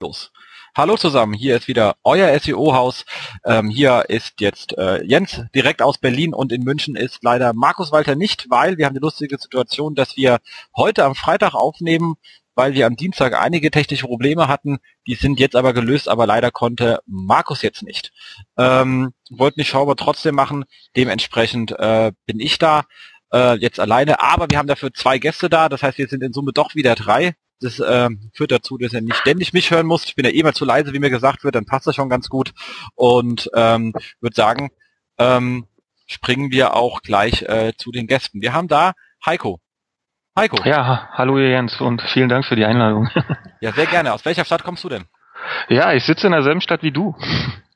los. Hallo zusammen, hier ist wieder euer SEO-Haus. Ähm, hier ist jetzt äh, Jens direkt aus Berlin und in München ist leider Markus Walter nicht, weil wir haben die lustige Situation, dass wir heute am Freitag aufnehmen, weil wir am Dienstag einige technische Probleme hatten. Die sind jetzt aber gelöst, aber leider konnte Markus jetzt nicht. Ähm, wollten die Show trotzdem machen. Dementsprechend äh, bin ich da äh, jetzt alleine, aber wir haben dafür zwei Gäste da. Das heißt, wir sind in Summe doch wieder drei. Das äh, führt dazu, dass er nicht ständig mich hören muss. Ich bin ja eh mal zu leise, wie mir gesagt wird, dann passt das schon ganz gut. Und ähm, würde sagen, ähm, springen wir auch gleich äh, zu den Gästen. Wir haben da Heiko. Heiko. Ja, hallo Jens und vielen Dank für die Einladung. ja, sehr gerne. Aus welcher Stadt kommst du denn? Ja, ich sitze in derselben Stadt wie du.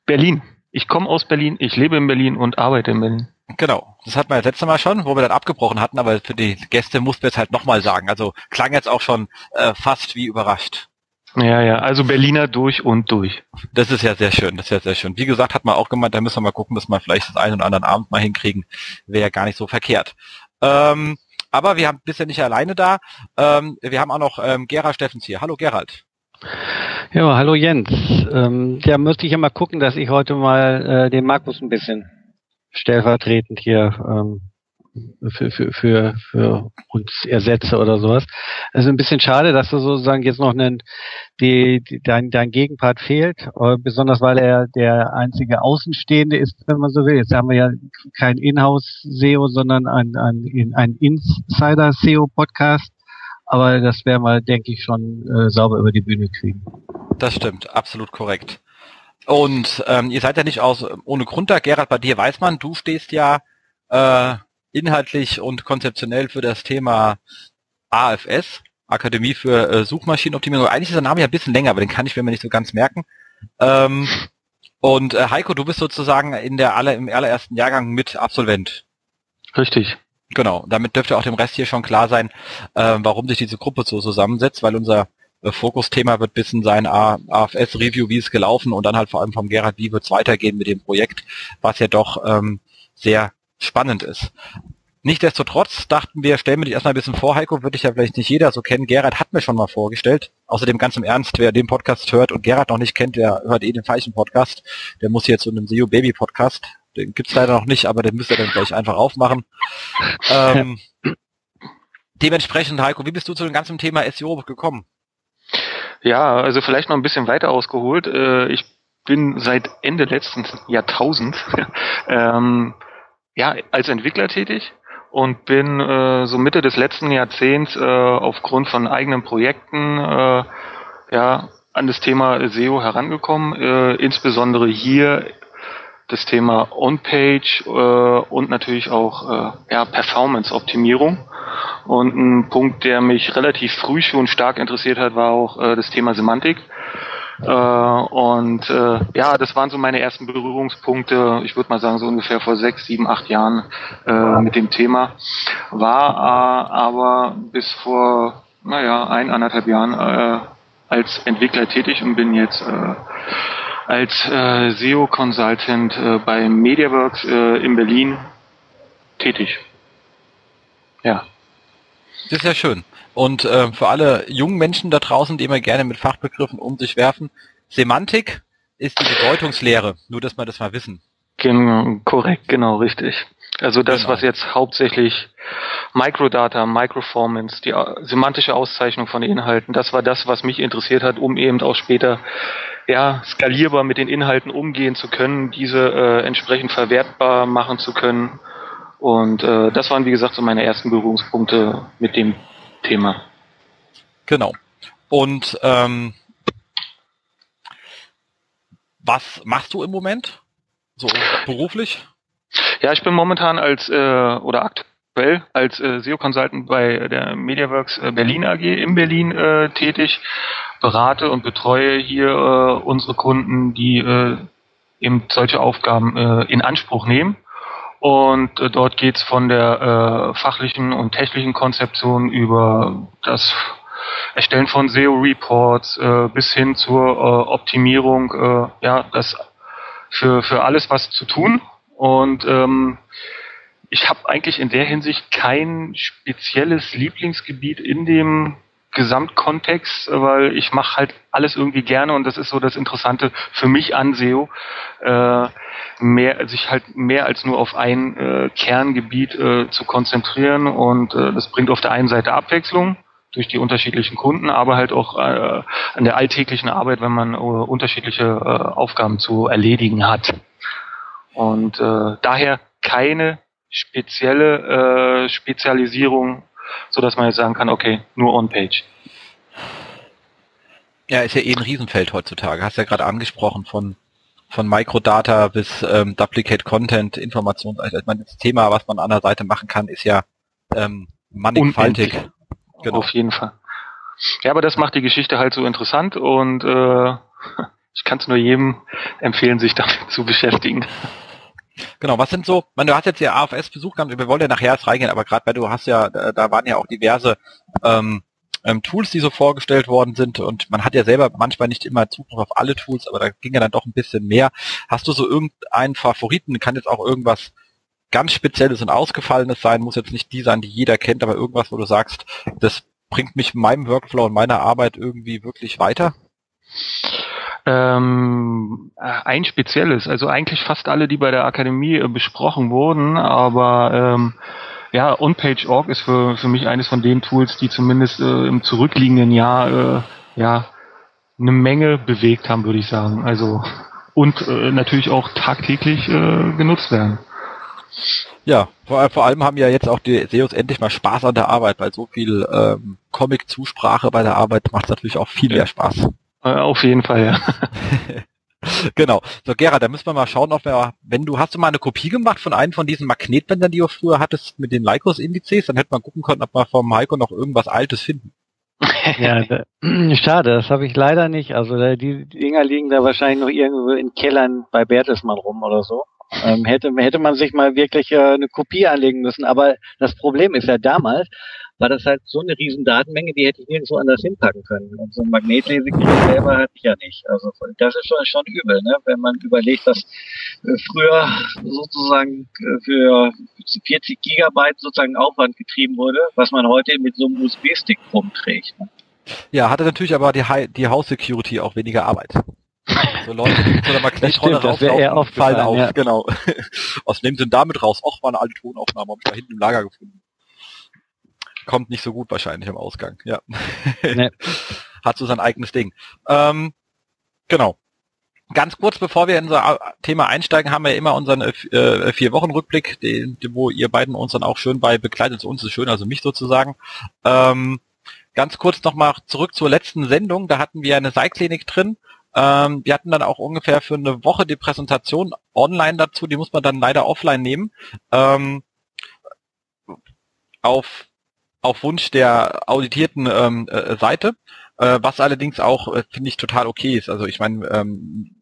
Berlin. Ich komme aus Berlin, ich lebe in Berlin und arbeite in Berlin. Genau, das hatten wir das letzte Mal schon, wo wir dann abgebrochen hatten, aber für die Gäste mussten wir es halt nochmal sagen. Also klang jetzt auch schon äh, fast wie überrascht. Ja, ja, also Berliner durch und durch. Das ist ja sehr schön, das ist ja sehr schön. Wie gesagt, hat man auch gemeint, da müssen wir mal gucken, dass wir vielleicht das einen oder anderen Abend mal hinkriegen. Wäre ja gar nicht so verkehrt. Ähm, aber wir haben bisher nicht alleine da. Ähm, wir haben auch noch ähm, Gerald Steffens hier. Hallo Gerald. Ja, hallo Jens. Ähm, ja, müsste ich ja mal gucken, dass ich heute mal äh, den Markus ein bisschen stellvertretend hier ähm, für, für, für, für uns ersetze oder sowas. Also ein bisschen schade, dass du sozusagen jetzt noch einen, die, die, dein, dein Gegenpart fehlt, äh, besonders weil er der einzige Außenstehende ist, wenn man so will. Jetzt haben wir ja kein Inhouse-SEO, sondern ein, ein, ein Insider-SEO-Podcast. Aber das werden wir, denke ich, schon äh, sauber über die Bühne kriegen. Das stimmt, absolut korrekt. Und ähm, ihr seid ja nicht aus ohne Grund da. Gerhard, bei dir weiß man, du stehst ja äh, inhaltlich und konzeptionell für das Thema AFS, Akademie für äh, Suchmaschinenoptimierung. Eigentlich ist der Name ja ein bisschen länger, aber den kann ich mir nicht so ganz merken. Ähm, und äh, Heiko, du bist sozusagen in der aller, im allerersten Jahrgang mit Absolvent. Richtig. Genau, damit dürfte auch dem Rest hier schon klar sein, äh, warum sich diese Gruppe so zusammensetzt, weil unser Fokusthema wird bisschen sein AFS-Review, wie ist gelaufen und dann halt vor allem vom Gerhard, wie wird es weitergehen mit dem Projekt, was ja doch ähm, sehr spannend ist. Nichtsdestotrotz dachten wir, stellen wir dich erstmal ein bisschen vor, Heiko, würde ich ja vielleicht nicht jeder so kennen. Gerhard hat mir schon mal vorgestellt. Außerdem ganz im Ernst, wer den Podcast hört und Gerhard noch nicht kennt, der hört eh den falschen Podcast. Der muss jetzt zu einem SEO Baby Podcast. Den gibt's leider noch nicht, aber den müsst ihr dann gleich einfach aufmachen. Ähm, dementsprechend, Heiko, wie bist du zu dem ganzen Thema SEO gekommen? Ja, also vielleicht noch ein bisschen weiter ausgeholt. Äh, ich bin seit Ende letzten Jahrtausend ähm, ja, als Entwickler tätig und bin äh, so Mitte des letzten Jahrzehnts äh, aufgrund von eigenen Projekten äh, ja, an das Thema SEO herangekommen, äh, insbesondere hier das Thema On-Page äh, und natürlich auch äh, ja, Performance-Optimierung. Und ein Punkt, der mich relativ früh schon stark interessiert hat, war auch äh, das Thema Semantik. Äh, und äh, ja, das waren so meine ersten Berührungspunkte, ich würde mal sagen, so ungefähr vor sechs, sieben, acht Jahren äh, mit dem Thema. War äh, aber bis vor, naja, ein, anderthalb Jahren äh, als Entwickler tätig und bin jetzt äh, als äh, SEO-Consultant äh, bei MediaWorks äh, in Berlin tätig. Ja. Das ist ja schön. Und äh, für alle jungen Menschen da draußen, die immer gerne mit Fachbegriffen um sich werfen, Semantik ist die Bedeutungslehre, nur dass wir das mal wissen. Genau, korrekt, genau, richtig. Also das, genau. was jetzt hauptsächlich Microdata, Microformance, die semantische Auszeichnung von Inhalten, das war das, was mich interessiert hat, um eben auch später ja, skalierbar mit den Inhalten umgehen zu können, diese äh, entsprechend verwertbar machen zu können und äh, das waren, wie gesagt, so meine ersten Berührungspunkte mit dem Thema. Genau. Und ähm, was machst du im Moment? So beruflich? Ja, ich bin momentan als äh, oder aktuell als äh, SEO-Consultant bei der MediaWorks äh, Berlin AG in Berlin äh, tätig, berate und betreue hier äh, unsere Kunden, die äh, eben solche Aufgaben äh, in Anspruch nehmen und äh, dort geht's von der äh, fachlichen und technischen Konzeption über das Erstellen von SEO-Reports äh, bis hin zur äh, Optimierung, äh, ja, das für, für alles was zu tun. Und ähm, ich habe eigentlich in der Hinsicht kein spezielles Lieblingsgebiet in dem Gesamtkontext, weil ich mache halt alles irgendwie gerne und das ist so das Interessante für mich an SEO, äh, mehr, sich halt mehr als nur auf ein äh, Kerngebiet äh, zu konzentrieren und äh, das bringt auf der einen Seite Abwechslung durch die unterschiedlichen Kunden, aber halt auch äh, an der alltäglichen Arbeit, wenn man äh, unterschiedliche äh, Aufgaben zu erledigen hat. Und äh, daher keine spezielle äh, Spezialisierung, so dass man jetzt sagen kann, okay, nur On-Page. Ja, ist ja eh ein Riesenfeld heutzutage. Hast ja gerade angesprochen von von Microdata bis ähm, Duplicate Content, Informations, also ich meine, das Thema, was man an der Seite machen kann, ist ja ähm, mannigfaltig. Unendlich. Genau. Auf jeden Fall. Ja, aber das macht die Geschichte halt so interessant und äh, ich kann es nur jedem empfehlen, sich damit zu beschäftigen. Genau, was sind so, man, du hast jetzt ja AFS besucht, wir wollen ja nachher erst reingehen, aber gerade weil du hast ja, da waren ja auch diverse ähm, ähm, Tools, die so vorgestellt worden sind und man hat ja selber manchmal nicht immer Zugriff auf alle Tools, aber da ging ja dann doch ein bisschen mehr. Hast du so irgendeinen Favoriten, kann jetzt auch irgendwas ganz Spezielles und Ausgefallenes sein, muss jetzt nicht die sein, die jeder kennt, aber irgendwas, wo du sagst, das bringt mich in meinem Workflow und meiner Arbeit irgendwie wirklich weiter? Ähm, ein spezielles, also eigentlich fast alle, die bei der Akademie äh, besprochen wurden, aber ähm, ja, OnPage.org ist für, für mich eines von den Tools, die zumindest äh, im zurückliegenden Jahr äh, ja eine Menge bewegt haben, würde ich sagen. Also und äh, natürlich auch tagtäglich äh, genutzt werden. Ja, vor, vor, allem haben ja jetzt auch die SEOs endlich mal Spaß an der Arbeit, weil so viel ähm, Comic-Zusprache bei der Arbeit macht natürlich auch viel mehr Spaß. Äh, auf jeden Fall, ja. genau. So, Gerhard, da müssen wir mal schauen, ob wir, wenn du, hast du mal eine Kopie gemacht von einem von diesen Magnetbändern, die du früher hattest mit den Lycos-Indizes, dann hätte man gucken können, ob wir vom Heiko noch irgendwas Altes finden. ja, da, schade, das habe ich leider nicht. Also die, die Dinger liegen da wahrscheinlich noch irgendwo in Kellern bei Bertelsmann rum oder so. Ähm, hätte, hätte man sich mal wirklich äh, eine Kopie anlegen müssen. Aber das Problem ist ja damals, war das halt so eine riesen Datenmenge, die hätte ich nirgendwo anders hinpacken können. Und so ein Magnetlesegerät selber hatte ich ja nicht. Also das ist schon, schon übel, ne? wenn man überlegt, dass äh, früher sozusagen äh, für 40 Gigabyte sozusagen Aufwand getrieben wurde, was man heute mit so einem USB-Stick rumträgt. Ne? Ja, hatte natürlich aber die, die House Security auch weniger Arbeit. So Leute, die mit so einer Magnetrolle rausfallen fallen auf, ja. genau. Aus nehmen sie damit raus? Och, war eine alte Tonaufnahme, hab ich da hinten im Lager gefunden. Kommt nicht so gut wahrscheinlich im Ausgang, ja. Nee. Hat so sein eigenes Ding. Ähm, genau. Ganz kurz, bevor wir in unser Thema einsteigen, haben wir immer unseren äh, vier Wochen Rückblick, den, wo ihr beiden uns dann auch schön bei begleitet. Uns ist schön, also mich sozusagen. Ähm, ganz kurz nochmal zurück zur letzten Sendung. Da hatten wir eine Seilklinik drin ähm, wir hatten dann auch ungefähr für eine Woche die Präsentation online dazu, die muss man dann leider offline nehmen. Ähm, auf, auf Wunsch der auditierten ähm, äh, Seite, äh, was allerdings auch, äh, finde ich, total okay ist. Also ich meine, ähm,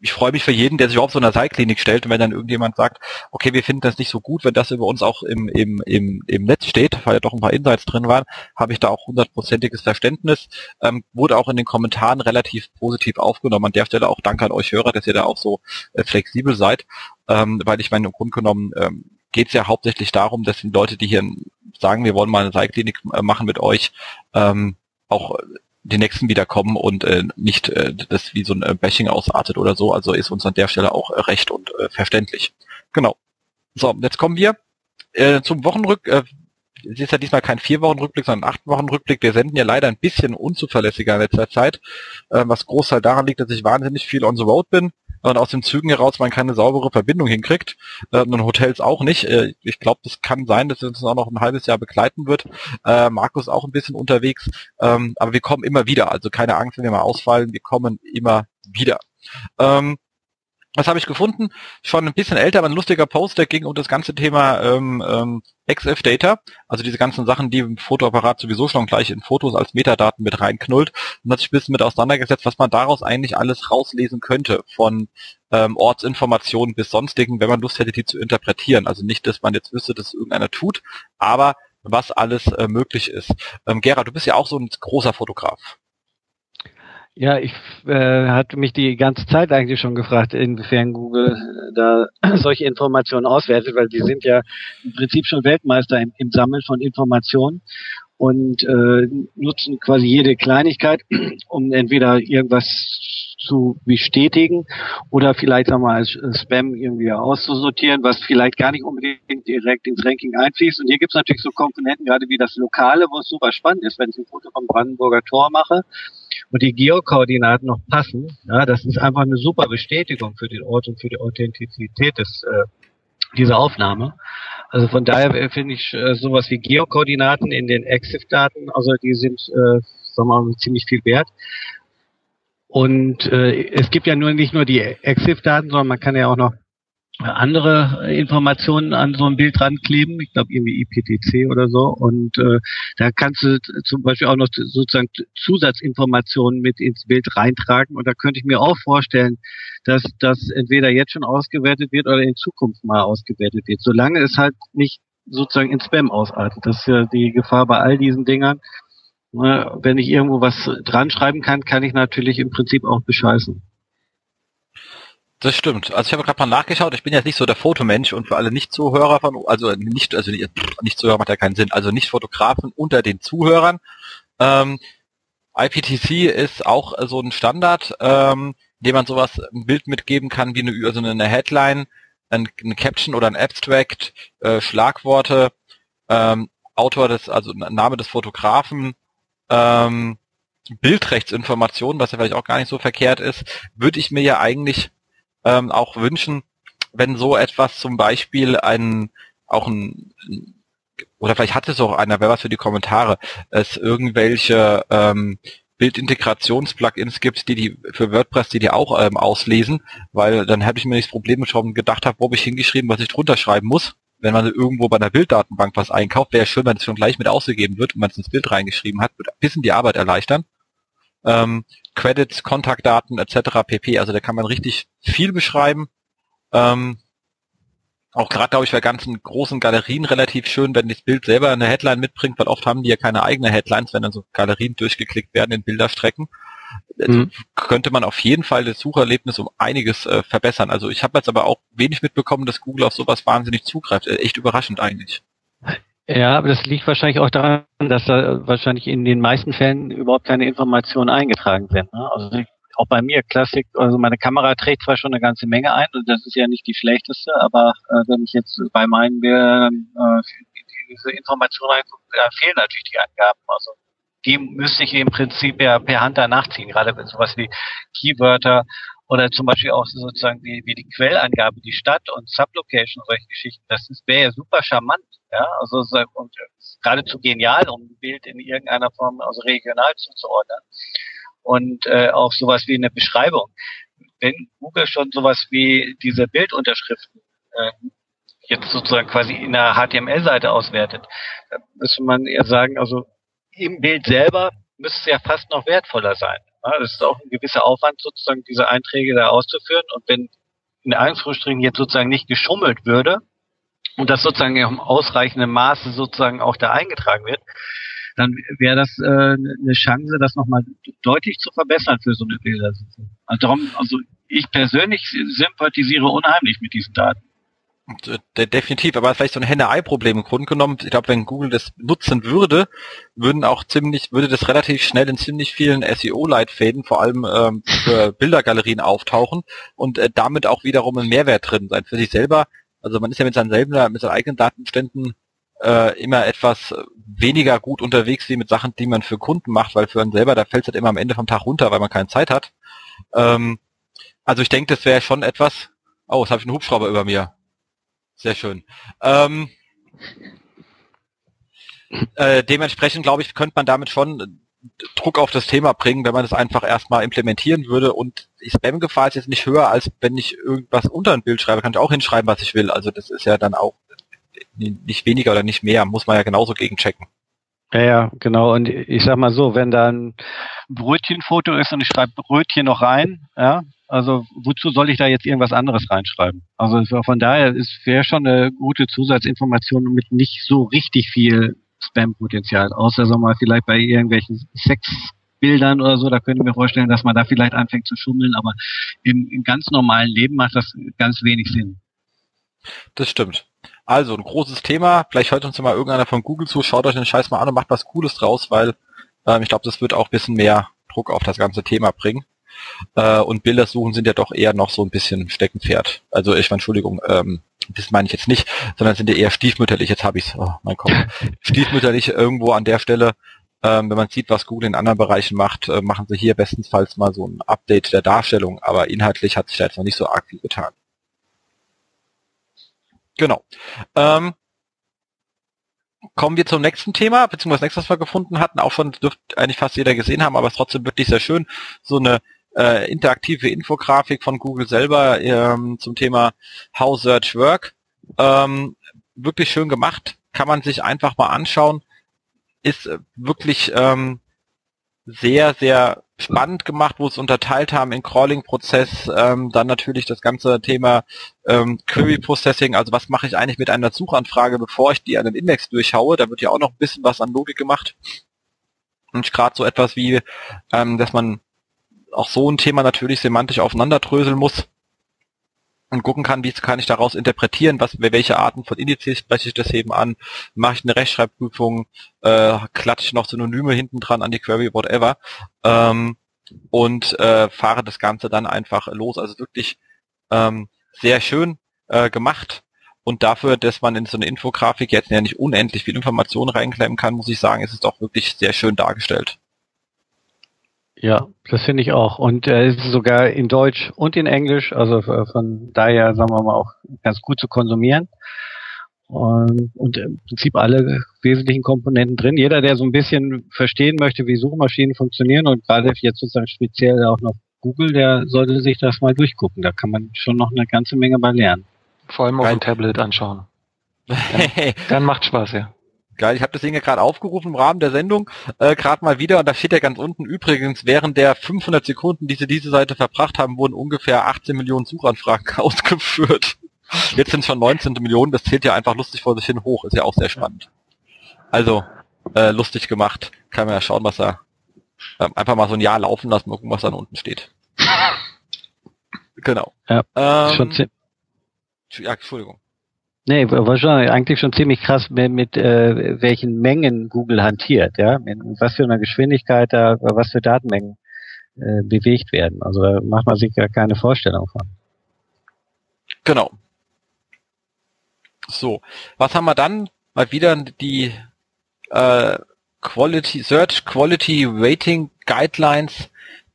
ich freue mich für jeden, der sich auf so einer Seilklinik stellt und wenn dann irgendjemand sagt, okay, wir finden das nicht so gut, wenn das über uns auch im, im, im, im Netz steht, weil ja doch ein paar Insights drin waren, habe ich da auch hundertprozentiges Verständnis. Ähm, wurde auch in den Kommentaren relativ positiv aufgenommen. An der Stelle auch danke an euch Hörer, dass ihr da auch so äh, flexibel seid, ähm, weil ich meine, im Grunde genommen ähm, geht es ja hauptsächlich darum, dass die Leute, die hier sagen, wir wollen mal eine Seilklinik äh, machen mit euch, ähm, auch die nächsten wieder kommen und äh, nicht äh, das wie so ein äh, Bashing ausartet oder so. Also ist uns an der Stelle auch äh, recht und äh, verständlich. Genau. So, jetzt kommen wir äh, zum Wochenrück. Äh, es ist ja diesmal kein vier Wochen Rückblick, sondern acht Wochen Rückblick. Wir senden ja leider ein bisschen unzuverlässiger in letzter Zeit, äh, was großteil daran liegt, dass ich wahnsinnig viel on the road bin und aus den Zügen heraus man keine saubere Verbindung hinkriegt äh, und Hotels auch nicht. Äh, ich glaube, das kann sein, dass es uns auch noch ein halbes Jahr begleiten wird. Äh, Markus auch ein bisschen unterwegs, ähm, aber wir kommen immer wieder. Also keine Angst, wenn wir mal ausfallen, wir kommen immer wieder. Ähm, was habe ich gefunden? Schon ein bisschen älter, aber ein lustiger Post, der ging um das ganze Thema ähm, ähm, XF-Data, also diese ganzen Sachen, die im Fotoapparat sowieso schon gleich in Fotos als Metadaten mit reinknullt und hat sich ein bisschen mit auseinandergesetzt, was man daraus eigentlich alles rauslesen könnte, von ähm, Ortsinformationen bis sonstigen, wenn man Lust hätte, die zu interpretieren. Also nicht, dass man jetzt wüsste, dass irgendeiner tut, aber was alles äh, möglich ist. Ähm, Gera, du bist ja auch so ein großer Fotograf. Ja, ich äh, hatte mich die ganze Zeit eigentlich schon gefragt, inwiefern Google äh, da solche Informationen auswertet, weil die sind ja im Prinzip schon Weltmeister im, im Sammeln von Informationen. und äh, nutzen quasi jede Kleinigkeit, um entweder irgendwas zu bestätigen oder vielleicht sagen wir als Spam irgendwie auszusortieren, was vielleicht gar nicht unbedingt direkt ins Ranking einfließt. Und hier gibt es natürlich so Komponenten, gerade wie das Lokale, wo es super spannend ist, wenn ich ein Foto vom Brandenburger Tor mache und die Geokoordinaten noch passen. Ja, das ist einfach eine super Bestätigung für den Ort und für die Authentizität des, äh, dieser Aufnahme. Also von daher finde ich äh, sowas wie Geokoordinaten in den EXIF-Daten, also die sind, äh, sagen wir mal, ziemlich viel wert. Und äh, es gibt ja nur nicht nur die EXIF-Daten, sondern man kann ja auch noch andere Informationen an so ein Bild rankleben, ich glaube irgendwie IPTC oder so. Und äh, da kannst du zum Beispiel auch noch sozusagen Zusatzinformationen mit ins Bild reintragen. Und da könnte ich mir auch vorstellen, dass das entweder jetzt schon ausgewertet wird oder in Zukunft mal ausgewertet wird, solange es halt nicht sozusagen in Spam ausartet. Das ist ja die Gefahr bei all diesen Dingern. Ne, wenn ich irgendwo was dran schreiben kann, kann ich natürlich im Prinzip auch bescheißen. Das stimmt. Also ich habe gerade mal nachgeschaut, ich bin jetzt nicht so der Fotomensch und für alle Nicht-Zuhörer von, also nicht, also nicht, nicht Zuhörer macht ja keinen Sinn, also nicht Fotografen unter den Zuhörern. Ähm, IPTC ist auch so ein Standard, ähm, dem man sowas ein Bild mitgeben kann wie eine, also eine Headline, ein, ein Caption oder ein Abstract, äh, Schlagworte, ähm, Autor des, also Name des Fotografen, ähm, Bildrechtsinformationen, was ja vielleicht auch gar nicht so verkehrt ist, würde ich mir ja eigentlich ähm, auch wünschen, wenn so etwas zum Beispiel ein auch ein oder vielleicht hat es auch einer, wer was für die Kommentare, es irgendwelche ähm, Bildintegrations-Plugins gibt, die die für WordPress, die die auch ähm, auslesen, weil dann hätte ich mir nicht das Problem schon gedacht habe, wo habe ich hingeschrieben, was ich drunter schreiben muss. Wenn man irgendwo bei einer Bilddatenbank was einkauft, wäre schön, wenn es schon gleich mit ausgegeben wird und man es ins Bild reingeschrieben hat, würde ein bisschen die Arbeit erleichtern ähm, Credits, Kontaktdaten etc. pp. Also da kann man richtig viel beschreiben. Ähm, auch gerade, glaube ich, bei ganzen großen Galerien relativ schön, wenn das Bild selber eine Headline mitbringt, weil oft haben die ja keine eigene Headlines, wenn dann so Galerien durchgeklickt werden in Bilderstrecken. Also mhm. könnte man auf jeden Fall das Sucherlebnis um einiges äh, verbessern. Also ich habe jetzt aber auch wenig mitbekommen, dass Google auf sowas wahnsinnig zugreift. Äh, echt überraschend eigentlich. Ja, aber das liegt wahrscheinlich auch daran, dass da wahrscheinlich in den meisten Fällen überhaupt keine Informationen eingetragen sind. Ne? Also auch bei mir Klassik, also meine Kamera trägt zwar schon eine ganze Menge ein und das ist ja nicht die schlechteste, aber äh, wenn ich jetzt bei meinen Bildern äh, diese Informationen reingucke, da fehlen natürlich die Angaben. Also die müsste ich im Prinzip ja per Hand danach ziehen, gerade wenn sowas wie Keywörter oder zum Beispiel auch sozusagen wie, wie die Quellangabe, die Stadt und Sublocation solche Geschichten, das wäre ja super charmant ja, also und geradezu genial, um ein Bild in irgendeiner Form also regional zuzuordnen. Und äh, auch sowas wie eine Beschreibung. Wenn Google schon sowas wie diese Bildunterschriften äh, jetzt sozusagen quasi in einer HTML-Seite auswertet, dann müsste man eher sagen, also im Bild selber müsste es ja fast noch wertvoller sein. Das ist auch ein gewisser Aufwand, sozusagen diese Einträge da auszuführen. Und wenn in Anführungsstrichen jetzt sozusagen nicht geschummelt würde, und das sozusagen im ausreichenden Maße sozusagen auch da eingetragen wird, dann wäre das äh, eine Chance, das nochmal deutlich zu verbessern für so eine Bildersuche. Also darum, also ich persönlich sympathisiere unheimlich mit diesen Daten. Äh, definitiv, aber vielleicht so ein Henne-Ei-Problem im Grunde genommen. Ich glaube, wenn Google das nutzen würde, würden auch ziemlich, würde das relativ schnell in ziemlich vielen SEO-Leitfäden, vor allem ähm, für Bildergalerien auftauchen und äh, damit auch wiederum ein Mehrwert drin sein. Für sich selber also man ist ja mit seinen selben, mit seinen eigenen Datenbeständen äh, immer etwas weniger gut unterwegs wie mit Sachen, die man für Kunden macht, weil für einen selber, da fällt es halt immer am Ende vom Tag runter, weil man keine Zeit hat. Ähm, also ich denke, das wäre schon etwas. Oh, jetzt habe ich einen Hubschrauber über mir. Sehr schön. Ähm, äh, dementsprechend glaube ich, könnte man damit schon Druck auf das Thema bringen, wenn man das einfach erstmal implementieren würde. Und die Spam-Gefahr ist jetzt nicht höher, als wenn ich irgendwas unter ein Bild schreibe, kann ich auch hinschreiben, was ich will. Also das ist ja dann auch nicht weniger oder nicht mehr, muss man ja genauso gegenchecken. Ja, ja, genau. Und ich sag mal so, wenn da ein Brötchenfoto ist und ich schreibe Brötchen noch rein, ja, also wozu soll ich da jetzt irgendwas anderes reinschreiben? Also von daher ist wäre schon eine gute Zusatzinformation mit nicht so richtig viel Spam-Potenzial. Außer so mal vielleicht bei irgendwelchen Sexbildern oder so, da könnte ich mir vorstellen, dass man da vielleicht anfängt zu schummeln, aber im, im ganz normalen Leben macht das ganz wenig Sinn. Das stimmt. Also ein großes Thema. Vielleicht hört uns mal irgendeiner von Google zu. Schaut euch den Scheiß mal an und macht was Cooles draus, weil ähm, ich glaube, das wird auch ein bisschen mehr Druck auf das ganze Thema bringen. Äh, und Bildersuchen sind ja doch eher noch so ein bisschen Steckenpferd. Also ich meine, Entschuldigung, ähm, das meine ich jetzt nicht, sondern sind ja eher stiefmütterlich. Jetzt habe ich's, oh, mein Kopf. stiefmütterlich irgendwo an der Stelle. Ähm, wenn man sieht, was Google in anderen Bereichen macht, äh, machen sie hier bestensfalls mal so ein Update der Darstellung, aber inhaltlich hat sich da jetzt noch nicht so arg viel getan. Genau. Ähm, kommen wir zum nächsten Thema, beziehungsweise das nächste, was wir gefunden hatten, auch schon dürfte eigentlich fast jeder gesehen haben, aber es ist trotzdem wirklich sehr schön, so eine äh, interaktive Infografik von Google selber ähm, zum Thema How Search Work. Ähm, wirklich schön gemacht, kann man sich einfach mal anschauen ist wirklich ähm, sehr, sehr spannend gemacht, wo es unterteilt haben in Crawling-Prozess, ähm, dann natürlich das ganze Thema ähm, Query-Processing, also was mache ich eigentlich mit einer Suchanfrage, bevor ich die an den Index durchhaue, da wird ja auch noch ein bisschen was an Logik gemacht. Und gerade so etwas wie, ähm, dass man auch so ein Thema natürlich semantisch aufeinanderdröseln muss, und gucken kann, wie kann ich daraus interpretieren, was, welche Arten von Indizes spreche ich das eben an, mache ich eine Rechtschreibprüfung, äh, klatsche ich noch Synonyme hinten dran an die Query, whatever, ähm, und äh, fahre das Ganze dann einfach los. Also wirklich ähm, sehr schön äh, gemacht. Und dafür, dass man in so eine Infografik jetzt ja nicht unendlich viel Informationen reinklemmen kann, muss ich sagen, ist es doch wirklich sehr schön dargestellt. Ja, das finde ich auch. Und äh, es ist sogar in Deutsch und in Englisch, also von daher, sagen wir mal, auch ganz gut zu konsumieren. Und, und im Prinzip alle wesentlichen Komponenten drin. Jeder, der so ein bisschen verstehen möchte, wie Suchmaschinen funktionieren und gerade jetzt sozusagen speziell auch noch Google, der sollte sich das mal durchgucken. Da kann man schon noch eine ganze Menge bei lernen. Vor allem auf dem Tablet anschauen. Dann, dann macht Spaß, ja. Geil, ich habe das Ding ja gerade aufgerufen im Rahmen der Sendung, äh, gerade mal wieder und da steht ja ganz unten, übrigens, während der 500 Sekunden, die sie diese Seite verbracht haben, wurden ungefähr 18 Millionen Suchanfragen ausgeführt. Jetzt sind es schon 19 Millionen, das zählt ja einfach lustig vor sich hin hoch, ist ja auch sehr spannend. Also, äh, lustig gemacht, kann man ja schauen, was da, äh, einfach mal so ein Jahr laufen lassen, mal gucken, was da unten steht. genau. Ja, ähm, schon ja, Entschuldigung. Nee, war schon eigentlich schon ziemlich krass, mit, mit äh, welchen Mengen Google hantiert, ja, mit was für einer Geschwindigkeit da, was für Datenmengen äh, bewegt werden. Also da macht man sich ja keine Vorstellung von. Genau. So, was haben wir dann? Mal wieder die äh, Quality Search Quality Rating Guidelines,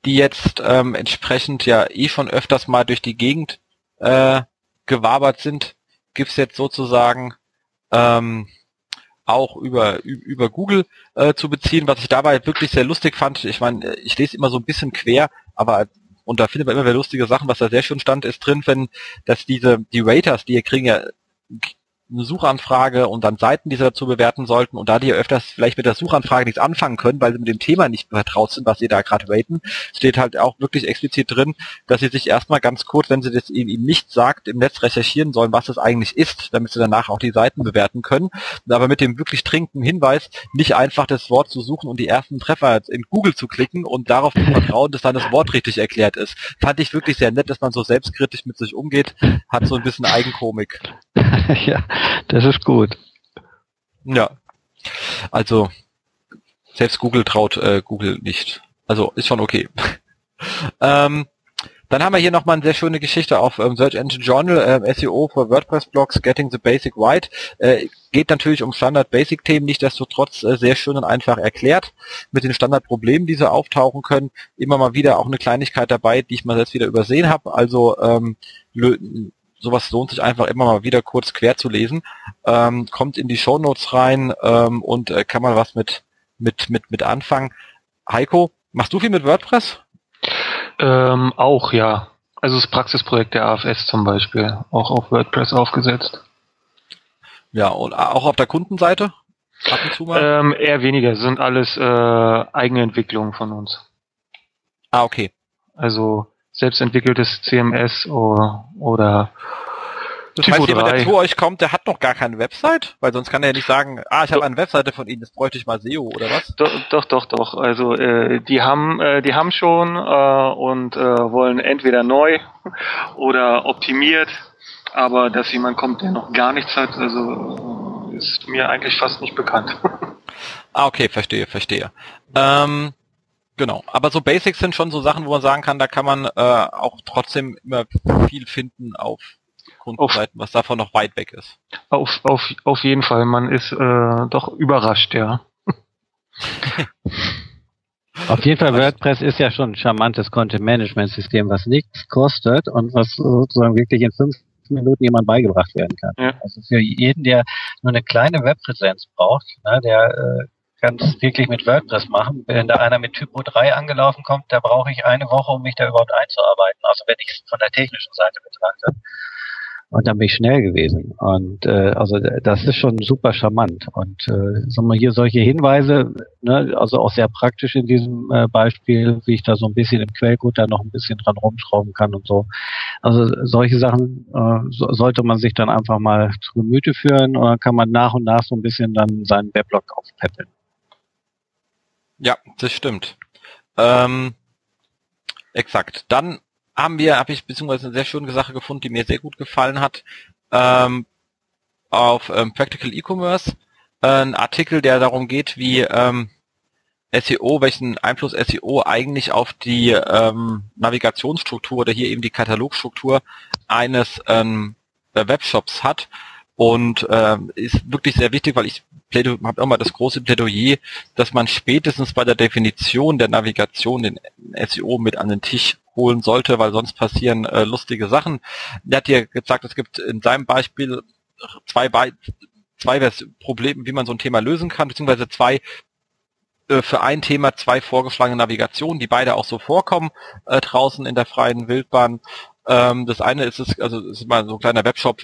die jetzt ähm, entsprechend ja eh schon öfters mal durch die Gegend äh, gewabert sind gibt's jetzt sozusagen ähm, auch über über Google äh, zu beziehen, was ich dabei wirklich sehr lustig fand. Ich meine, ich lese immer so ein bisschen quer, aber und da findet man immer wieder lustige Sachen, was da sehr schön stand, ist drin, wenn dass diese die Raters, die kriegen ja eine Suchanfrage und dann Seiten, die sie dazu bewerten sollten und da die öfters vielleicht mit der Suchanfrage nichts anfangen können, weil sie mit dem Thema nicht vertraut sind, was sie da gerade raten, steht halt auch wirklich explizit drin, dass sie sich erstmal ganz kurz, wenn sie das ihm nicht sagt, im Netz recherchieren sollen, was es eigentlich ist, damit sie danach auch die Seiten bewerten können. Aber mit dem wirklich dringenden Hinweis, nicht einfach das Wort zu suchen und die ersten Treffer in Google zu klicken und darauf zu vertrauen, dass dann das Wort richtig erklärt ist. Fand ich wirklich sehr nett, dass man so selbstkritisch mit sich umgeht, hat so ein bisschen Eigenkomik. ja, das ist gut. Ja. Also, selbst Google traut äh, Google nicht. Also, ist schon okay. ähm, dann haben wir hier nochmal eine sehr schöne Geschichte auf ähm, Search Engine Journal, äh, SEO für WordPress Blogs, Getting the Basic Right. Äh, geht natürlich um Standard Basic Themen, nicht desto trotz äh, sehr schön und einfach erklärt, mit den Standardproblemen, die so auftauchen können. Immer mal wieder auch eine Kleinigkeit dabei, die ich mal selbst wieder übersehen habe. Also ähm, sowas lohnt sich einfach immer mal wieder kurz quer zu lesen. Ähm, kommt in die Show Notes rein ähm, und äh, kann man was mit, mit, mit, mit anfangen. Heiko, machst du viel mit WordPress? Ähm, auch, ja. Also das Praxisprojekt der AFS zum Beispiel, auch auf WordPress aufgesetzt. Ja, und auch auf der Kundenseite? Ab und zu mal? Ähm, eher weniger, sind alles äh, eigene Entwicklungen von uns. Ah, okay. Also selbstentwickeltes CMS oder, oder das Typo heißt, jemand, der zu euch kommt, der hat noch gar keine Website? Weil sonst kann er ja nicht sagen, ah, ich habe eine Webseite von Ihnen, das bräuchte ich mal SEO oder was? Doch, doch, doch. doch. Also äh, die haben, äh, die haben schon äh, und äh, wollen entweder neu oder optimiert Aber dass jemand kommt, der noch gar nichts hat, also ist mir eigentlich fast nicht bekannt. ah, okay, verstehe, verstehe. Ähm, genau. Aber so Basics sind schon so Sachen, wo man sagen kann, da kann man äh, auch trotzdem immer viel finden auf Kundenseiten, was davon noch weit weg ist. Auf, auf, auf jeden Fall, man ist äh, doch überrascht, ja. Auf jeden Fall, WordPress ist ja schon ein charmantes Content-Management-System, was nichts kostet und was sozusagen wirklich in fünf Minuten jemand beigebracht werden kann. Ja. Also für jeden, der nur eine kleine Webpräsenz braucht, ne, der äh, es wirklich mit WordPress machen. Wenn da einer mit Typo 3 angelaufen kommt, da brauche ich eine Woche, um mich da überhaupt einzuarbeiten. Also wenn ich es von der technischen Seite betrachte. Und dann bin ich schnell gewesen. Und äh, also das ist schon super charmant. Und äh, sagen wir hier solche Hinweise, ne, also auch sehr praktisch in diesem äh, Beispiel, wie ich da so ein bisschen im Quellcode da noch ein bisschen dran rumschrauben kann und so. Also solche Sachen äh, so, sollte man sich dann einfach mal zu Gemüte führen und dann kann man nach und nach so ein bisschen dann seinen Weblog aufpäppeln. Ja, das stimmt. Ähm, exakt. Dann haben wir, habe ich beziehungsweise eine sehr schöne Sache gefunden, die mir sehr gut gefallen hat, ähm, auf ähm, Practical E-Commerce. Äh, ein Artikel, der darum geht, wie ähm, SEO, welchen Einfluss SEO eigentlich auf die ähm, Navigationsstruktur oder hier eben die Katalogstruktur eines ähm, Webshops hat. Und äh, ist wirklich sehr wichtig, weil ich habe immer das große Plädoyer, dass man spätestens bei der Definition der Navigation den SEO mit an den Tisch holen sollte, weil sonst passieren äh, lustige Sachen. Er hat hier gesagt, es gibt in seinem Beispiel zwei, Be zwei Probleme, wie man so ein Thema lösen kann, beziehungsweise zwei äh, für ein Thema zwei vorgeschlagene Navigationen, die beide auch so vorkommen äh, draußen in der freien Wildbahn. Ähm, das eine ist es, also ist mal so ein kleiner Webshop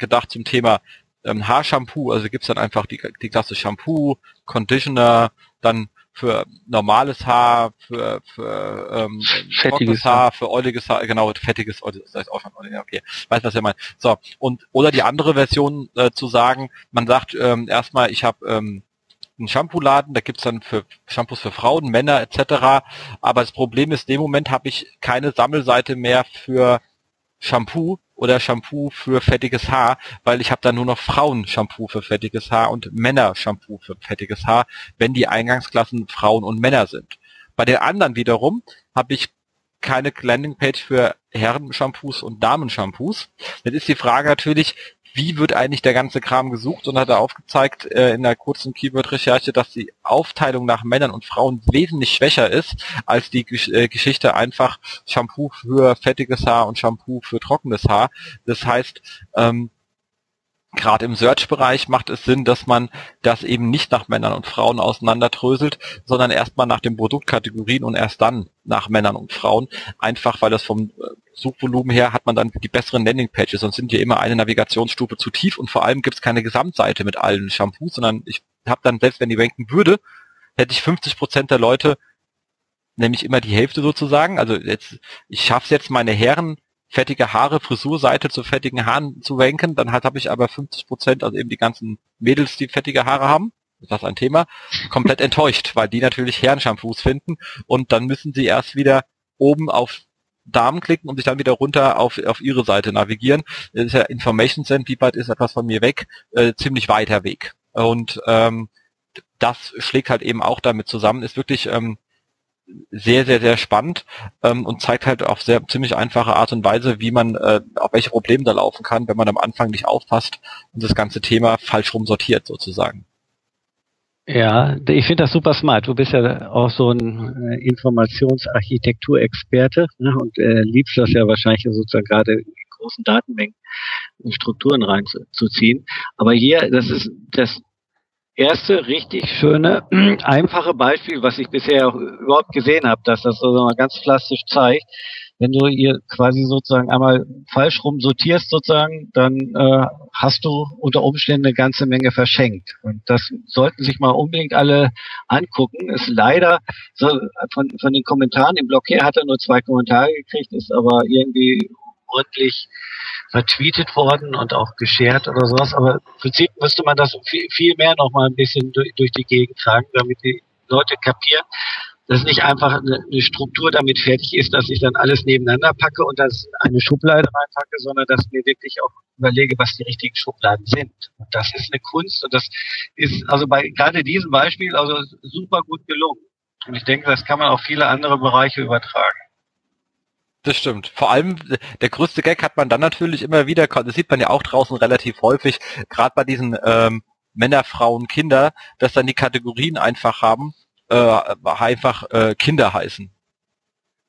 gedacht zum Thema ähm, Haarshampoo. Also gibt's dann einfach die, die Klasse Shampoo, Conditioner, dann für normales Haar, für, für ähm, fettiges Haar, für oiliges Haar, genau, fettiges, das heißt auch schon oilig, okay, weiß was ihr meint. So, und oder die andere Version äh, zu sagen, man sagt ähm, erstmal, ich habe ähm, einen Shampoo-Laden, da gibt's dann für Shampoos für Frauen, Männer etc. Aber das Problem ist, in dem Moment habe ich keine Sammelseite mehr für Shampoo, oder Shampoo für fettiges Haar, weil ich habe da nur noch Frauen-Shampoo für fettiges Haar und Männer-Shampoo für fettiges Haar, wenn die Eingangsklassen Frauen und Männer sind. Bei den anderen wiederum habe ich keine Landingpage für Herren-Shampoos und Damen-Shampoos. Dann ist die Frage natürlich, wie wird eigentlich der ganze Kram gesucht und hat er aufgezeigt äh, in einer kurzen Keyword-Recherche, dass die Aufteilung nach Männern und Frauen wesentlich schwächer ist als die Gesch äh, Geschichte einfach Shampoo für fettiges Haar und Shampoo für trockenes Haar. Das heißt, ähm, gerade im Search-Bereich macht es Sinn, dass man das eben nicht nach Männern und Frauen auseinanderdröselt, sondern erstmal nach den Produktkategorien und erst dann nach Männern und Frauen. Einfach weil das vom äh, Suchvolumen her hat man dann die besseren Landingpages, sonst sind hier immer eine Navigationsstufe zu tief und vor allem gibt es keine Gesamtseite mit allen Shampoos, sondern ich habe dann, selbst wenn die ranken würde, hätte ich 50 Prozent der Leute, nämlich immer die Hälfte sozusagen. Also jetzt, ich schaffe jetzt meine Herren fettige Haare, Frisurseite zu fettigen Haaren zu ranken, dann halt habe ich aber 50 Prozent, also eben die ganzen Mädels, die fettige Haare haben, ist das ein Thema, komplett enttäuscht, weil die natürlich Herrenshampoos finden und dann müssen sie erst wieder oben auf Damen klicken und sich dann wieder runter auf, auf ihre Seite navigieren. Das ist ja Information Center, wie weit ist etwas von mir weg, äh, ziemlich weiter Weg. Und ähm, das schlägt halt eben auch damit zusammen, ist wirklich ähm, sehr, sehr, sehr spannend ähm, und zeigt halt auf sehr ziemlich einfache Art und Weise, wie man äh, auf welche Probleme da laufen kann, wenn man am Anfang nicht aufpasst und das ganze Thema falsch rum sortiert sozusagen. Ja, ich finde das super smart. Du bist ja auch so ein äh, Informationsarchitekturexperte ne, und äh, liebst das ja wahrscheinlich sozusagen gerade in großen Datenmengen Strukturen reinzuziehen. Aber hier, das ist das erste richtig schöne, einfache Beispiel, was ich bisher auch überhaupt gesehen habe, dass das so mal ganz plastisch zeigt. Wenn du hier quasi sozusagen einmal falsch rum sortierst sozusagen, dann äh, hast du unter Umständen eine ganze Menge verschenkt. Und das sollten sich mal unbedingt alle angucken. Ist leider so von, von den Kommentaren im Blog her hat er nur zwei Kommentare gekriegt, ist aber irgendwie ordentlich vertweetet worden und auch geshared oder sowas. Aber im Prinzip müsste man das viel, viel mehr noch mal ein bisschen durch, durch die Gegend tragen, damit die Leute kapieren, dass nicht einfach eine, eine, Struktur damit fertig ist, dass ich dann alles nebeneinander packe und das eine Schublade reinpacke, sondern dass mir wirklich auch überlege, was die richtigen Schubladen sind. Und das ist eine Kunst und das ist also bei gerade diesem Beispiel also super gut gelungen. Und ich denke, das kann man auf viele andere Bereiche übertragen. Das stimmt. Vor allem der größte Gag hat man dann natürlich immer wieder, das sieht man ja auch draußen relativ häufig, gerade bei diesen ähm, Männer, Frauen, Kinder, dass dann die Kategorien einfach haben, äh, einfach äh, Kinder heißen.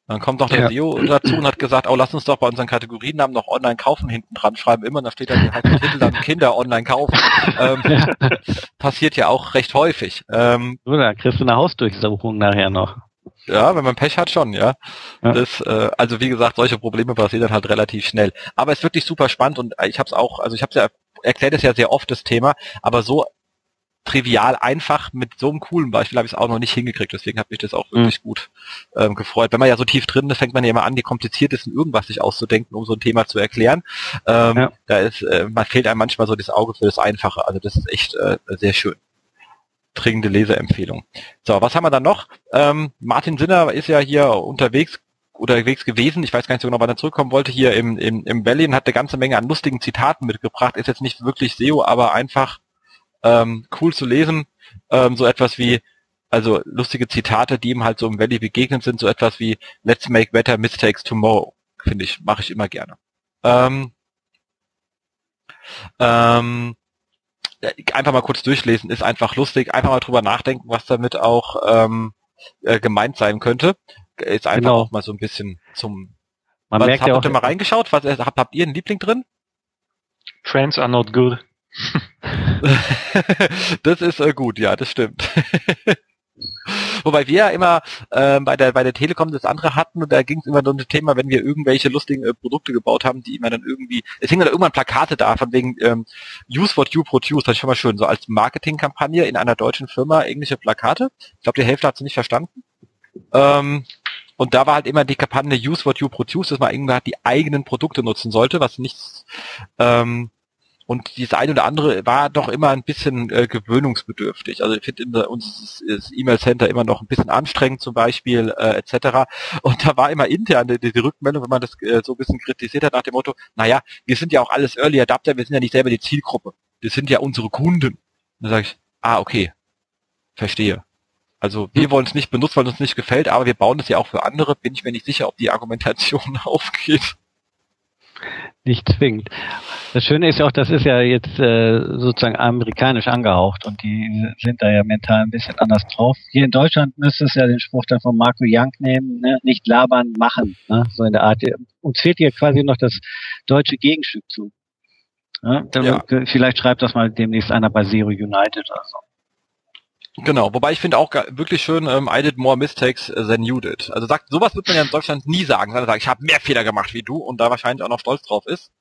Dann kommt noch der ja. SEO dazu und hat gesagt, oh, lass uns doch bei unseren Kategoriennamen noch online kaufen hinten dran schreiben immer, da steht dann halt der Titel dann Kinder online kaufen. ähm, passiert ja auch recht häufig. Ähm, Oder kriegst du eine Hausdurchsuchung nachher noch. Ja, wenn man Pech hat schon, ja. ja. Das, äh, also wie gesagt, solche Probleme passieren dann halt relativ schnell. Aber es ist wirklich super spannend und ich habe es auch, also ich habe ja erklärt es ja sehr oft das Thema, aber so trivial einfach mit so einem coolen Beispiel habe ich es auch noch nicht hingekriegt. Deswegen hat mich das auch wirklich mhm. gut ähm, gefreut. Wenn man ja so tief drin ist, fängt man ja immer an, die kompliziertesten irgendwas sich auszudenken, um so ein Thema zu erklären. Ähm, ja. Da ist, äh, man fehlt einem manchmal so das Auge für das Einfache. Also das ist echt äh, sehr schön. Dringende Leseempfehlung. So, was haben wir dann noch? Ähm, Martin Sinner ist ja hier unterwegs unterwegs gewesen. Ich weiß gar nicht so genau, wann er zurückkommen wollte. Hier im, im, im Berlin hat eine ganze Menge an lustigen Zitaten mitgebracht. Ist jetzt nicht wirklich SEO, aber einfach ähm, cool zu lesen. Ähm, so etwas wie, also lustige Zitate, die ihm halt so im Valley begegnet sind, so etwas wie Let's make better mistakes tomorrow. Finde ich, mache ich immer gerne. Ähm, ähm, einfach mal kurz durchlesen, ist einfach lustig, einfach mal drüber nachdenken, was damit auch ähm, äh, gemeint sein könnte. Ist einfach genau. auch mal so ein bisschen zum Man was, merkt habt ja auch, ihr mal reingeschaut? Was, habt, habt ihr einen Liebling drin? Trends are not good. das ist äh, gut, ja, das stimmt. Wobei wir ja immer äh, bei der bei der Telekom das andere hatten und da ging es immer um das Thema, wenn wir irgendwelche lustigen äh, Produkte gebaut haben, die immer dann irgendwie, es hingen dann irgendwann Plakate da von wegen ähm, Use what you produce, das ist schon mal schön, so als Marketingkampagne in einer deutschen Firma englische Plakate. Ich glaube, die Hälfte hat sie nicht verstanden. Ähm, und da war halt immer die Kampagne Use what you produce, dass man irgendwie die eigenen Produkte nutzen sollte, was nichts ähm, und dieses eine oder andere war doch immer ein bisschen äh, gewöhnungsbedürftig. Also ich finde uns ist E-Mail-Center immer noch ein bisschen anstrengend zum Beispiel äh, etc. Und da war immer intern die, die Rückmeldung, wenn man das äh, so ein bisschen kritisiert hat nach dem Motto, naja, wir sind ja auch alles Early Adapter, wir sind ja nicht selber die Zielgruppe. Wir sind ja unsere Kunden. Und dann sage ich, ah, okay, verstehe. Also wir wollen es nicht benutzen, weil es uns nicht gefällt, aber wir bauen es ja auch für andere. Bin ich mir nicht sicher, ob die Argumentation aufgeht nicht zwingend. Das Schöne ist ja auch, das ist ja jetzt äh, sozusagen amerikanisch angehaucht und die sind da ja mental ein bisschen anders drauf. Hier in Deutschland müsste es ja den Spruch dann von Marco Young nehmen, ne? nicht labern, machen, ne? so in der Art. Uns fehlt hier quasi noch das deutsche Gegenstück zu. Ja? ja. Vielleicht schreibt das mal demnächst einer bei Zero United oder so. Genau, wobei ich finde auch wirklich schön, ähm, I did more mistakes than you did. Also sagt, sowas wird man ja in Deutschland nie sagen, sondern sagen, ich habe mehr Fehler gemacht wie du und da wahrscheinlich auch noch stolz drauf ist.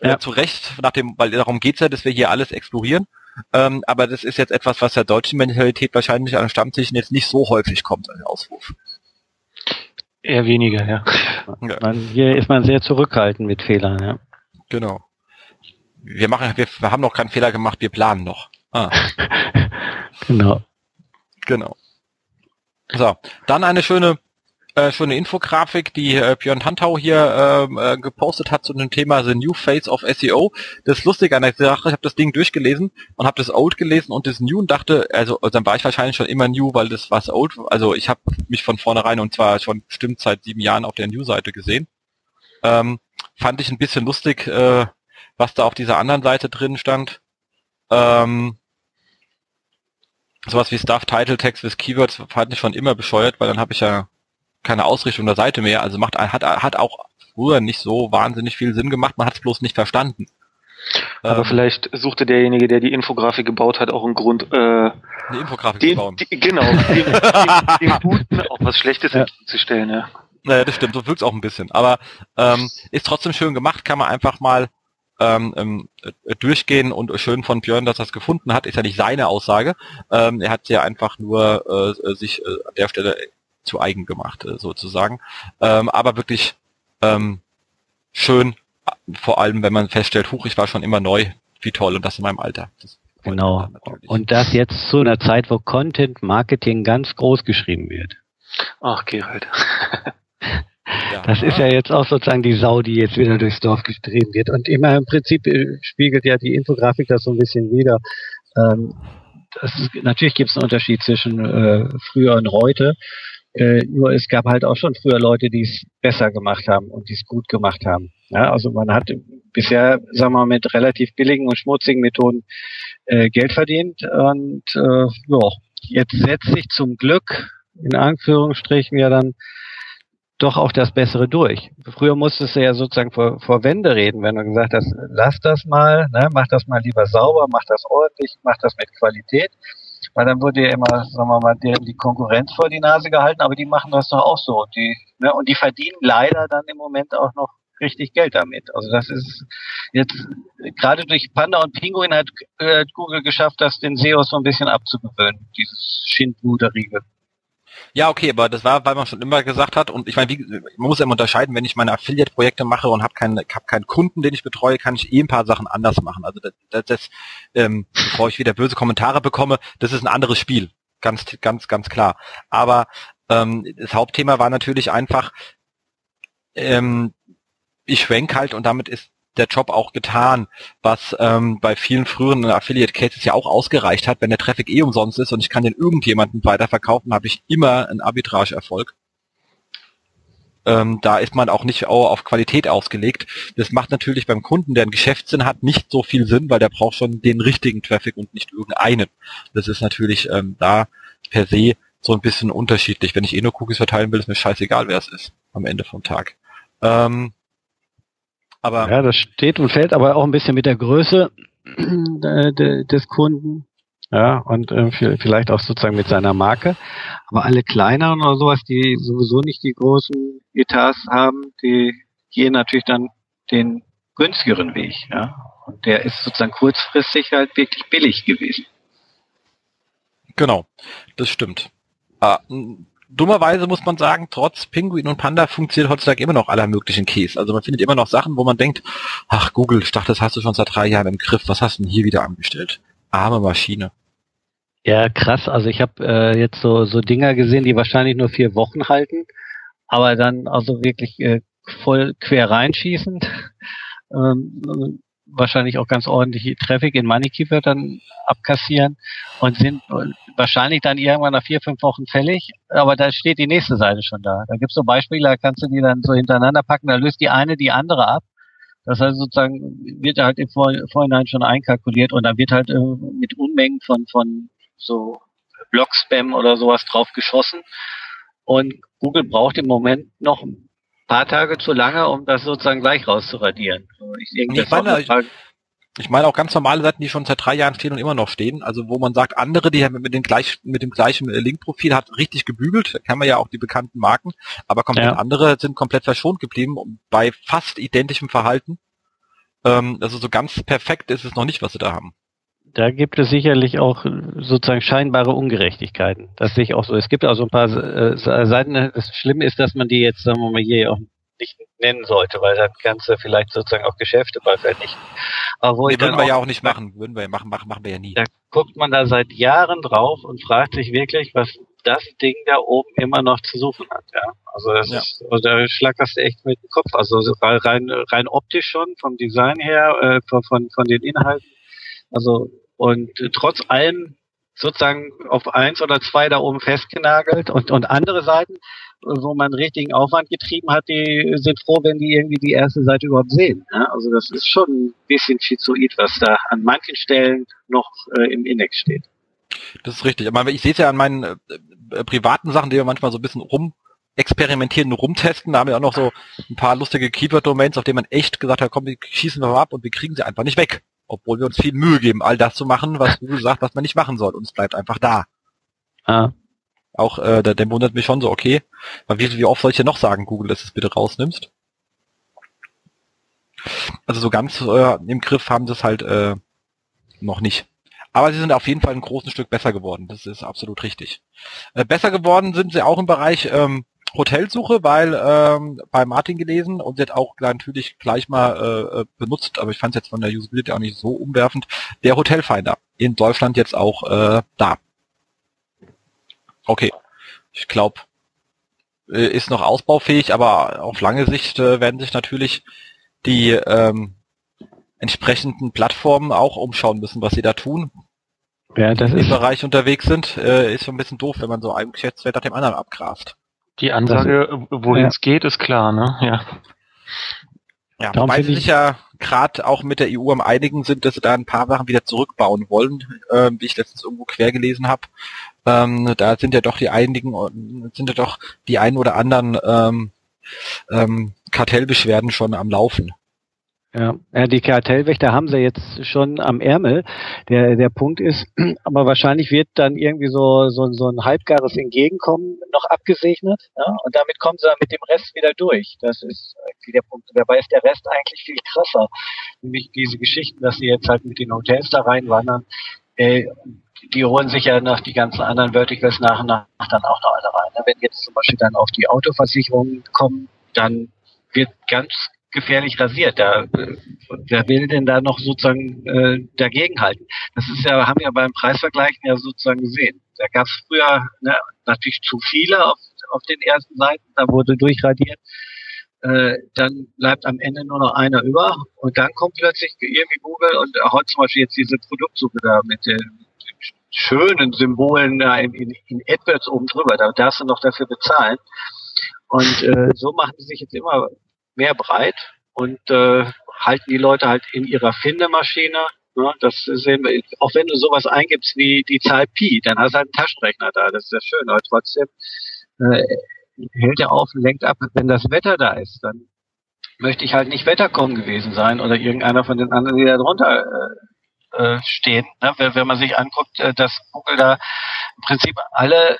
Ja. Äh, zu Recht, nach dem, weil darum geht's ja, dass wir hier alles explorieren. Ähm, aber das ist jetzt etwas, was der deutschen Mentalität wahrscheinlich an Stammtischen jetzt nicht so häufig kommt als Auswurf. Eher weniger, ja. ja. Man, hier ist man sehr zurückhaltend mit Fehlern, ja. Genau. Wir machen, wir, wir haben noch keinen Fehler gemacht, wir planen noch. Ah. Genau. Genau. So, dann eine schöne äh, schöne Infografik, die äh, Björn Tantau hier ähm, äh, gepostet hat zu dem Thema The New Face of SEO. Das ist lustig an der Sache, ich habe das Ding durchgelesen und habe das Old gelesen und das New und dachte, also dann war ich wahrscheinlich schon immer New, weil das was Old, also ich habe mich von vornherein und zwar schon bestimmt seit sieben Jahren auf der New-Seite gesehen. Ähm, fand ich ein bisschen lustig, äh, was da auf dieser anderen Seite drin stand. Ähm, sowas wie Stuff, Title, Text with Keywords fand ich schon immer bescheuert, weil dann habe ich ja keine Ausrichtung der Seite mehr. Also macht hat hat auch früher nicht so wahnsinnig viel Sinn gemacht, man hat es bloß nicht verstanden. Aber ähm, vielleicht suchte derjenige, der die Infografik gebaut hat, auch einen Grund, äh, eine Infografik den, zu bauen. Die, genau, den, den, den Guten auch was Schlechtes ja. entgegenzustellen, ja. Naja, das stimmt, so wirkt's auch ein bisschen. Aber ähm, ist trotzdem schön gemacht, kann man einfach mal ähm, ähm, äh, durchgehen und schön von Björn, dass er es gefunden hat, ist ja nicht seine Aussage. Ähm, er hat ja einfach nur äh, sich äh, an der Stelle zu eigen gemacht, äh, sozusagen. Ähm, aber wirklich ähm, schön, vor allem wenn man feststellt, huch, ich war schon immer neu, wie toll und das in meinem Alter. Genau. Und das jetzt zu einer Zeit, wo Content Marketing ganz groß geschrieben wird. Ach, Gerald. Das ist ja jetzt auch sozusagen die Sau, die jetzt wieder durchs Dorf getrieben wird. Und immer im Prinzip äh, spiegelt ja die Infografik das so ein bisschen wieder. Ähm, ist, natürlich gibt es einen Unterschied zwischen äh, früher und heute. Äh, nur es gab halt auch schon früher Leute, die es besser gemacht haben und die es gut gemacht haben. Ja, also man hat bisher, sagen wir mal, mit relativ billigen und schmutzigen Methoden äh, Geld verdient. Und äh, ja, jetzt setzt sich zum Glück in Anführungsstrichen ja dann doch auch das Bessere durch. Früher musstest du ja sozusagen vor, vor Wände reden, wenn du gesagt hast, lass das mal, ne, mach das mal lieber sauber, mach das ordentlich, mach das mit Qualität. Weil dann wurde ja immer, sagen wir mal, die, Konkurrenz vor die Nase gehalten, aber die machen das doch auch so. Die, ne, und die verdienen leider dann im Moment auch noch richtig Geld damit. Also das ist jetzt gerade durch Panda und Pinguin hat äh, Google geschafft, das den SEOs so ein bisschen abzugewöhnen, dieses Schindluderige. Ja, okay, aber das war, weil man schon immer gesagt hat, und ich meine, wie, man muss ja immer unterscheiden, wenn ich meine Affiliate-Projekte mache und habe keinen, hab keinen Kunden, den ich betreue, kann ich eh ein paar Sachen anders machen. Also das, das, das ähm, bevor ich wieder böse Kommentare bekomme, das ist ein anderes Spiel. Ganz, ganz, ganz klar. Aber ähm, das Hauptthema war natürlich einfach, ähm, ich schwenk halt und damit ist der Job auch getan, was ähm, bei vielen früheren Affiliate Cases ja auch ausgereicht hat. Wenn der Traffic eh umsonst ist und ich kann den irgendjemanden weiterverkaufen, habe ich immer einen Arbitrage-Erfolg. Ähm, da ist man auch nicht auf Qualität ausgelegt. Das macht natürlich beim Kunden, der einen Geschäftssinn hat, nicht so viel Sinn, weil der braucht schon den richtigen Traffic und nicht irgendeinen. Das ist natürlich ähm, da per se so ein bisschen unterschiedlich. Wenn ich eh nur Cookies verteilen will, ist mir scheißegal, wer es ist am Ende vom Tag. Ähm, aber ja, das steht und fällt aber auch ein bisschen mit der Größe des Kunden. Ja, und äh, vielleicht auch sozusagen mit seiner Marke. Aber alle kleineren oder sowas, die sowieso nicht die großen Etats haben, die gehen natürlich dann den günstigeren Weg. Ja. Und der ist sozusagen kurzfristig halt wirklich billig gewesen. Genau, das stimmt. Ah, dummerweise muss man sagen, trotz Pinguin und Panda funktioniert heutzutage immer noch aller möglichen Käse. Also man findet immer noch Sachen, wo man denkt, ach Google, ich dachte, das hast du schon seit drei Jahren im Griff. Was hast du denn hier wieder angestellt? Arme Maschine. Ja, krass. Also ich habe äh, jetzt so, so Dinger gesehen, die wahrscheinlich nur vier Wochen halten, aber dann also wirklich äh, voll quer reinschießen. ähm, wahrscheinlich auch ganz ordentlich Traffic in Moneykeeper dann abkassieren und sind wahrscheinlich dann irgendwann nach vier, fünf Wochen fällig. Aber da steht die nächste Seite schon da. Da gibt's so Beispiele, da kannst du die dann so hintereinander packen, da löst die eine die andere ab. Das heißt sozusagen, wird halt im Vorhinein schon einkalkuliert und dann wird halt äh, mit Unmengen von, von so Blog-Spam oder sowas drauf geschossen. Und Google braucht im Moment noch paar Tage zu lange, um das sozusagen gleich rauszuradieren. Ich, ich, meine, ich, ich meine auch ganz normale Seiten, die schon seit drei Jahren stehen und immer noch stehen. Also wo man sagt, andere, die mit, dem, gleich, mit dem gleichen äh, Link-Profil hat richtig gebügelt, da kennen wir ja auch die bekannten Marken, aber komplett ja. andere sind komplett verschont geblieben bei fast identischem Verhalten. Ähm, also so ganz perfekt ist es noch nicht, was sie da haben da gibt es sicherlich auch sozusagen scheinbare Ungerechtigkeiten. Das sehe ich auch so. Es gibt also ein paar äh, Seiten. Das Schlimme ist, dass man die jetzt, sagen wir mal, hier auch nicht nennen sollte, weil das Ganze vielleicht sozusagen auch Geschäfte bei vernichten. Aber wo nee, würden wir ja auch nicht machen. Würden wir machen, machen, machen wir ja nie. Da guckt man da seit Jahren drauf und fragt sich wirklich, was das Ding da oben immer noch zu suchen hat. Ja, also das ja. ist, also da schlackerst du echt mit dem Kopf. Also rein, rein optisch schon, vom Design her, äh, von, von, von den Inhalten. Also und trotz allem sozusagen auf eins oder zwei da oben festgenagelt und, und andere Seiten, wo man richtigen Aufwand getrieben hat, die sind froh, wenn die irgendwie die erste Seite überhaupt sehen. Ja? Also das ist schon ein bisschen schizoid, was da an manchen Stellen noch äh, im Index steht. Das ist richtig. Aber ich sehe es ja an meinen äh, äh, privaten Sachen, die wir manchmal so ein bisschen rum experimentieren rumtesten. Da haben wir auch noch so ein paar lustige Keyword-Domains, auf denen man echt gesagt hat, komm, wir schießen wir mal ab und wir kriegen sie einfach nicht weg obwohl wir uns viel Mühe geben, all das zu machen, was du sagst, was man nicht machen soll. Und es bleibt einfach da. Ah. Auch äh, der, der wundert mich schon so, okay, wie, wie oft soll ich dir noch sagen, Google, dass du es bitte rausnimmst? Also so ganz äh, im Griff haben sie es halt äh, noch nicht. Aber sie sind auf jeden Fall ein großes Stück besser geworden. Das ist absolut richtig. Äh, besser geworden sind sie auch im Bereich ähm, Hotelsuche, weil ähm, bei Martin gelesen und wird auch natürlich gleich mal äh, äh, benutzt, aber ich fand es jetzt von der Usability auch nicht so umwerfend. Der Hotelfinder in Deutschland jetzt auch äh, da. Okay, ich glaube, äh, ist noch ausbaufähig, aber auf lange Sicht äh, werden sich natürlich die ähm, entsprechenden Plattformen auch umschauen müssen, was sie da tun. Ja, das im Bereich unterwegs sind, äh, ist schon ein bisschen doof, wenn man so ein Geschäftsfeld nach dem anderen abgrast. Die Ansage, wohin es ja. geht, ist klar, ne? Ja. Ja, Darum wobei sie sich ja gerade auch mit der EU am einigen sind, dass sie da ein paar Sachen wieder zurückbauen wollen, äh, wie ich letztens irgendwo quer gelesen habe. Ähm, da sind ja doch die einigen, sind ja doch die ein oder anderen ähm, ähm, Kartellbeschwerden schon am Laufen. Ja, die Kartellwächter haben sie jetzt schon am Ärmel. Der, der Punkt ist, aber wahrscheinlich wird dann irgendwie so, so, so ein halbgares Entgegenkommen noch abgesegnet. Ja? Und damit kommen sie dann mit dem Rest wieder durch. Das ist der Punkt. Dabei ist der Rest eigentlich viel krasser. Nämlich diese Geschichten, dass sie jetzt halt mit den Hotels da reinwandern. Äh, die holen sich ja nach die ganzen anderen Verticals nach und nach dann auch noch alle rein. Wenn jetzt zum Beispiel dann auf die Autoversicherungen kommen, dann wird ganz gefährlich rasiert. Da, wer will denn da noch sozusagen äh, dagegenhalten? Das ist ja, haben wir beim Preisvergleichen ja sozusagen gesehen. Da gab es früher ne, natürlich zu viele auf, auf den ersten Seiten, da wurde durchradiert. Äh, dann bleibt am Ende nur noch einer über und dann kommt plötzlich irgendwie Google und heute zum Beispiel jetzt diese Produktsuche da mit den, schönen Symbolen da in, in, in AdWords oben drüber. Da darfst du noch dafür bezahlen. Und äh, so machen sie sich jetzt immer mehr breit und äh, halten die Leute halt in ihrer Findemaschine. Ne? Das sehen wir, auch wenn du sowas eingibst wie die Zahl Pi, dann hast du halt einen Taschenrechner da, das ist ja schön, aber trotzdem äh, hält er auf und lenkt ab, wenn das Wetter da ist, dann möchte ich halt nicht Wettercom gewesen sein oder irgendeiner von den anderen, die da drunter äh, äh, stehen. Ne? Wenn, man sich anguckt, äh, dass Google da im Prinzip alle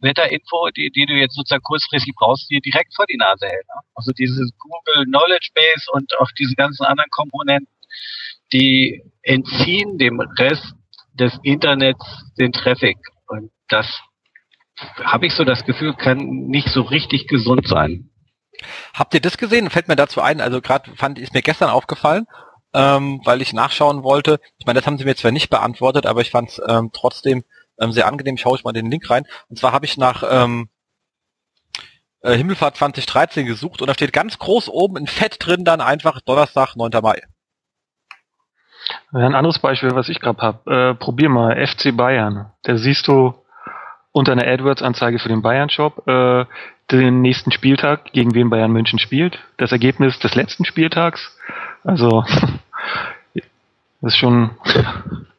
Wetterinfo, die, die du jetzt sozusagen kurzfristig brauchst, dir direkt vor die Nase hält. Ne? Also dieses Google Knowledge Base und auch diese ganzen anderen Komponenten, die entziehen dem Rest des Internets den Traffic. Und das habe ich so das Gefühl, kann nicht so richtig gesund sein. Habt ihr das gesehen? Fällt mir dazu ein, also gerade fand ist mir gestern aufgefallen, ähm, weil ich nachschauen wollte. Ich meine, das haben sie mir zwar nicht beantwortet, aber ich fand es ähm, trotzdem ähm, sehr angenehm. Schaue ich mal den Link rein. Und zwar habe ich nach ähm, äh, Himmelfahrt 2013 gesucht und da steht ganz groß oben in Fett drin dann einfach Donnerstag, 9. Mai. Ein anderes Beispiel, was ich gerade habe, äh, probier mal FC Bayern. Da siehst du unter einer AdWords-Anzeige für den Bayern-Shop äh, den nächsten Spieltag, gegen wen Bayern München spielt, das Ergebnis des letzten Spieltags. Also das ist schon.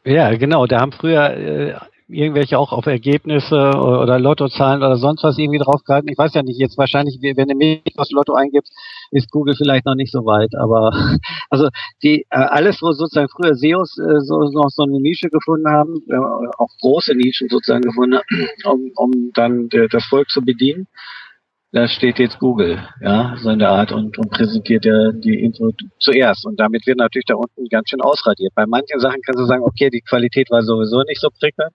Ja, genau. Da haben früher äh, irgendwelche auch auf Ergebnisse oder Lottozahlen oder sonst was irgendwie draufgehalten. Ich weiß ja nicht, jetzt wahrscheinlich, wenn du mich aus Lotto eingibst, ist Google vielleicht noch nicht so weit, aber also die äh, alles, wo sozusagen früher SEOs äh, so, noch so eine Nische gefunden haben, äh, auch große Nischen sozusagen gefunden um, um dann äh, das Volk zu bedienen, da steht jetzt Google, ja, so in der Art und, und präsentiert ja die Intro zuerst. Und damit wird natürlich da unten ganz schön ausradiert. Bei manchen Sachen kannst du sagen, okay, die Qualität war sowieso nicht so prickelnd.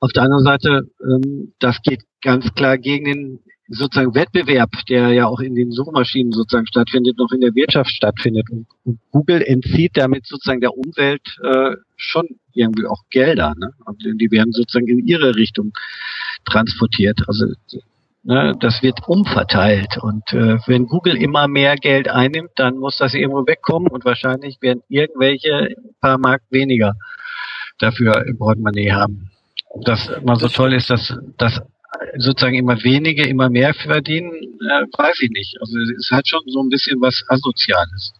Auf der anderen Seite, ähm, das geht ganz klar gegen den sozusagen Wettbewerb, der ja auch in den Suchmaschinen sozusagen stattfindet, noch in der Wirtschaft stattfindet. Und, und Google entzieht damit sozusagen der Umwelt äh, schon irgendwie auch Gelder. Ne? Und die werden sozusagen in ihre Richtung transportiert. Also Ne, das wird umverteilt. Und äh, wenn Google immer mehr Geld einnimmt, dann muss das irgendwo wegkommen und wahrscheinlich werden irgendwelche paar Mark weniger dafür im Portemonnaie haben. Dass man so toll ist, dass, dass sozusagen immer wenige immer mehr verdienen, äh, weiß ich nicht. Also es hat schon so ein bisschen was Asoziales.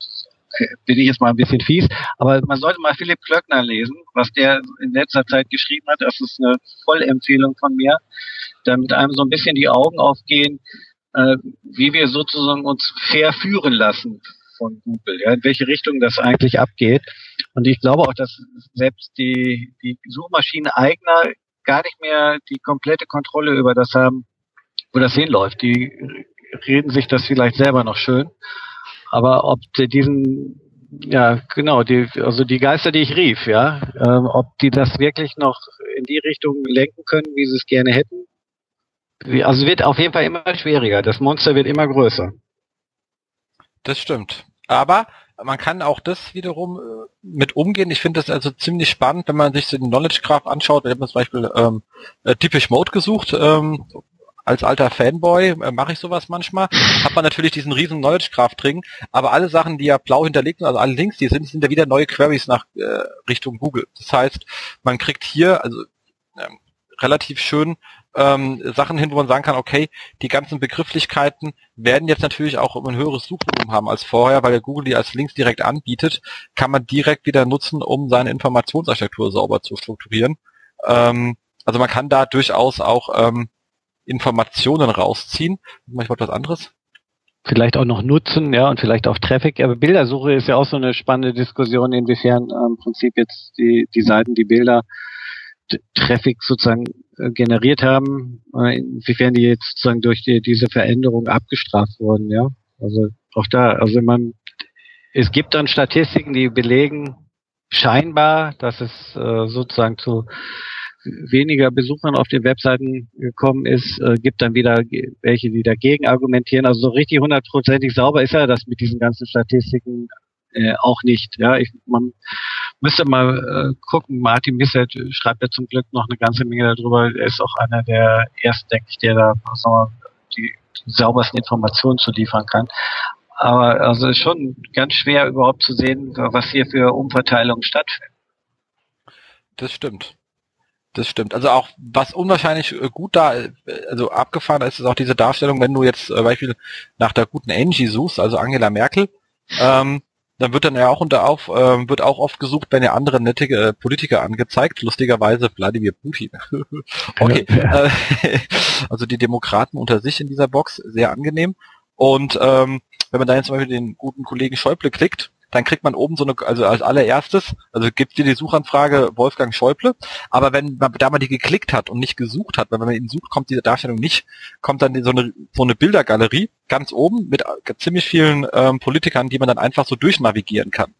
Bin ich jetzt mal ein bisschen fies, aber man sollte mal Philipp Klöckner lesen, was der in letzter Zeit geschrieben hat. Das ist eine Vollempfehlung von mir damit einem so ein bisschen die Augen aufgehen, äh, wie wir sozusagen uns fair führen lassen von Google, ja, in welche Richtung das eigentlich abgeht. Und ich glaube auch, dass selbst die, die Suchmaschinen-Eigner gar nicht mehr die komplette Kontrolle über das haben, wo das hinläuft. Die reden sich das vielleicht selber noch schön. Aber ob die diesen, ja, genau, die, also die Geister, die ich rief, ja, ähm, ob die das wirklich noch in die Richtung lenken können, wie sie es gerne hätten, also wird auf jeden Fall immer schwieriger. Das Monster wird immer größer. Das stimmt. Aber man kann auch das wiederum äh, mit umgehen. Ich finde das also ziemlich spannend, wenn man sich den Knowledge Graph anschaut. Ich habe zum Beispiel ähm, äh, typisch Mode gesucht, ähm, als alter Fanboy äh, mache ich sowas manchmal. Hat man natürlich diesen riesen Knowledge Graph drin, aber alle Sachen, die ja blau hinterlegt sind, also alle Links, die sind, sind ja wieder neue Queries nach äh, Richtung Google. Das heißt, man kriegt hier also ähm, relativ schön ähm, Sachen hin, wo man sagen kann, okay, die ganzen Begrifflichkeiten werden jetzt natürlich auch ein höheres Suchvolumen haben als vorher, weil der Google die als Links direkt anbietet, kann man direkt wieder nutzen, um seine Informationsarchitektur sauber zu strukturieren. Ähm, also man kann da durchaus auch ähm, Informationen rausziehen. Manchmal was anderes vielleicht auch noch nutzen, ja, und vielleicht auch Traffic. Aber Bildersuche ist ja auch so eine spannende Diskussion, inwiefern ähm, im Prinzip jetzt die, die Seiten, die Bilder Traffic sozusagen äh, generiert haben, äh, inwiefern die jetzt sozusagen durch die, diese Veränderung abgestraft wurden, ja. Also auch da, also man, es gibt dann Statistiken, die belegen scheinbar, dass es äh, sozusagen zu weniger Besuchern auf den Webseiten gekommen ist, äh, gibt dann wieder welche, die dagegen argumentieren. Also so richtig hundertprozentig sauber ist ja das mit diesen ganzen Statistiken äh, auch nicht. Ja, ich, man müsste mal äh, gucken. Martin Misset schreibt ja zum Glück noch eine ganze Menge darüber. Er ist auch einer der ersten, denke ich, der da so die, die saubersten Informationen zu liefern kann. Aber also ist schon ganz schwer überhaupt zu sehen, was hier für Umverteilungen stattfinden. Das stimmt. Das stimmt. Also auch was unwahrscheinlich äh, gut da, äh, also abgefahren ist, ist auch diese Darstellung, wenn du jetzt äh, Beispiel nach der guten Angie suchst, also Angela Merkel, ähm, dann wird dann ja auch unter auf, äh, wird auch oft gesucht, wenn ja andere nette äh, Politiker angezeigt, lustigerweise Wladimir Putin. okay. Ja. Also die Demokraten unter sich in dieser Box, sehr angenehm. Und ähm, wenn man da jetzt zum Beispiel den guten Kollegen Schäuble klickt, dann kriegt man oben so eine, also als allererstes, also gibt dir die Suchanfrage Wolfgang Schäuble, aber wenn man, da man die geklickt hat und nicht gesucht hat, weil wenn man ihn sucht, kommt diese Darstellung nicht, kommt dann so eine, so eine Bildergalerie ganz oben mit ziemlich vielen ähm, Politikern, die man dann einfach so durchnavigieren kann.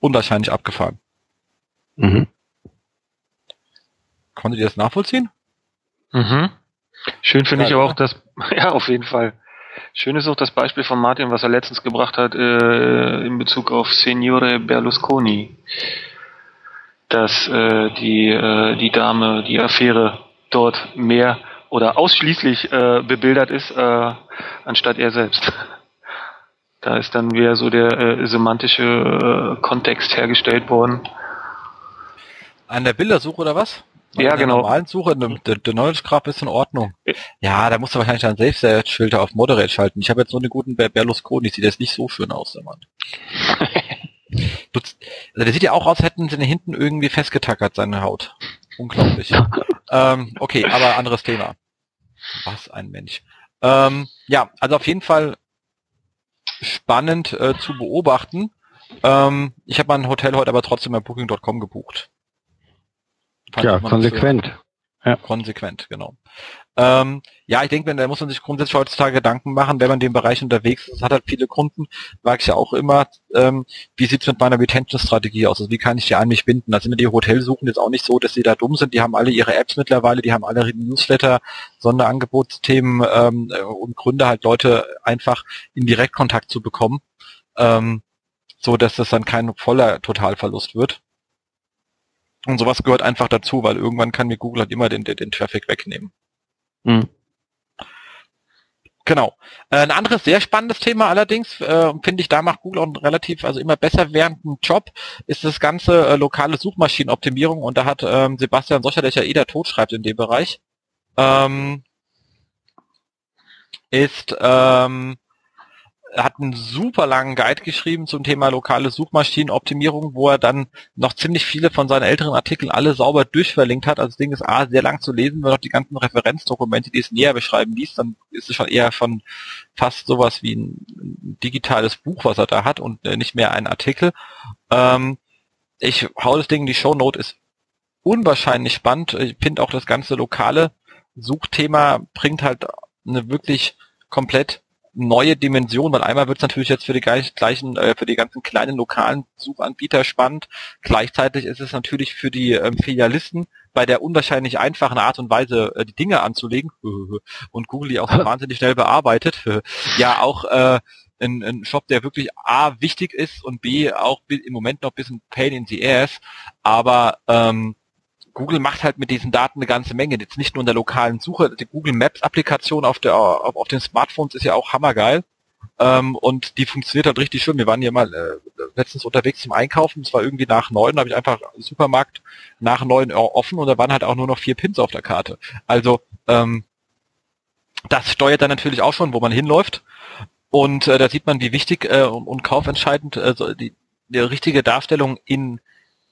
Unwahrscheinlich abgefahren. Mhm. Konntet ihr das nachvollziehen? Mhm. Schön finde ich auch, dass, ja, auf jeden Fall. Schön ist auch das Beispiel von Martin, was er letztens gebracht hat äh, in Bezug auf Signore Berlusconi, dass äh, die, äh, die Dame, die Affäre dort mehr oder ausschließlich äh, bebildert ist, äh, anstatt er selbst. Da ist dann wieder so der äh, semantische Kontext hergestellt worden. An der Bildersuche oder was? Ja, genau. normalen Suche, der, der Knowledge Graph ist in Ordnung. Ja, da musst du wahrscheinlich dann Safe-Search-Filter auf Moderate schalten. Ich habe jetzt so einen guten Berlusconi, sieht jetzt nicht so schön aus, der Mann. du, also der sieht ja auch aus, hätten sie hinten irgendwie festgetackert, seine Haut. Unglaublich. ähm, okay, aber anderes Thema. Was ein Mensch. Ähm, ja, also auf jeden Fall spannend äh, zu beobachten. Ähm, ich habe mein Hotel heute aber trotzdem bei Booking.com gebucht. Ja, konsequent. Ja. Konsequent, genau. Ähm, ja, ich denke, da muss man sich grundsätzlich heutzutage Gedanken machen, wenn man in dem Bereich unterwegs ist. Hat halt viele Kunden, sage ich ja auch immer, ähm, wie sieht's mit meiner Retention-Strategie aus? Also wie kann ich die an mich binden? Sind die Hotelsuchen jetzt auch nicht so, dass sie da dumm sind. Die haben alle ihre Apps mittlerweile, die haben alle Newsletter, Sonderangebotsthemen ähm, und Gründe halt Leute einfach in Direktkontakt zu bekommen, ähm, so dass das dann kein voller Totalverlust wird. Und sowas gehört einfach dazu, weil irgendwann kann mir Google halt immer den, den, den Traffic wegnehmen. Mhm. Genau. Äh, ein anderes sehr spannendes Thema allerdings, äh, finde ich, da macht Google auch relativ, also immer besser während Job, ist das ganze äh, lokale Suchmaschinenoptimierung und da hat ähm, Sebastian Socher, der ja eh der Tod schreibt in dem Bereich, ähm, ist ähm, hat einen super langen Guide geschrieben zum Thema lokale Suchmaschinenoptimierung, wo er dann noch ziemlich viele von seinen älteren Artikeln alle sauber durchverlinkt hat. Also das Ding ist A, sehr lang zu lesen, wenn man noch die ganzen Referenzdokumente, die es näher beschreiben liest, dann ist es schon eher von fast sowas wie ein digitales Buch, was er da hat und äh, nicht mehr ein Artikel. Ähm, ich hau das Ding in die Shownote, ist unwahrscheinlich spannend. Ich finde auch das ganze lokale Suchthema bringt halt eine wirklich komplett neue Dimension, weil einmal wird es natürlich jetzt für die gleichen, äh, für die ganzen kleinen lokalen Suchanbieter spannend. Gleichzeitig ist es natürlich für die ähm, Filialisten bei der unwahrscheinlich einfachen Art und Weise äh, die Dinge anzulegen und Google die auch so wahnsinnig schnell bearbeitet. ja, auch äh, ein, ein Shop, der wirklich A wichtig ist und B auch im Moment noch ein bisschen Pain in the Ass, aber ähm, Google macht halt mit diesen Daten eine ganze Menge. Jetzt nicht nur in der lokalen Suche. Die Google Maps Applikation auf der auf, auf den Smartphones ist ja auch hammergeil. Ähm, und die funktioniert halt richtig schön. Wir waren hier mal äh, letztens unterwegs zum Einkaufen. Es war irgendwie nach neun, da habe ich einfach Supermarkt nach neun offen und da waren halt auch nur noch vier Pins auf der Karte. Also ähm, das steuert dann natürlich auch schon, wo man hinläuft. Und äh, da sieht man, wie wichtig äh, und, und kaufentscheidend äh, die, die richtige Darstellung in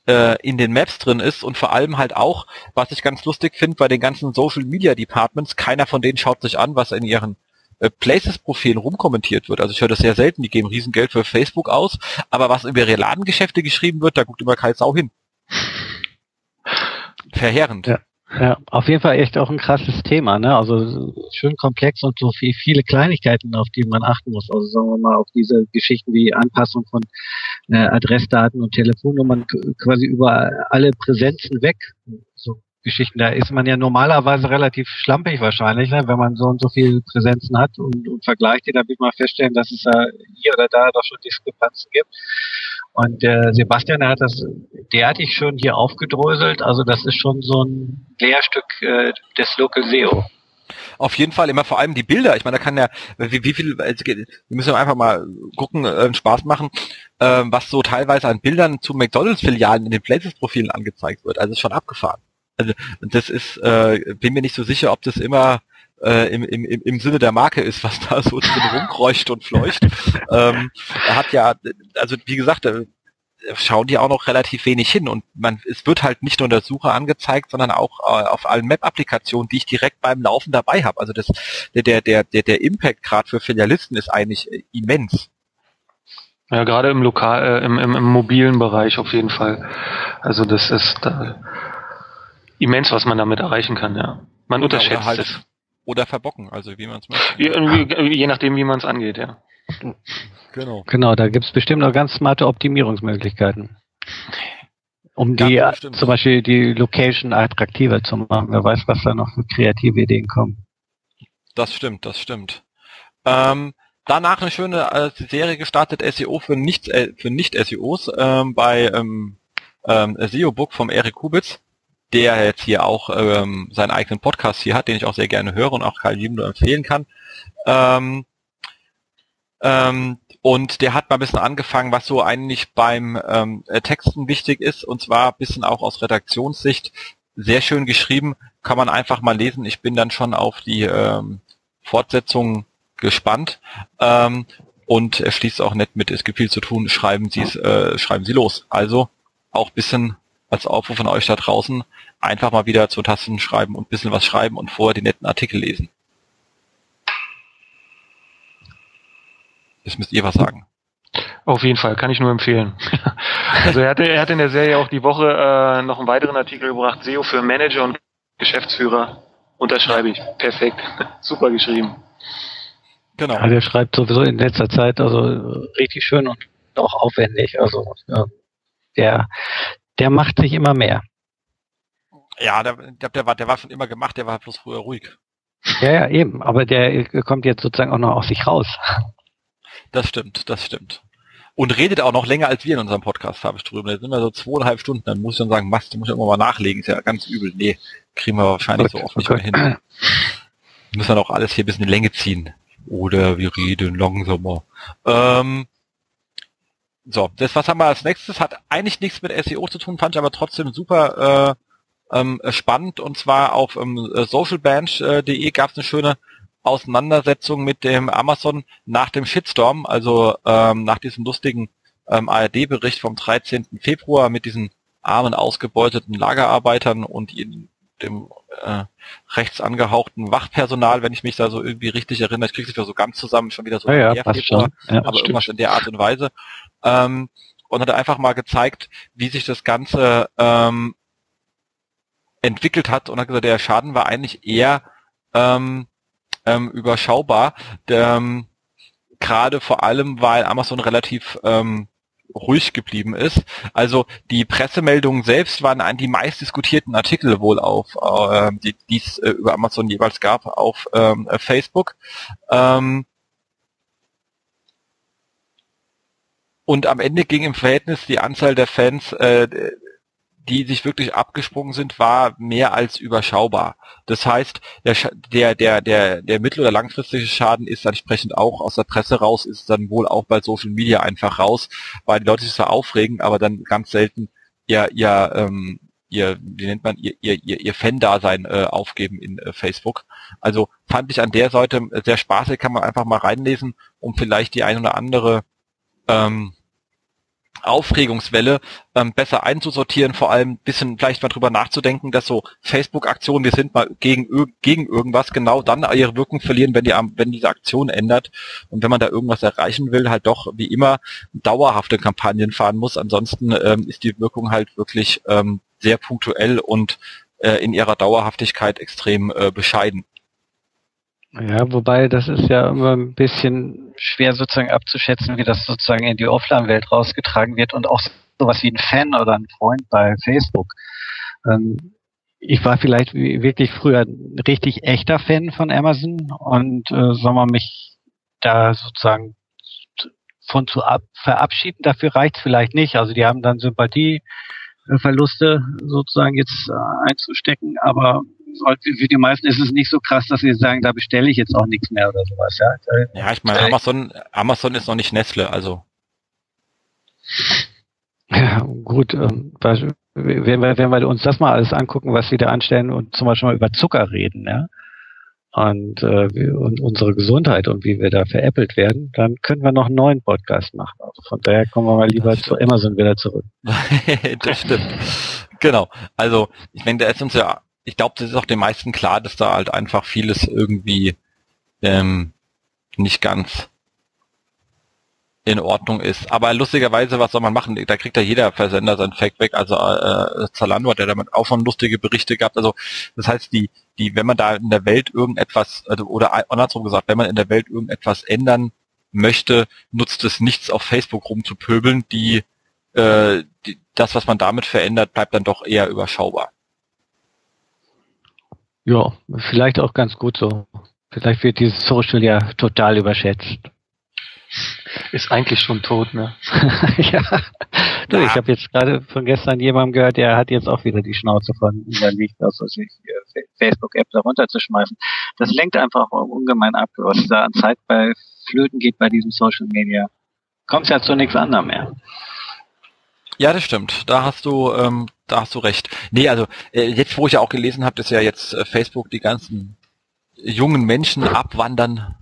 äh, in den Maps drin ist und vor allem halt auch, was ich ganz lustig finde, bei den ganzen Social Media Departments, keiner von denen schaut sich an, was in ihren äh, Places-Profilen rumkommentiert wird. Also ich höre das sehr selten, die geben Riesengeld für Facebook aus, aber was über ihre Ladengeschäfte geschrieben wird, da guckt immer kein Sau hin. Verheerend. Ja. Ja, auf jeden Fall echt auch ein krasses Thema, ne? Also schön komplex und so viel, viele Kleinigkeiten, auf die man achten muss. Also sagen wir mal auf diese Geschichten wie Anpassung von äh, Adressdaten und Telefonnummern quasi über alle Präsenzen weg. So Geschichten, da ist man ja normalerweise relativ schlampig wahrscheinlich, ne? wenn man so und so viele Präsenzen hat und, und vergleicht die, da wird man feststellen, dass es da hier oder da doch schon Diskrepanzen gibt. Und der Sebastian, hat das derartig schön hier aufgedröselt. Also das ist schon so ein Lehrstück äh, des Local SEO. Auf jeden Fall immer vor allem die Bilder. Ich meine, da kann ja, wie, wie viel, also, wir müssen einfach mal gucken, äh, Spaß machen, äh, was so teilweise an Bildern zu McDonalds-Filialen in den Places-Profilen angezeigt wird. Also ist schon abgefahren. Also das ist, äh, bin mir nicht so sicher, ob das immer äh, im, im, im Sinne der Marke ist, was da so drin rumkreucht und fleucht. ähm, er hat ja, also wie gesagt, äh, schauen die auch noch relativ wenig hin und man, es wird halt nicht nur in der Suche angezeigt, sondern auch äh, auf allen Map-Applikationen, die ich direkt beim Laufen dabei habe. Also das, der, der, der, der, Impact gerade für Filialisten ist eigentlich äh, immens. Ja, gerade im lokal, äh, im, im, im mobilen Bereich auf jeden Fall. Also das ist äh, immens, was man damit erreichen kann, ja. Man unterschätzt halt es. Oder verbocken, also wie man es möchte. Je, je nachdem, wie man es angeht, ja. Genau. Genau, da gibt's bestimmt noch ganz smarte Optimierungsmöglichkeiten. Um die, ja, zum Beispiel die Location attraktiver zu machen. Wer weiß, was da noch für kreative Ideen kommen. Das stimmt, das stimmt. Ähm, danach eine schöne äh, Serie gestartet, SEO für nicht äh, für nicht SEOs ähm, bei ähm, ähm, SEO Book vom Erik Kubitz der jetzt hier auch ähm, seinen eigenen Podcast hier hat, den ich auch sehr gerne höre und auch Karl jedem nur empfehlen kann. Ähm, ähm, und der hat mal ein bisschen angefangen, was so eigentlich beim ähm, äh, Texten wichtig ist, und zwar ein bisschen auch aus Redaktionssicht. Sehr schön geschrieben, kann man einfach mal lesen. Ich bin dann schon auf die ähm, Fortsetzung gespannt. Ähm, und er schließt auch nett mit, es gibt viel zu tun, schreiben Sie es, äh, schreiben Sie los. Also auch bisschen als Aufruf von euch da draußen, einfach mal wieder zu Tasten schreiben und ein bisschen was schreiben und vorher die netten Artikel lesen. Jetzt müsst ihr was sagen. Auf jeden Fall, kann ich nur empfehlen. also er hatte, er hat in der Serie auch die Woche äh, noch einen weiteren Artikel gebracht, SEO für Manager und Geschäftsführer. Unterschreibe ich. Perfekt. Super geschrieben. Genau. Also er schreibt sowieso in letzter Zeit also richtig schön und auch aufwendig. Also ja, der, der macht sich immer mehr. Ja, der, der, der, war, der war schon immer gemacht, der war bloß früher ruhig. Ja, ja, eben. Aber der kommt jetzt sozusagen auch noch aus sich raus. Das stimmt, das stimmt. Und redet auch noch länger als wir in unserem Podcast, habe ich drüber. Da sind wir so zweieinhalb Stunden, dann muss ich dann sagen, Mast, du musst ja immer mal nachlegen, ist ja ganz übel. Nee, kriegen wir wahrscheinlich Gut, so oft nicht mehr hin. Wir müssen dann auch alles hier ein bisschen in Länge ziehen. Oder wir reden langsamer. Ähm, so, das was haben wir als nächstes? Hat eigentlich nichts mit SEO zu tun, fand ich aber trotzdem super äh, ähm, spannend. Und zwar auf ähm, socialbench.de gab es eine schöne Auseinandersetzung mit dem Amazon nach dem Shitstorm, also ähm, nach diesem lustigen ähm, ARD-Bericht vom 13. Februar mit diesen armen, ausgebeuteten Lagerarbeitern und dem äh, rechts angehauchten Wachpersonal, wenn ich mich da so irgendwie richtig erinnere. Ich kriege sich da so ganz zusammen, schon wieder so ja, ja, Februar, ja, aber irgendwas in der Art und Weise. Ähm, und hat einfach mal gezeigt, wie sich das Ganze ähm, entwickelt hat und hat gesagt, der Schaden war eigentlich eher ähm, ähm, überschaubar. Ähm, Gerade vor allem, weil Amazon relativ ähm, ruhig geblieben ist. Also die Pressemeldungen selbst waren die meist diskutierten Artikel wohl auf, äh, die es äh, über Amazon jeweils gab, auf ähm, Facebook. Ähm, und am Ende ging im Verhältnis die Anzahl der Fans äh, die sich wirklich abgesprungen sind, war mehr als überschaubar. Das heißt, der, der, der, der, der mittel- oder langfristige Schaden ist entsprechend auch aus der Presse raus, ist dann wohl auch bei Social Media einfach raus, weil die Leute sich zwar aufregen, aber dann ganz selten ihr, ihr, ähm, ihr, wie nennt man, ihr, ihr, ihr Fan-Dasein äh, aufgeben in äh, Facebook. Also fand ich an der Seite sehr spaßig, kann man einfach mal reinlesen, um vielleicht die ein oder andere ähm, Aufregungswelle ähm, besser einzusortieren, vor allem bisschen vielleicht mal drüber nachzudenken, dass so Facebook-Aktionen, wir sind mal gegen, gegen irgendwas, genau dann ihre Wirkung verlieren, wenn die wenn diese Aktion ändert und wenn man da irgendwas erreichen will, halt doch wie immer dauerhafte Kampagnen fahren muss. Ansonsten ähm, ist die Wirkung halt wirklich ähm, sehr punktuell und äh, in ihrer Dauerhaftigkeit extrem äh, bescheiden. Ja, wobei das ist ja immer ein bisschen schwer sozusagen abzuschätzen, wie das sozusagen in die Offline-Welt rausgetragen wird und auch sowas wie ein Fan oder ein Freund bei Facebook. Ähm, ich war vielleicht wirklich früher ein richtig echter Fan von Amazon und äh, soll man mich da sozusagen von zu ab verabschieden, dafür reicht es vielleicht nicht. Also die haben dann Sympathieverluste sozusagen jetzt äh, einzustecken, aber für die meisten ist es nicht so krass, dass sie sagen, da bestelle ich jetzt auch nichts mehr oder sowas. Ja, ja ich meine, Amazon, Amazon ist noch nicht Nestle, also. Ja, gut, ähm, wenn wir, wenn wir uns das mal alles angucken, was sie da anstellen und zum Beispiel mal über Zucker reden, ja, und, äh, und unsere Gesundheit und wie wir da veräppelt werden, dann können wir noch einen neuen Podcast machen. Also von daher kommen wir mal lieber zu Amazon wieder zurück. das stimmt. Genau. Also ich meine, da ist uns ja ich glaube, das ist auch den meisten klar, dass da halt einfach vieles irgendwie ähm, nicht ganz in Ordnung ist. Aber lustigerweise, was soll man machen? Da kriegt ja jeder Versender sein Fact weg. Also äh, Zalando hat ja damit auch schon lustige Berichte gehabt. Also das heißt, die, die, wenn man da in der Welt irgendetwas, also oder andersrum gesagt, wenn man in der Welt irgendetwas ändern möchte, nutzt es nichts auf Facebook rumzupöbeln. Die, äh, die, das, was man damit verändert, bleibt dann doch eher überschaubar. Ja, vielleicht auch ganz gut so. Vielleicht wird dieses Social ja total überschätzt. Ist eigentlich schon tot, ne? ja. Du, ja. Ich habe jetzt gerade von gestern jemandem gehört, der hat jetzt auch wieder die Schnauze von überlegt, also sich Facebook-App da runterzuschmeißen. Das lenkt einfach ungemein ab, was da an Zeit bei Flöten geht bei diesem Social Media. Kommt ja zu nichts anderem mehr. Ja, das stimmt. Da hast du, ähm, da hast du recht. Nee, also äh, jetzt, wo ich ja auch gelesen habe, dass ja jetzt äh, Facebook die ganzen jungen Menschen abwandern.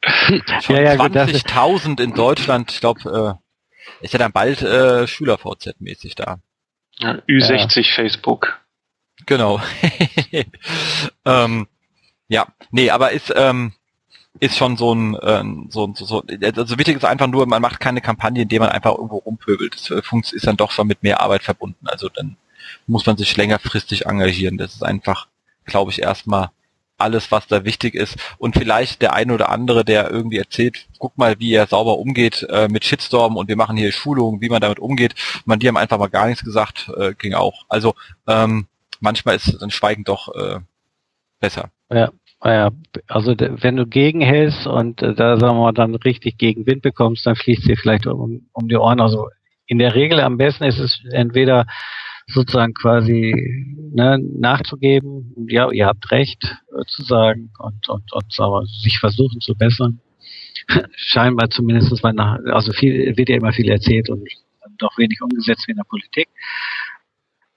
Schon ja, ja, 20.000 in Deutschland. Ich glaube, äh, ist ja dann bald äh, Schüler-VZ-mäßig da. Ja, Ü60 ja. Facebook. Genau. ähm, ja, nee, aber ist ähm, ist schon so ein, äh, so, so, so, also wichtig ist einfach nur, man macht keine Kampagne, indem man einfach irgendwo rumpöbelt. Das äh, ist dann doch schon mit mehr Arbeit verbunden. Also dann muss man sich längerfristig engagieren. Das ist einfach, glaube ich, erstmal alles, was da wichtig ist. Und vielleicht der eine oder andere, der irgendwie erzählt, guck mal, wie er sauber umgeht äh, mit Shitstorm und wir machen hier Schulungen, wie man damit umgeht. Man, die haben einfach mal gar nichts gesagt, äh, ging auch. Also ähm, manchmal ist dann Schweigen doch äh, besser. Ja, also wenn du gegenhältst und äh, da sagen wir mal dann richtig gegen Wind bekommst, dann fliegt sie vielleicht um, um die Ohren. Also in der Regel am besten ist es entweder sozusagen quasi ne, nachzugeben, ja, ihr habt recht äh, zu sagen und, und, und aber sich versuchen zu bessern. Scheinbar zumindest, weil nach, also viel wird ja immer viel erzählt und doch wenig umgesetzt wie in der Politik.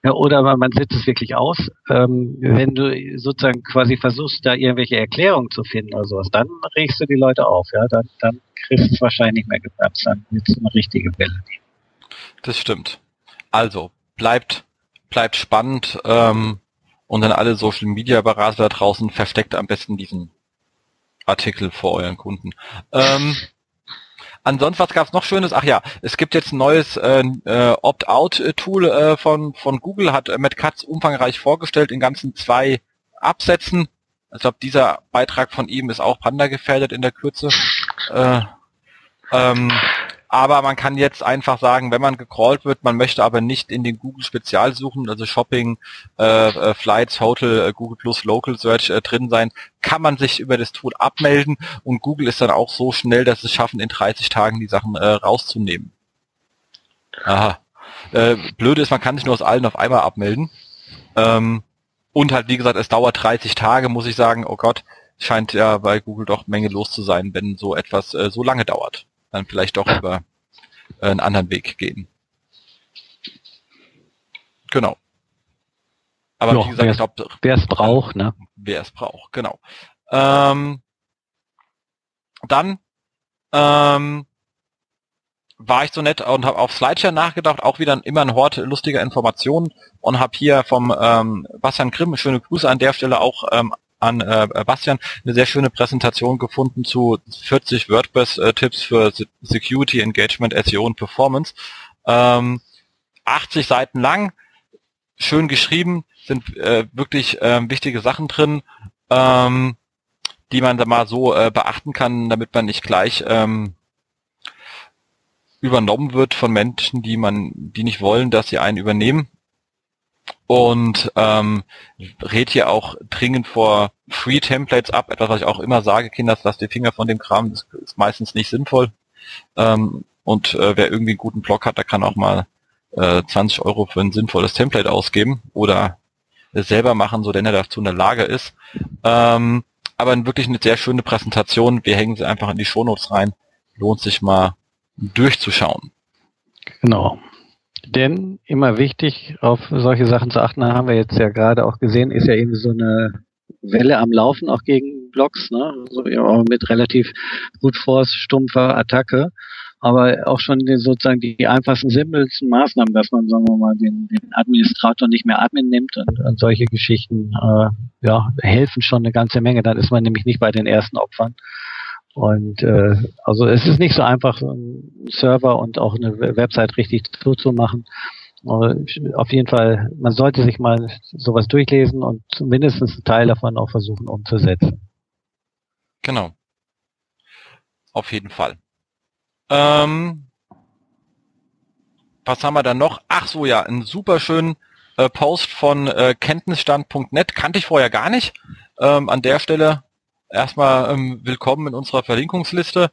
Ja, oder man setzt es wirklich aus. Ähm, wenn du sozusagen quasi versuchst, da irgendwelche Erklärungen zu finden oder sowas, dann regst du die Leute auf, ja, dann, dann kriegst du es wahrscheinlich nicht mehr gebremst, dann wird es eine richtige Welle. Das stimmt. Also, bleibt, bleibt spannend ähm, und dann alle Social Media Berater da draußen versteckt am besten diesen Artikel vor euren Kunden. Ähm, Ansonsten, was gab's noch Schönes? Ach ja, es gibt jetzt ein neues äh, äh, Opt-out-Tool äh, von, von Google, hat äh, Matt Katz umfangreich vorgestellt in ganzen zwei Absätzen. Ich glaube, dieser Beitrag von ihm ist auch Panda gefährdet in der Kürze. Äh, ähm, aber man kann jetzt einfach sagen, wenn man gecrawlt wird, man möchte aber nicht in den Google Spezialsuchen, also Shopping, äh, äh, Flights, Hotel, äh, Google Plus Local Search äh, drin sein, kann man sich über das Tool abmelden und Google ist dann auch so schnell, dass es schaffen, in 30 Tagen die Sachen äh, rauszunehmen. Aha. Äh, blöde ist, man kann sich nur aus allen auf einmal abmelden. Ähm, und halt, wie gesagt, es dauert 30 Tage, muss ich sagen, oh Gott, scheint ja bei Google doch Menge los zu sein, wenn so etwas äh, so lange dauert. Dann vielleicht doch über äh, einen anderen Weg gehen. Genau. Aber jo, wie gesagt, ich glaube, wer es braucht, ne? Wer es braucht, genau. Ähm, dann ähm, war ich so nett und habe auf Slideshare nachgedacht, auch wieder immer ein Hort lustiger Informationen und habe hier vom ähm, Bastian Grimm, schöne Grüße an der Stelle auch ähm, an äh, Bastian, eine sehr schöne Präsentation gefunden zu 40 WordPress-Tipps für Security, Engagement, SEO und Performance. Ähm, 80 Seiten lang, schön geschrieben, sind äh, wirklich äh, wichtige Sachen drin, ähm, die man da mal so äh, beachten kann, damit man nicht gleich ähm, übernommen wird von Menschen, die man, die nicht wollen, dass sie einen übernehmen. Und ähm, rät hier auch dringend vor Free Templates ab, etwas, was ich auch immer sage, Kinder, lasst die Finger von dem Kram, das ist meistens nicht sinnvoll. Ähm, und äh, wer irgendwie einen guten Blog hat, der kann auch mal äh, 20 Euro für ein sinnvolles Template ausgeben oder es selber machen, so denn er dazu in der Lage ist. Ähm, aber wirklich eine sehr schöne Präsentation. Wir hängen sie einfach in die Shownotes rein. Lohnt sich mal durchzuschauen. Genau. Denn immer wichtig, auf solche Sachen zu achten, haben wir jetzt ja gerade auch gesehen, ist ja eben so eine Welle am Laufen auch gegen Blocks, ne? So, ja, mit relativ gut Force, stumpfer Attacke aber auch schon die, sozusagen die einfachsten, simpelsten Maßnahmen, dass man, sagen wir mal, den, den Administrator nicht mehr Admin nimmt und, und solche Geschichten, äh, ja, helfen schon eine ganze Menge. Dann ist man nämlich nicht bei den ersten Opfern. Und äh, also es ist nicht so einfach, einen Server und auch eine Website richtig zuzumachen. Auf jeden Fall, man sollte sich mal sowas durchlesen und zumindest einen Teil davon auch versuchen umzusetzen. Genau. Auf jeden Fall. Ähm, was haben wir da noch? Ach so, ja, einen super schönen äh, Post von äh, kenntnisstand.net. Kannte ich vorher gar nicht. Ähm, an der Stelle erstmal ähm, willkommen in unserer Verlinkungsliste.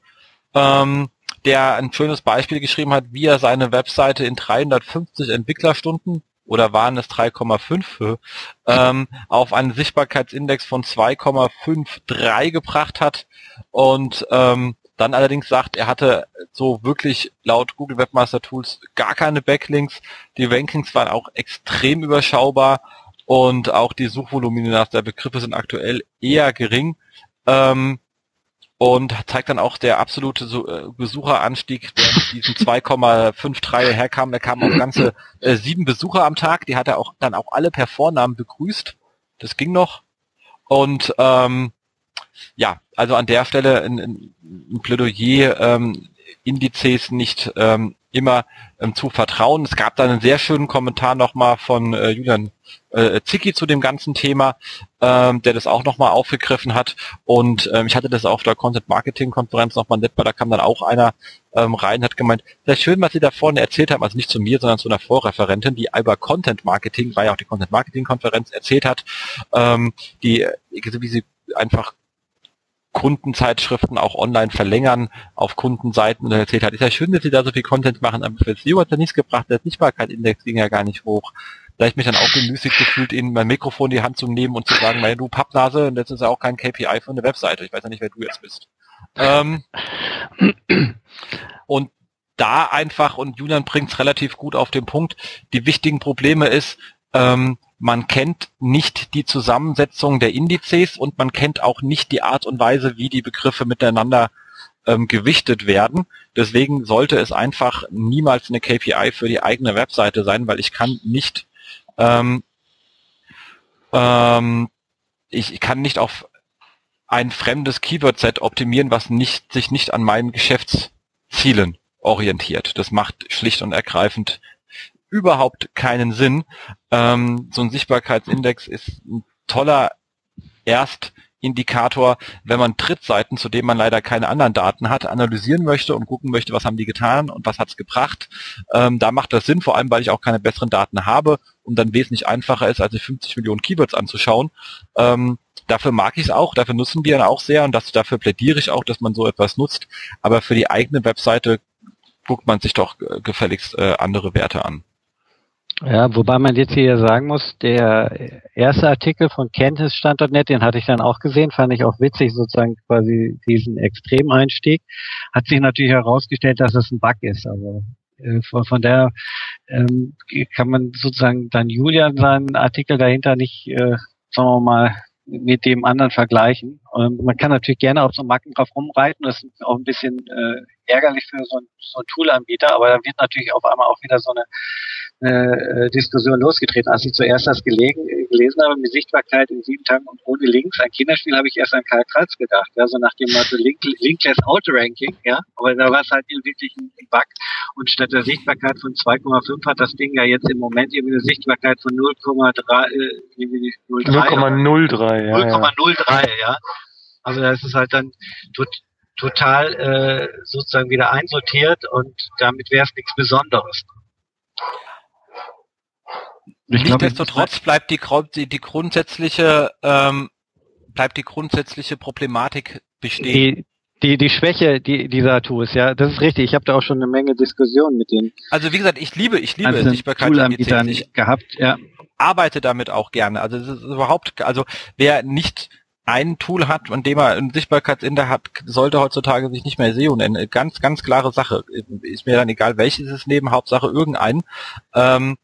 Ähm, der ein schönes Beispiel geschrieben hat, wie er seine Webseite in 350 Entwicklerstunden oder waren es 3,5 ähm, auf einen Sichtbarkeitsindex von 2,53 gebracht hat und ähm, dann allerdings sagt, er hatte so wirklich laut Google Webmaster Tools gar keine Backlinks. Die Rankings waren auch extrem überschaubar und auch die Suchvolumina der Begriffe sind aktuell eher gering. Ähm, und zeigt dann auch der absolute äh, Besucheranstieg, der mit diesen 2,53 herkam. Er kam auf ganze äh, sieben Besucher am Tag. Die hat er auch dann auch alle per Vornamen begrüßt. Das ging noch. Und ähm, ja, also an der Stelle ein, ein Plädoyer, ähm, Indizes nicht ähm, immer ähm, zu vertrauen. Es gab da einen sehr schönen Kommentar nochmal von äh, Julian äh, Zicki zu dem ganzen Thema, ähm, der das auch nochmal aufgegriffen hat. Und ähm, ich hatte das auf der Content Marketing Konferenz nochmal nett, weil da kam dann auch einer ähm, rein, hat gemeint, sehr schön, was Sie da vorne erzählt haben, also nicht zu mir, sondern zu einer Vorreferentin, die über Content Marketing, war ja auch die Content Marketing Konferenz, erzählt hat, ähm, die, wie sie einfach Kundenzeitschriften auch online verlängern auf Kundenseiten und erzählt hat, ist ja schön, dass sie da so viel Content machen, aber für SEO hat er nichts gebracht, der Sichtbarkeit-Index ging ja gar nicht hoch. Da ich mich dann auch bemüßigt gefühlt, ihnen mein Mikrofon in die Hand zu nehmen und zu sagen, naja, du Pappnase, und das ist ja auch kein KPI für eine Webseite. Ich weiß ja nicht, wer du jetzt bist. Ähm, und da einfach, und Julian bringt es relativ gut auf den Punkt, die wichtigen Probleme ist, ähm, man kennt nicht die Zusammensetzung der Indizes und man kennt auch nicht die Art und Weise, wie die Begriffe miteinander ähm, gewichtet werden. Deswegen sollte es einfach niemals eine KPI für die eigene Webseite sein, weil ich kann nicht ähm, ähm, ich kann nicht auf ein fremdes Keyword-Set optimieren, was nicht, sich nicht an meinen Geschäftszielen orientiert. Das macht schlicht und ergreifend überhaupt keinen Sinn. Ähm, so ein Sichtbarkeitsindex ist ein toller Erstindikator, wenn man Drittseiten, zu denen man leider keine anderen Daten hat, analysieren möchte und gucken möchte, was haben die getan und was hat's gebracht. Ähm, da macht das Sinn, vor allem weil ich auch keine besseren Daten habe und dann wesentlich einfacher ist, als sich 50 Millionen Keywords anzuschauen. Ähm, dafür mag ich es auch, dafür nutzen wir auch sehr und das, dafür plädiere ich auch, dass man so etwas nutzt. Aber für die eigene Webseite guckt man sich doch äh, gefälligst äh, andere Werte an. Ja, wobei man jetzt hier sagen muss, der erste Artikel von Kenntnisstand.net, den hatte ich dann auch gesehen, fand ich auch witzig, sozusagen quasi diesen Extremeinstieg. Hat sich natürlich herausgestellt, dass es ein Bug ist. Also äh, von, von der ähm, kann man sozusagen dann Julian seinen Artikel dahinter nicht, äh, sagen wir mal, mit dem anderen vergleichen. Und man kann natürlich gerne auf so Macken drauf rumreiten. Das ist auch ein bisschen äh, ärgerlich für so ein, so Tool-Anbieter, aber dann wird natürlich auf einmal auch wieder so eine äh, Diskussion losgetreten. Als ich zuerst das gelegen, gelesen habe, mit Sichtbarkeit in sieben Tagen und ohne Links, ein Kinderspiel, habe ich erst an Karl Kratz gedacht, ja, so nach dem Motto Link, Linkless Auto-Ranking, ja, aber da war es halt wirklich ein Bug und statt der Sichtbarkeit von 2,5 hat das Ding ja jetzt im Moment irgendwie eine Sichtbarkeit von 0,3, äh, 0,03, ja. 0,03, ja. Also das ist halt dann tot, total äh, sozusagen wieder einsortiert und damit wäre es nichts Besonderes. Nichtsdestotrotz bleibt die, die, die grundsätzliche ähm, bleibt die grundsätzliche Problematik bestehen. Die, die, die Schwäche die, dieser Tools, ja, das ist richtig. Ich habe da auch schon eine Menge Diskussionen mit den. Also wie gesagt, ich liebe, ich liebe also Sichtbarkeit. Ich gehabt, ja. Arbeite damit auch gerne. Also das ist überhaupt, also wer nicht ein Tool hat, an dem er einen Sichtbarkeitsindex hat, sollte heutzutage sich nicht mehr SEO nennen. Ganz, ganz klare Sache. Ist mir dann egal, welches es neben, Hauptsache irgendein. Ähm,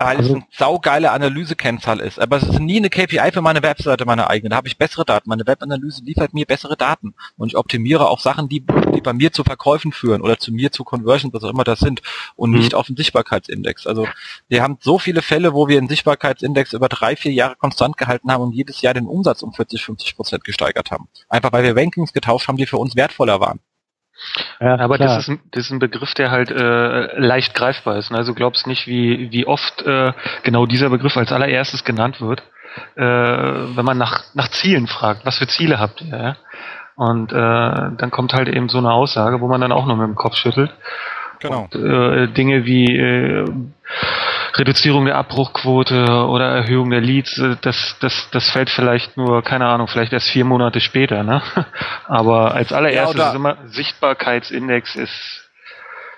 weil also, es eine saugeile Analysekennzahl ist. Aber es ist nie eine KPI für meine Webseite, meine eigene. Da habe ich bessere Daten. Meine Webanalyse liefert mir bessere Daten. Und ich optimiere auch Sachen, die, die bei mir zu Verkäufen führen oder zu mir zu Conversions, was auch immer das sind. Und nicht mhm. auf den Sichtbarkeitsindex. Also wir haben so viele Fälle, wo wir den Sichtbarkeitsindex über drei, vier Jahre konstant gehalten haben und jedes Jahr den Umsatz um 40, 50 Prozent gesteigert haben. Einfach weil wir Rankings getauscht haben, die für uns wertvoller waren. Ja, aber das ist, ein, das ist ein Begriff, der halt äh, leicht greifbar ist. Ne? Also glaubst nicht, wie, wie oft äh, genau dieser Begriff als allererstes genannt wird, äh, wenn man nach, nach Zielen fragt. Was für Ziele habt ihr? Ja? Und äh, dann kommt halt eben so eine Aussage, wo man dann auch nur mit dem Kopf schüttelt. Genau. Und, äh, Dinge wie äh, Reduzierung der Abbruchquote oder Erhöhung der Leads, äh, das, das, das fällt vielleicht nur, keine Ahnung, vielleicht erst vier Monate später, ne? Aber als allererstes ja, immer Sichtbarkeitsindex ist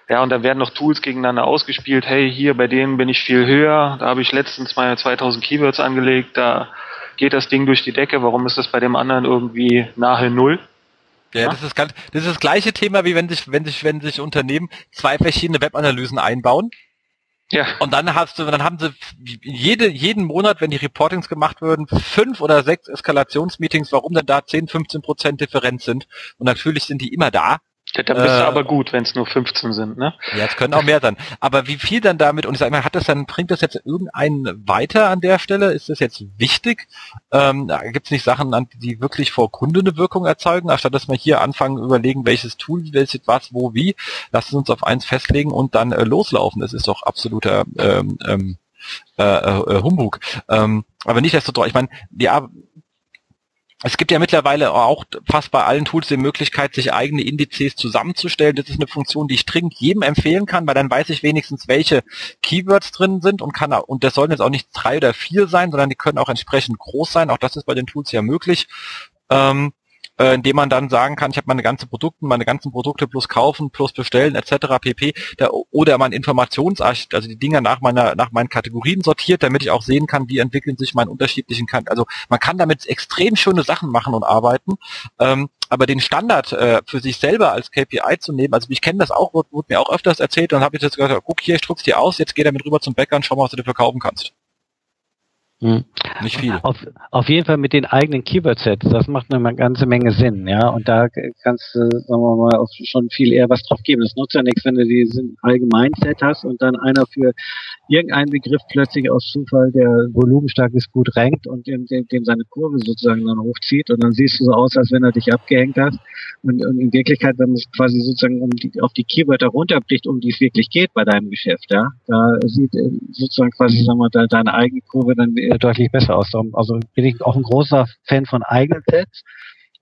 ja, und da werden noch Tools gegeneinander ausgespielt. Hey, hier bei denen bin ich viel höher. Da habe ich letztens meine 2000 Keywords angelegt. Da geht das Ding durch die Decke. Warum ist das bei dem anderen irgendwie nahe Null? Ja, das ist ganz, das ist das gleiche Thema, wie wenn sich, wenn sich, wenn sich Unternehmen zwei verschiedene Webanalysen einbauen. Ja. Und dann hast du, dann haben sie jede, jeden Monat, wenn die Reportings gemacht würden, fünf oder sechs Eskalationsmeetings, warum denn da 10, 15 Prozent Differenz sind. Und natürlich sind die immer da. Ja, dann bist äh, du aber gut, wenn es nur 15 sind, ne? Ja, es können auch mehr sein. Aber wie viel dann damit, und ich sage mal, hat das dann, bringt das jetzt irgendeinen weiter an der Stelle? Ist das jetzt wichtig? Ähm, Gibt es nicht Sachen, die wirklich vor Kunde eine Wirkung erzeugen, anstatt dass wir hier anfangen, überlegen, welches Tool, welches was, wo, wie, lassen uns auf eins festlegen und dann äh, loslaufen. Das ist doch absoluter ähm, ähm, äh, äh, Humbug. Ähm, aber nicht desto trotz, ich meine, die es gibt ja mittlerweile auch fast bei allen Tools die Möglichkeit, sich eigene Indizes zusammenzustellen. Das ist eine Funktion, die ich dringend jedem empfehlen kann, weil dann weiß ich wenigstens, welche Keywords drin sind und kann, und das sollen jetzt auch nicht drei oder vier sein, sondern die können auch entsprechend groß sein. Auch das ist bei den Tools ja möglich. Ähm, äh, indem man dann sagen kann, ich habe meine ganzen Produkte, meine ganzen Produkte plus kaufen, plus bestellen etc. pp. Da, oder mein Informationsarchiv, also die Dinger nach meiner nach meinen Kategorien sortiert, damit ich auch sehen kann, wie entwickeln sich meine unterschiedlichen kan also man kann damit extrem schöne Sachen machen und arbeiten. Ähm, aber den Standard äh, für sich selber als KPI zu nehmen, also ich kenne das auch, wurde, wurde mir auch öfters erzählt, dann habe ich jetzt gesagt, guck hier, ich druck's dir aus, jetzt geh damit rüber zum Bäcker und schau mal, was du dir verkaufen kannst. Hm. Nicht viel. Auf, auf jeden Fall mit den eigenen Keyword-Sets. Das macht eine ganze Menge Sinn, ja. Und da kannst du, sagen wir mal, auch schon viel eher was drauf geben. Das nutzt ja nichts, wenn du diesen Allgemein-Set hast und dann einer für irgendeinen Begriff plötzlich aus Zufall, der volumenstark ist, gut rankt und dem, dem, dem seine Kurve sozusagen dann hochzieht. Und dann siehst du so aus, als wenn er dich abgehängt hat. Und, und in Wirklichkeit, wenn es quasi sozusagen um die, auf die Keywörter runterbricht, um die es wirklich geht bei deinem Geschäft, ja. Da sieht äh, sozusagen quasi, sagen wir mal, deine eigene Kurve dann deutlich besser aus. Also bin ich auch ein großer Fan von eigenen Sets.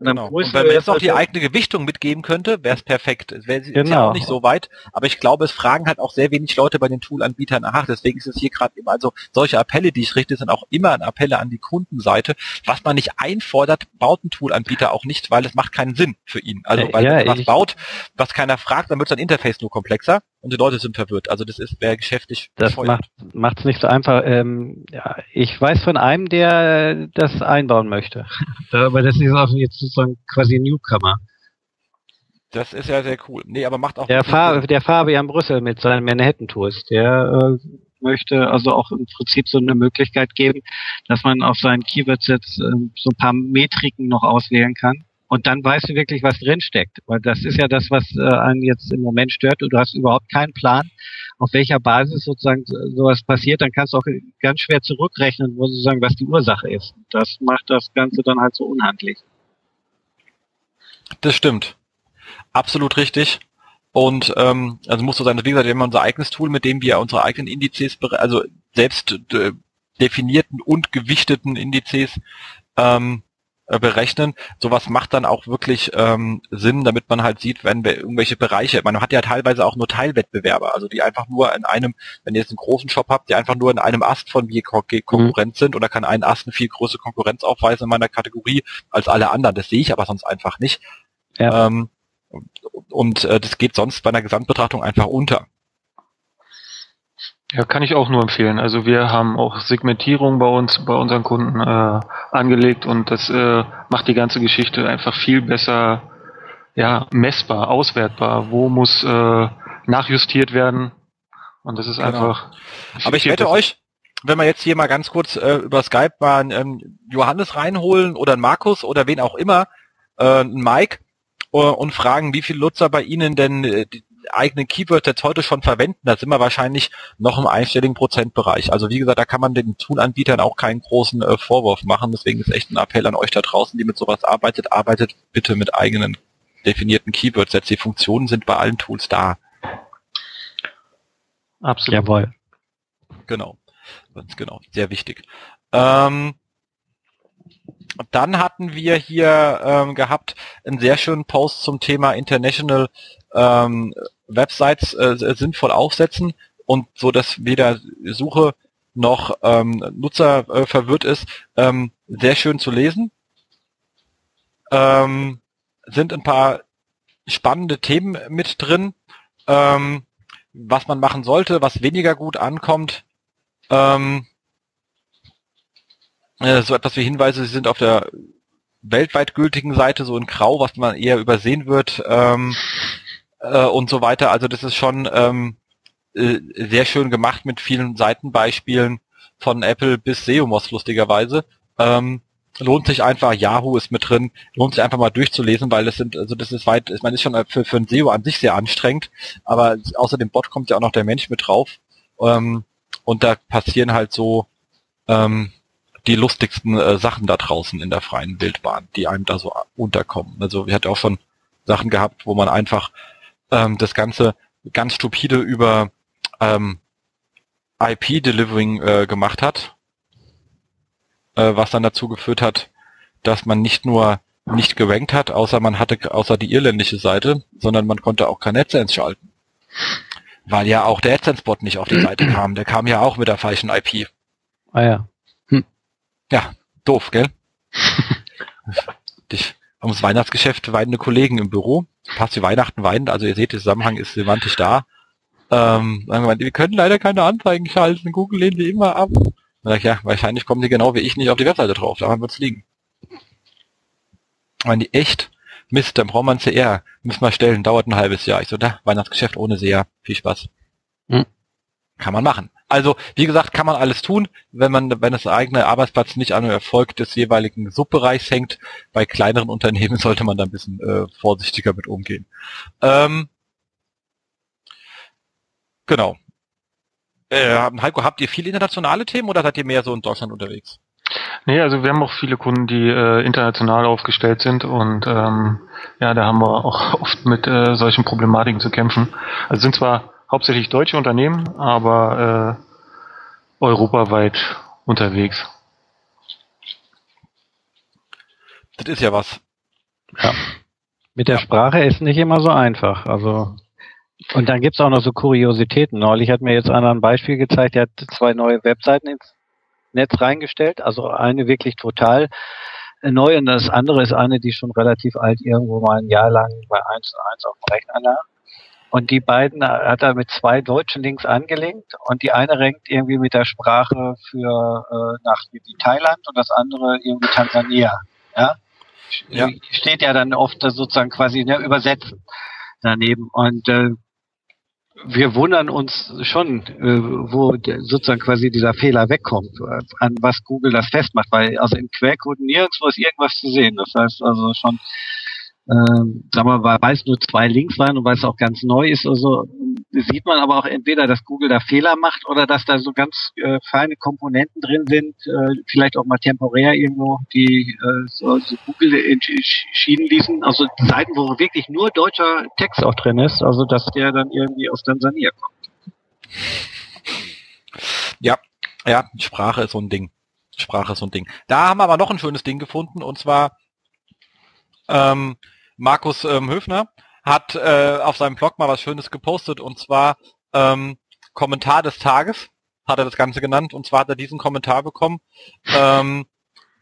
Und, genau. und wenn man jetzt noch die eigene Gewichtung mitgeben könnte, wäre es perfekt. Es wäre genau. ja auch nicht so weit, aber ich glaube, es fragen halt auch sehr wenig Leute bei den Toolanbietern nach. Deswegen ist es hier gerade immer, also solche Appelle, die ich richte, sind auch immer Appelle an die Kundenseite. Was man nicht einfordert, baut ein Toolanbieter auch nicht, weil es macht keinen Sinn für ihn. Also weil ja, was baut, was keiner fragt, dann wird sein Interface nur komplexer und die Leute sind verwirrt. Also das ist wäre geschäftlich. Das macht es nicht so einfach. Ähm, ja, ich weiß von einem, der das einbauen möchte. Aber das ist auch jetzt sozusagen quasi ein Newcomer. Das ist ja sehr cool. Nee, aber macht auch. Der, Fahr der Fabian Brüssel mit seinen Manhattan-Tours, der äh, möchte also auch im Prinzip so eine Möglichkeit geben, dass man auf seinen Keywords jetzt äh, so ein paar Metriken noch auswählen kann und dann weißt du wirklich, was drin steckt. Weil das ist ja das, was äh, einen jetzt im Moment stört. Und du hast überhaupt keinen Plan, auf welcher Basis sozusagen sowas passiert. Dann kannst du auch ganz schwer zurückrechnen, wo sozusagen, was die Ursache ist. Das macht das Ganze dann halt so unhandlich. Das stimmt. Absolut richtig. Und ähm, also muss so sein, wie gesagt, wir haben unser eigenes Tool, mit dem wir unsere eigenen Indizes, also selbst äh, definierten und gewichteten Indizes ähm, äh, berechnen. Sowas macht dann auch wirklich ähm, Sinn, damit man halt sieht, wenn wir irgendwelche Bereiche, man hat ja teilweise auch nur Teilwettbewerber, also die einfach nur in einem, wenn ihr jetzt einen großen Shop habt, die einfach nur in einem Ast von mir Konkurrenz mhm. sind oder kann ein Ast eine viel größere Konkurrenz aufweisen in meiner Kategorie als alle anderen. Das sehe ich aber sonst einfach nicht. Ja. Ähm, und äh, das geht sonst bei einer Gesamtbetrachtung einfach unter. Ja, kann ich auch nur empfehlen. Also wir haben auch Segmentierung bei uns, bei unseren Kunden äh, angelegt und das äh, macht die ganze Geschichte einfach viel besser ja, messbar, auswertbar. Wo muss äh, nachjustiert werden? Und das ist genau. einfach. Aber ich wette euch, wenn wir jetzt hier mal ganz kurz äh, über Skype mal einen ähm, Johannes reinholen oder einen Markus oder wen auch immer, äh, einen Mike, äh, und fragen, wie viele Nutzer bei Ihnen denn äh, die, eigenen Keywords jetzt heute schon verwenden, da sind wir wahrscheinlich noch im einstelligen Prozentbereich. Also wie gesagt, da kann man den Toolanbietern auch keinen großen äh, Vorwurf machen. Deswegen ist echt ein Appell an euch da draußen, die mit sowas arbeitet, arbeitet bitte mit eigenen definierten Keywords. Jetzt die Funktionen sind bei allen Tools da. Absolut. Jawohl. Genau. Ganz genau. Sehr wichtig. Ähm, dann hatten wir hier ähm, gehabt einen sehr schönen Post zum Thema International ähm, Websites äh, sinnvoll aufsetzen und so, dass weder Suche noch ähm, Nutzer äh, verwirrt ist, ähm, sehr schön zu lesen. Ähm, sind ein paar spannende Themen mit drin, ähm, was man machen sollte, was weniger gut ankommt. Ähm, äh, so etwas wie Hinweise, sie sind auf der weltweit gültigen Seite so in Grau, was man eher übersehen wird. Ähm, äh, und so weiter. Also das ist schon ähm, äh, sehr schön gemacht mit vielen Seitenbeispielen von Apple bis Seomos lustigerweise. Ähm, lohnt sich einfach, Yahoo ist mit drin, lohnt sich einfach mal durchzulesen, weil das sind, also das ist weit, ich meine, ist schon für, für ein SEO an sich sehr anstrengend, aber außer dem Bot kommt ja auch noch der Mensch mit drauf. Ähm, und da passieren halt so ähm, die lustigsten äh, Sachen da draußen in der freien Wildbahn, die einem da so unterkommen. Also wir hatten auch schon Sachen gehabt, wo man einfach ähm, das Ganze ganz stupide über ähm, IP-Delivering äh, gemacht hat, äh, was dann dazu geführt hat, dass man nicht nur nicht gerankt hat, außer man hatte außer die irländische Seite, sondern man konnte auch kein AdSense schalten. Weil ja auch der AdSense-Bot nicht auf die Seite kam. Der kam ja auch mit der falschen IP. Ah ja. Hm. Ja, doof, gell? Dich ums Weihnachtsgeschäft weinende Kollegen im Büro. Passt wie Weihnachten weinen, also ihr seht, der Zusammenhang ist semantisch da. Ähm, wir können leider keine Anzeigen schalten, Google lehnt die immer ab. Dann ich, ja, wahrscheinlich kommen die genau wie ich nicht auf die Webseite drauf, daran wird's liegen. Wenn die echt, Mist, dann braucht man CR, müssen wir stellen, dauert ein halbes Jahr. Ich so, da, Weihnachtsgeschäft ohne SEA, viel Spaß. Hm. Kann man machen. Also, wie gesagt, kann man alles tun, wenn man, wenn das eigene Arbeitsplatz nicht an dem Erfolg des jeweiligen Subbereichs hängt. Bei kleineren Unternehmen sollte man da ein bisschen äh, vorsichtiger mit umgehen. Ähm, genau. Äh, Heiko, habt ihr viele internationale Themen oder seid ihr mehr so in Deutschland unterwegs? Nee, also wir haben auch viele Kunden, die äh, international aufgestellt sind und ähm, ja, da haben wir auch oft mit äh, solchen Problematiken zu kämpfen. Also sind zwar hauptsächlich deutsche Unternehmen, aber äh, europaweit unterwegs. Das ist ja was. Ja. Mit der Sprache ist nicht immer so einfach. Also und dann gibt's auch noch so Kuriositäten. Neulich hat mir jetzt einer ein Beispiel gezeigt, der hat zwei neue Webseiten ins Netz reingestellt. Also eine wirklich total neu und das andere ist eine, die schon relativ alt irgendwo mal ein Jahr lang bei 1 und 1 auf dem Rechner lag. Und die beiden hat er mit zwei deutschen Links angelinkt und die eine renkt irgendwie mit der Sprache für äh, nach wie Thailand und das andere irgendwie Tansania. Ja? ja. Steht ja dann oft sozusagen quasi ne, übersetzen daneben. Und äh, wir wundern uns schon, äh, wo sozusagen quasi dieser Fehler wegkommt, äh, an was Google das festmacht, weil also im Quellcode nirgendwo ist irgendwas zu sehen. Das heißt also schon ähm, wir mal, weil es nur zwei Links waren und weil es auch ganz neu ist oder sieht man aber auch entweder, dass Google da Fehler macht oder dass da so ganz äh, feine Komponenten drin sind, äh, vielleicht auch mal temporär irgendwo, die äh, so, so Google entschieden ließen. Also Seiten, wo wirklich nur deutscher Text auch drin ist, also dass der dann irgendwie aus Tansania kommt. Ja, ja, Sprache ist so ein Ding. Sprache ist so ein Ding. Da haben wir aber noch ein schönes Ding gefunden und zwar ähm, Markus ähm, Höfner hat äh, auf seinem Blog mal was Schönes gepostet und zwar ähm, Kommentar des Tages hat er das Ganze genannt und zwar hat er diesen Kommentar bekommen ähm,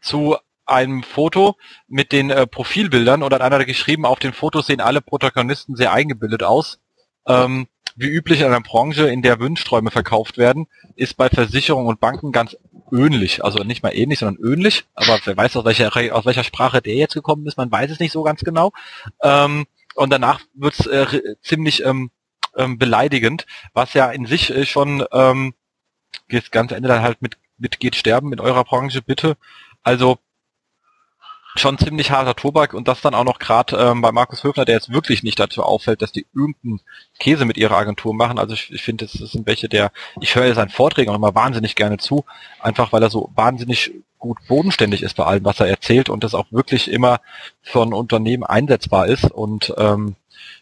zu einem Foto mit den äh, Profilbildern und dann hat er geschrieben, auf den Fotos sehen alle Protagonisten sehr eingebildet aus. Ähm, wie üblich in einer Branche, in der Wünschträume verkauft werden, ist bei Versicherungen und Banken ganz ähnlich. Also nicht mal ähnlich, sondern ähnlich. Aber wer weiß, aus welcher, aus welcher Sprache der jetzt gekommen ist, man weiß es nicht so ganz genau. Ähm, und danach wird's äh, ziemlich ähm, ähm, beleidigend, was ja in sich äh, schon ähm, das ganze Ende dann halt mit, mit geht sterben in eurer Branche, bitte. Also schon ziemlich harter Tobak und das dann auch noch gerade ähm, bei Markus Höfner, der jetzt wirklich nicht dazu auffällt, dass die irgendeinen Käse mit ihrer Agentur machen. Also ich, ich finde, das sind welche, der, ich höre seinen Vorträgen auch immer wahnsinnig gerne zu, einfach weil er so wahnsinnig gut bodenständig ist bei allem, was er erzählt und das auch wirklich immer von Unternehmen einsetzbar ist und ähm,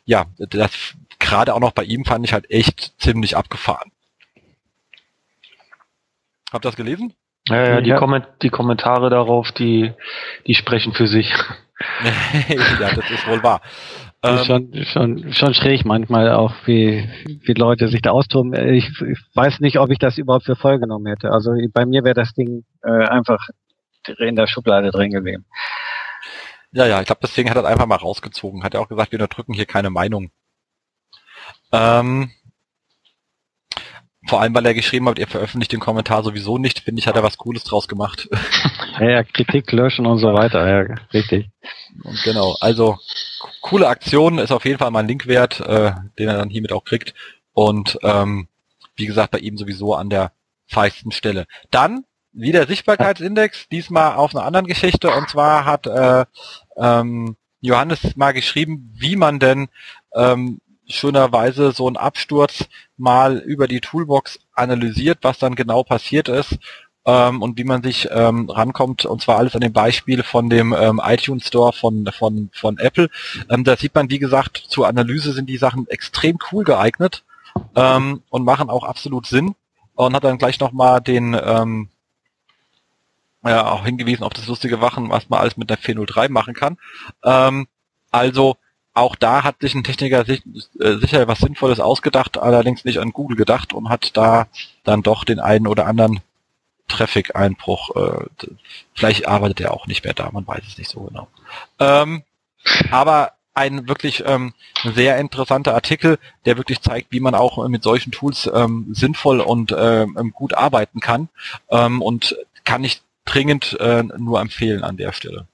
ja, das gerade auch noch bei ihm fand ich halt echt ziemlich abgefahren. Habt ihr das gelesen? Ja, ja, die, ja. Komment die Kommentare darauf, die, die sprechen für sich. ja, das ist wohl wahr. Ähm, schon, schon, schon schräg manchmal auch, wie, wie Leute sich da austoben. Ich, ich weiß nicht, ob ich das überhaupt für voll genommen hätte. Also bei mir wäre das Ding äh, einfach in der Schublade drin gewesen. Ja, ja, ich glaube, deswegen hat er einfach mal rausgezogen. Hat er auch gesagt, wir unterdrücken hier keine Meinung. Ähm, vor allem, weil er geschrieben hat, ihr veröffentlicht den Kommentar sowieso nicht, finde ich, hat er was Cooles draus gemacht. Ja, ja Kritik löschen und so weiter, ja, richtig. Und genau, also coole Aktion, ist auf jeden Fall mal ein Link wert, äh, den er dann hiermit auch kriegt. Und ähm, wie gesagt, bei ihm sowieso an der feisten Stelle. Dann wieder Sichtbarkeitsindex, diesmal auf einer anderen Geschichte. Und zwar hat äh, ähm, Johannes mal geschrieben, wie man denn ähm, schönerweise so ein Absturz mal über die Toolbox analysiert, was dann genau passiert ist ähm, und wie man sich ähm, rankommt, und zwar alles an dem Beispiel von dem ähm, iTunes Store von, von, von Apple. Ähm, da sieht man, wie gesagt, zur Analyse sind die Sachen extrem cool geeignet ähm, und machen auch absolut Sinn und hat dann gleich nochmal den ähm, ja, auch hingewiesen auf das lustige Wachen, was man alles mit der 403 machen kann. Also auch da hat sich ein Techniker sich, äh, sicher was Sinnvolles ausgedacht, allerdings nicht an Google gedacht und hat da dann doch den einen oder anderen Traffic-Einbruch. Äh, vielleicht arbeitet er auch nicht mehr da, man weiß es nicht so genau. Ähm, aber ein wirklich ähm, sehr interessanter Artikel, der wirklich zeigt, wie man auch mit solchen Tools ähm, sinnvoll und ähm, gut arbeiten kann ähm, und kann ich dringend äh, nur empfehlen an der Stelle.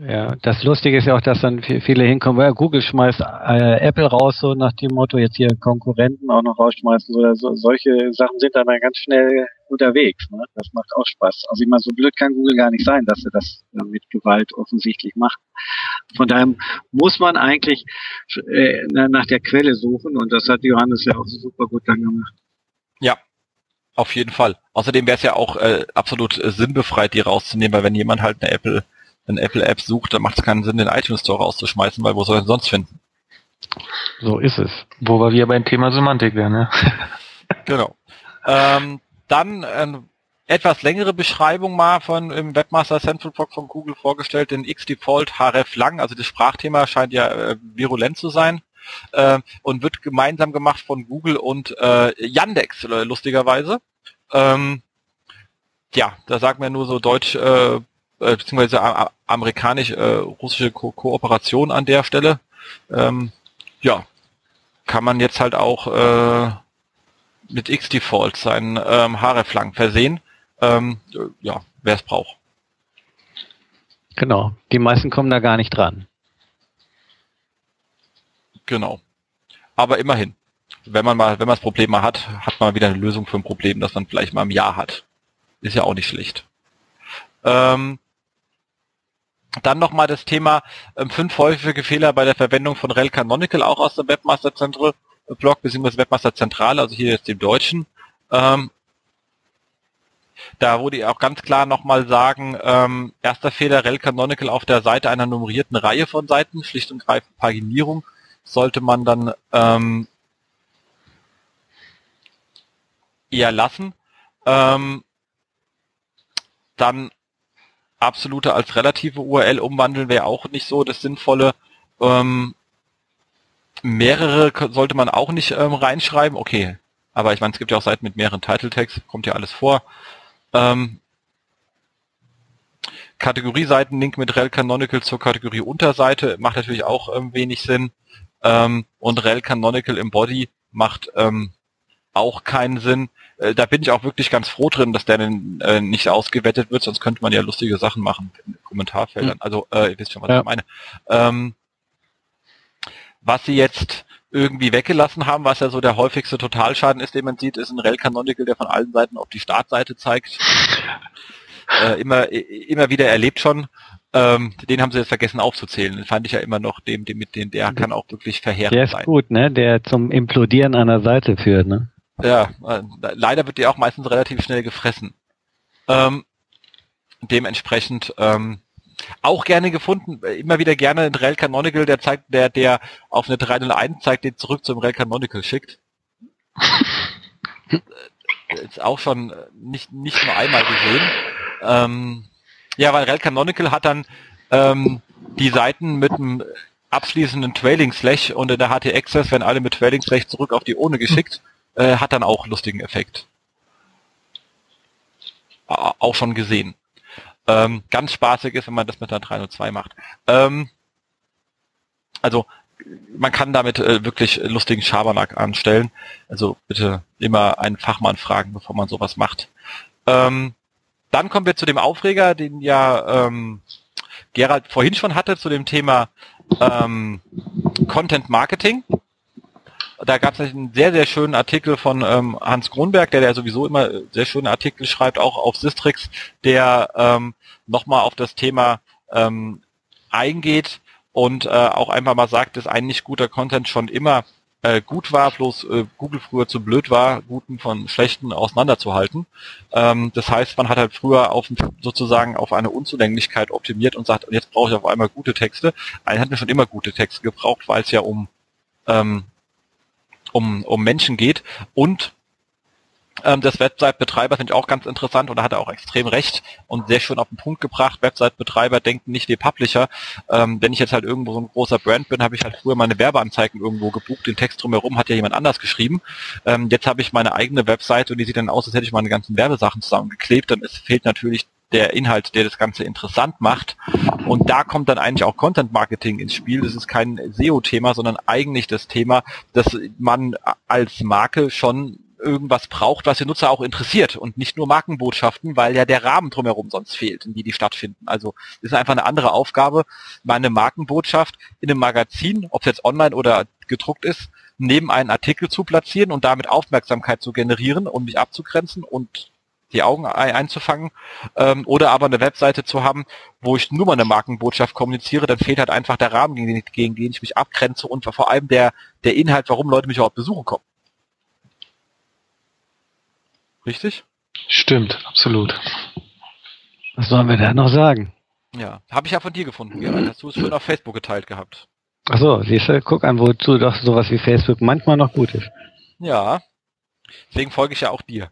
Ja, das Lustige ist ja auch, dass dann viele hinkommen, weil Google schmeißt äh, Apple raus, so nach dem Motto, jetzt hier Konkurrenten auch noch rausschmeißen, oder so, solche Sachen sind dann, dann ganz schnell unterwegs. Ne? Das macht auch Spaß. Also ich meine, so blöd kann Google gar nicht sein, dass sie das äh, mit Gewalt offensichtlich macht. Von daher muss man eigentlich äh, nach der Quelle suchen und das hat Johannes ja auch super gut dann gemacht. Ja, auf jeden Fall. Außerdem wäre es ja auch äh, absolut äh, sinnbefreit, die rauszunehmen, weil wenn jemand halt eine Apple eine Apple-App sucht, dann macht es keinen Sinn, den iTunes Store rauszuschmeißen, weil wo soll er sonst finden? So ist es. Wo wir wieder beim Thema Semantik wären, ne? genau. Ähm, dann äh, etwas längere Beschreibung mal von im Webmaster Central Block von Google vorgestellt, den Xdefault href lang, also das Sprachthema scheint ja äh, virulent zu sein äh, und wird gemeinsam gemacht von Google und äh, Yandex, äh, lustigerweise. Ähm, ja, da sagt man nur so Deutsch, äh, äh beziehungsweise amerikanisch-russische äh, Ko Kooperation an der Stelle. Ähm, ja, kann man jetzt halt auch äh, mit Xdefault seinen ähm, href-lang versehen. Ähm, ja, wer es braucht. Genau, die meisten kommen da gar nicht dran. Genau. Aber immerhin, wenn man mal, wenn man das Problem mal hat, hat man wieder eine Lösung für ein Problem, das man vielleicht mal im Jahr hat. Ist ja auch nicht schlecht. Ähm, dann nochmal das Thema ähm, fünf häufige Fehler bei der Verwendung von Rel Canonical, auch aus dem Webmaster Central Blog, beziehungsweise Webmaster Zentrale, also hier jetzt dem Deutschen. Ähm, da wurde auch ganz klar nochmal sagen, ähm, erster Fehler, Rel Canonical auf der Seite einer nummerierten Reihe von Seiten, schlicht und greifend Paginierung, sollte man dann ähm, eher lassen. Ähm, dann absolute als relative URL umwandeln wäre auch nicht so das Sinnvolle. Ähm, mehrere sollte man auch nicht ähm, reinschreiben. Okay, aber ich meine, es gibt ja auch Seiten mit mehreren Title Tags, kommt ja alles vor. Ähm, Kategorieseiten, Link mit rel canonical zur Kategorie Unterseite macht natürlich auch ähm, wenig Sinn. Ähm, und rel canonical im Body macht ähm, auch keinen Sinn. Äh, da bin ich auch wirklich ganz froh drin, dass der äh, nicht ausgewettet wird, sonst könnte man ja lustige Sachen machen in Kommentarfeldern. Mhm. Also, äh, ihr wisst schon, was ja. ich meine. Ähm, was sie jetzt irgendwie weggelassen haben, was ja so der häufigste Totalschaden ist, den man sieht, ist ein Rel Canonical, der von allen Seiten auf die Startseite zeigt. Äh, immer, immer wieder erlebt schon. Ähm, den haben sie jetzt vergessen aufzuzählen. Den fand ich ja immer noch dem, dem mit dem, der kann auch wirklich verheerend sein. Der ist sein. gut, ne? Der zum Implodieren einer Seite führt, ne? Ja, äh, leider wird der auch meistens relativ schnell gefressen. Ähm, dementsprechend ähm, auch gerne gefunden, immer wieder gerne ein Rel Canonical, der zeigt, der, der auf eine 301 zeigt, den zurück zum Rel Canonical schickt. Ist auch schon nicht, nicht nur einmal gesehen. Ähm, ja, weil Rel Canonical hat dann ähm, die Seiten mit einem abschließenden Trailing Slash und in der HT Access werden alle mit Trailing Slash zurück auf die ohne geschickt, äh, hat dann auch lustigen Effekt. Auch schon gesehen. Ähm, ganz spaßig ist, wenn man das mit einer 302 macht. Ähm, also man kann damit äh, wirklich lustigen Schabernack anstellen. Also bitte immer einen Fachmann fragen, bevor man sowas macht. Ähm, dann kommen wir zu dem Aufreger, den ja ähm, Gerald vorhin schon hatte, zu dem Thema ähm, Content Marketing. Da gab es einen sehr, sehr schönen Artikel von ähm, Hans Kronberg, der, der sowieso immer sehr schöne Artikel schreibt, auch auf Sistrix, der ähm, nochmal auf das Thema ähm, eingeht und äh, auch einfach mal sagt, dass ein nicht guter Content schon immer äh, gut war, bloß äh, Google früher zu blöd war, guten von schlechten auseinanderzuhalten. Ähm, das heißt, man hat halt früher auf sozusagen auf eine Unzulänglichkeit optimiert und sagt, jetzt brauche ich auf einmal gute Texte. Einen hat mir schon immer gute Texte gebraucht, weil es ja um ähm, um, um Menschen geht und ähm, des Website-Betreibers finde ich auch ganz interessant und da hat er auch extrem recht und sehr schön auf den Punkt gebracht. Website-Betreiber denken nicht wie Publisher. Ähm, wenn ich jetzt halt irgendwo so ein großer Brand bin, habe ich halt früher meine Werbeanzeigen irgendwo gebucht. Den Text drumherum hat ja jemand anders geschrieben. Ähm, jetzt habe ich meine eigene Website und die sieht dann aus, als hätte ich meine ganzen Werbesachen zusammengeklebt. Dann ist, fehlt natürlich der Inhalt, der das Ganze interessant macht. Und da kommt dann eigentlich auch Content Marketing ins Spiel. Das ist kein SEO-Thema, sondern eigentlich das Thema, dass man als Marke schon irgendwas braucht, was den Nutzer auch interessiert und nicht nur Markenbotschaften, weil ja der Rahmen drumherum sonst fehlt, in die die stattfinden. Also ist einfach eine andere Aufgabe, meine Markenbotschaft in einem Magazin, ob es jetzt online oder gedruckt ist, neben einen Artikel zu platzieren und damit Aufmerksamkeit zu generieren und mich abzugrenzen und die Augen einzufangen ähm, oder aber eine Webseite zu haben, wo ich nur mal eine Markenbotschaft kommuniziere, dann fehlt halt einfach der Rahmen, gegen den, gegen den ich mich abgrenze und vor allem der, der Inhalt, warum Leute mich überhaupt besuchen kommen. Richtig? Stimmt, absolut. Was sollen wir da noch sagen? Ja, habe ich ja von dir gefunden, Gerald. Hast du es schön auf Facebook geteilt gehabt. Achso, siehst du, guck an, wozu doch sowas wie Facebook manchmal noch gut ist. Ja, deswegen folge ich ja auch dir.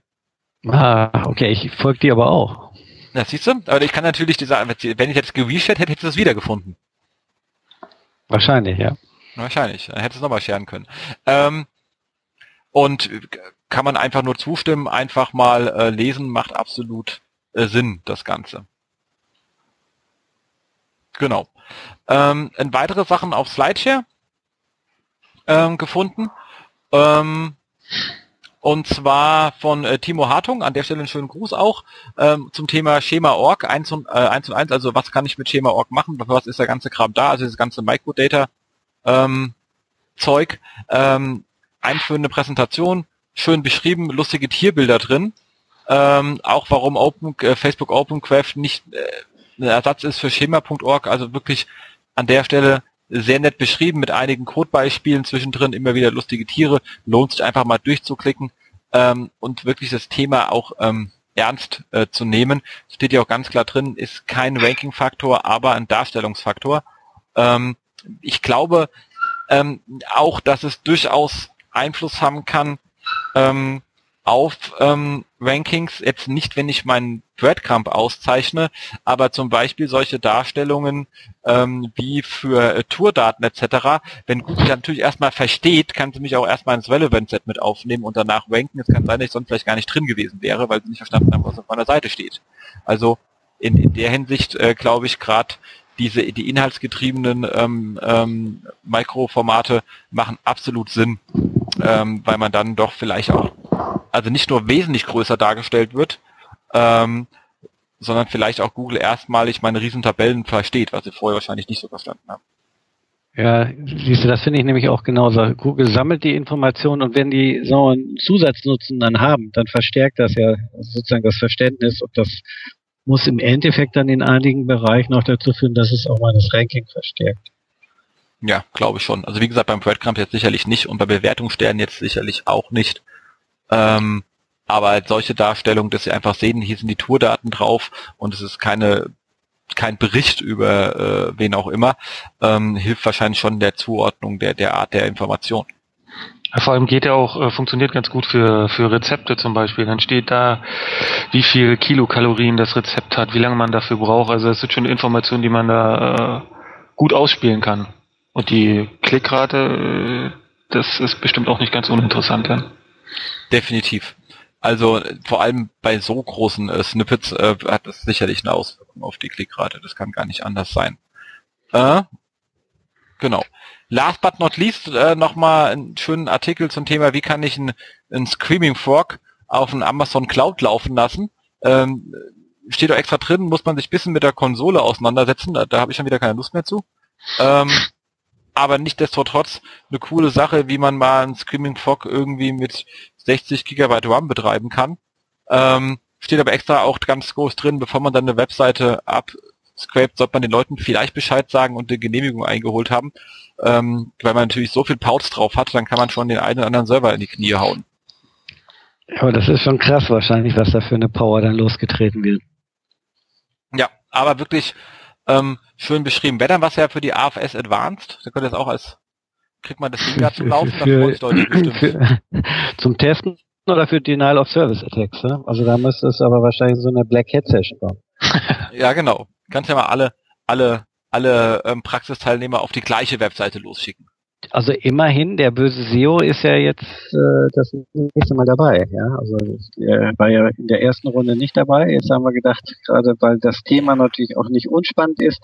Ah, okay, ich folge dir aber auch. Ja, siehst du? Aber ich kann natürlich diese, wenn ich jetzt gereshared hätte, hätte ich das wiedergefunden. Wahrscheinlich, ja. Wahrscheinlich. Dann hätte es nochmal scheren können. Ähm, und kann man einfach nur zustimmen, einfach mal äh, lesen, macht absolut äh, Sinn, das Ganze. Genau. Ähm, weitere Sachen auf Slideshare ähm, gefunden. Ähm, und zwar von äh, Timo Hartung, an der Stelle einen schönen Gruß auch, ähm, zum Thema Schema.org 1 und, äh, 1 und 1, also was kann ich mit Schema.org machen, für was ist der ganze Kram da, also das ganze Microdata ähm, Zeug, ähm, einführende Präsentation, schön beschrieben, lustige Tierbilder drin, ähm, auch warum Open, äh, Facebook OpenCraft nicht äh, ein Ersatz ist für Schema.org, also wirklich an der Stelle sehr nett beschrieben mit einigen Codebeispielen zwischendrin, immer wieder lustige Tiere, lohnt sich einfach mal durchzuklicken ähm, und wirklich das Thema auch ähm, ernst äh, zu nehmen. Steht ja auch ganz klar drin, ist kein Ranking-Faktor, aber ein Darstellungsfaktor. Ähm, ich glaube ähm, auch, dass es durchaus Einfluss haben kann, ähm, auf ähm, Rankings, jetzt nicht, wenn ich meinen Breadcrumb auszeichne, aber zum Beispiel solche Darstellungen ähm, wie für äh, Tourdaten etc., wenn Google natürlich erstmal versteht, kann sie mich auch erstmal ins Relevant-Set mit aufnehmen und danach ranken. Es kann sein, dass ich sonst vielleicht gar nicht drin gewesen wäre, weil sie nicht verstanden haben, was auf meiner Seite steht. Also in, in der Hinsicht äh, glaube ich gerade diese die inhaltsgetriebenen ähm, ähm, Mikroformate machen absolut Sinn, ähm, weil man dann doch vielleicht auch also nicht nur wesentlich größer dargestellt wird, ähm, sondern vielleicht auch Google erstmalig meine riesen Tabellen versteht, was sie vorher wahrscheinlich nicht so verstanden haben. Ja, siehst du, das finde ich nämlich auch genauso. Google sammelt die Informationen und wenn die so einen Zusatznutzen dann haben, dann verstärkt das ja sozusagen das Verständnis und das muss im Endeffekt dann in einigen Bereichen auch dazu führen, dass es auch mal das Ranking verstärkt. Ja, glaube ich schon. Also wie gesagt, beim Breadcrumb jetzt sicherlich nicht und bei Bewertungssternen jetzt sicherlich auch nicht. Ähm, aber solche Darstellungen, dass sie einfach sehen, hier sind die Tourdaten drauf und es ist keine kein Bericht über äh, wen auch immer, ähm, hilft wahrscheinlich schon der Zuordnung der, der Art der Information. Vor allem geht er auch, äh, funktioniert ganz gut für, für Rezepte zum Beispiel. Dann steht da, wie viel Kilokalorien das Rezept hat, wie lange man dafür braucht. Also es sind schon Informationen, die man da äh, gut ausspielen kann. Und die Klickrate, äh, das ist bestimmt auch nicht ganz uninteressant dann. Definitiv. Also vor allem bei so großen äh, Snippets äh, hat das sicherlich eine Auswirkung auf die Klickrate. Das kann gar nicht anders sein. Äh, genau. Last but not least äh, nochmal einen schönen Artikel zum Thema, wie kann ich einen Screaming Frog auf einen Amazon Cloud laufen lassen. Ähm, steht da extra drin, muss man sich bisschen mit der Konsole auseinandersetzen. Da, da habe ich schon wieder keine Lust mehr zu. Ähm, aber nicht destotrotz eine coole Sache, wie man mal einen Screaming Frog irgendwie mit 60 Gigabyte RAM betreiben kann. Ähm, steht aber extra auch ganz groß drin, bevor man dann eine Webseite abscrapt, sollte man den Leuten vielleicht Bescheid sagen und eine Genehmigung eingeholt haben ähm, weil man natürlich so viel Pouts drauf hat, dann kann man schon den einen oder anderen Server in die Knie hauen. Ja, aber das ist schon krass wahrscheinlich, was da für eine Power dann losgetreten wird. Ja, aber wirklich ähm, schön beschrieben. Wäre dann was ja für die AFS Advanced, da könnte das auch als, kriegt man das Ding da zum Laufen, für, das freut bestimmt. Für, zum Testen oder für Denial of Service Attacks, ne? Also da müsste es aber wahrscheinlich so eine Black Hat Session bauen. ja, genau. Kannst ja mal alle, alle alle ähm, Praxisteilnehmer auf die gleiche Webseite losschicken. Also immerhin, der böse SEO ist ja jetzt äh, das nächste Mal dabei. Ja, also er war ja in der ersten Runde nicht dabei. Jetzt haben wir gedacht, gerade weil das Thema natürlich auch nicht unspannend ist,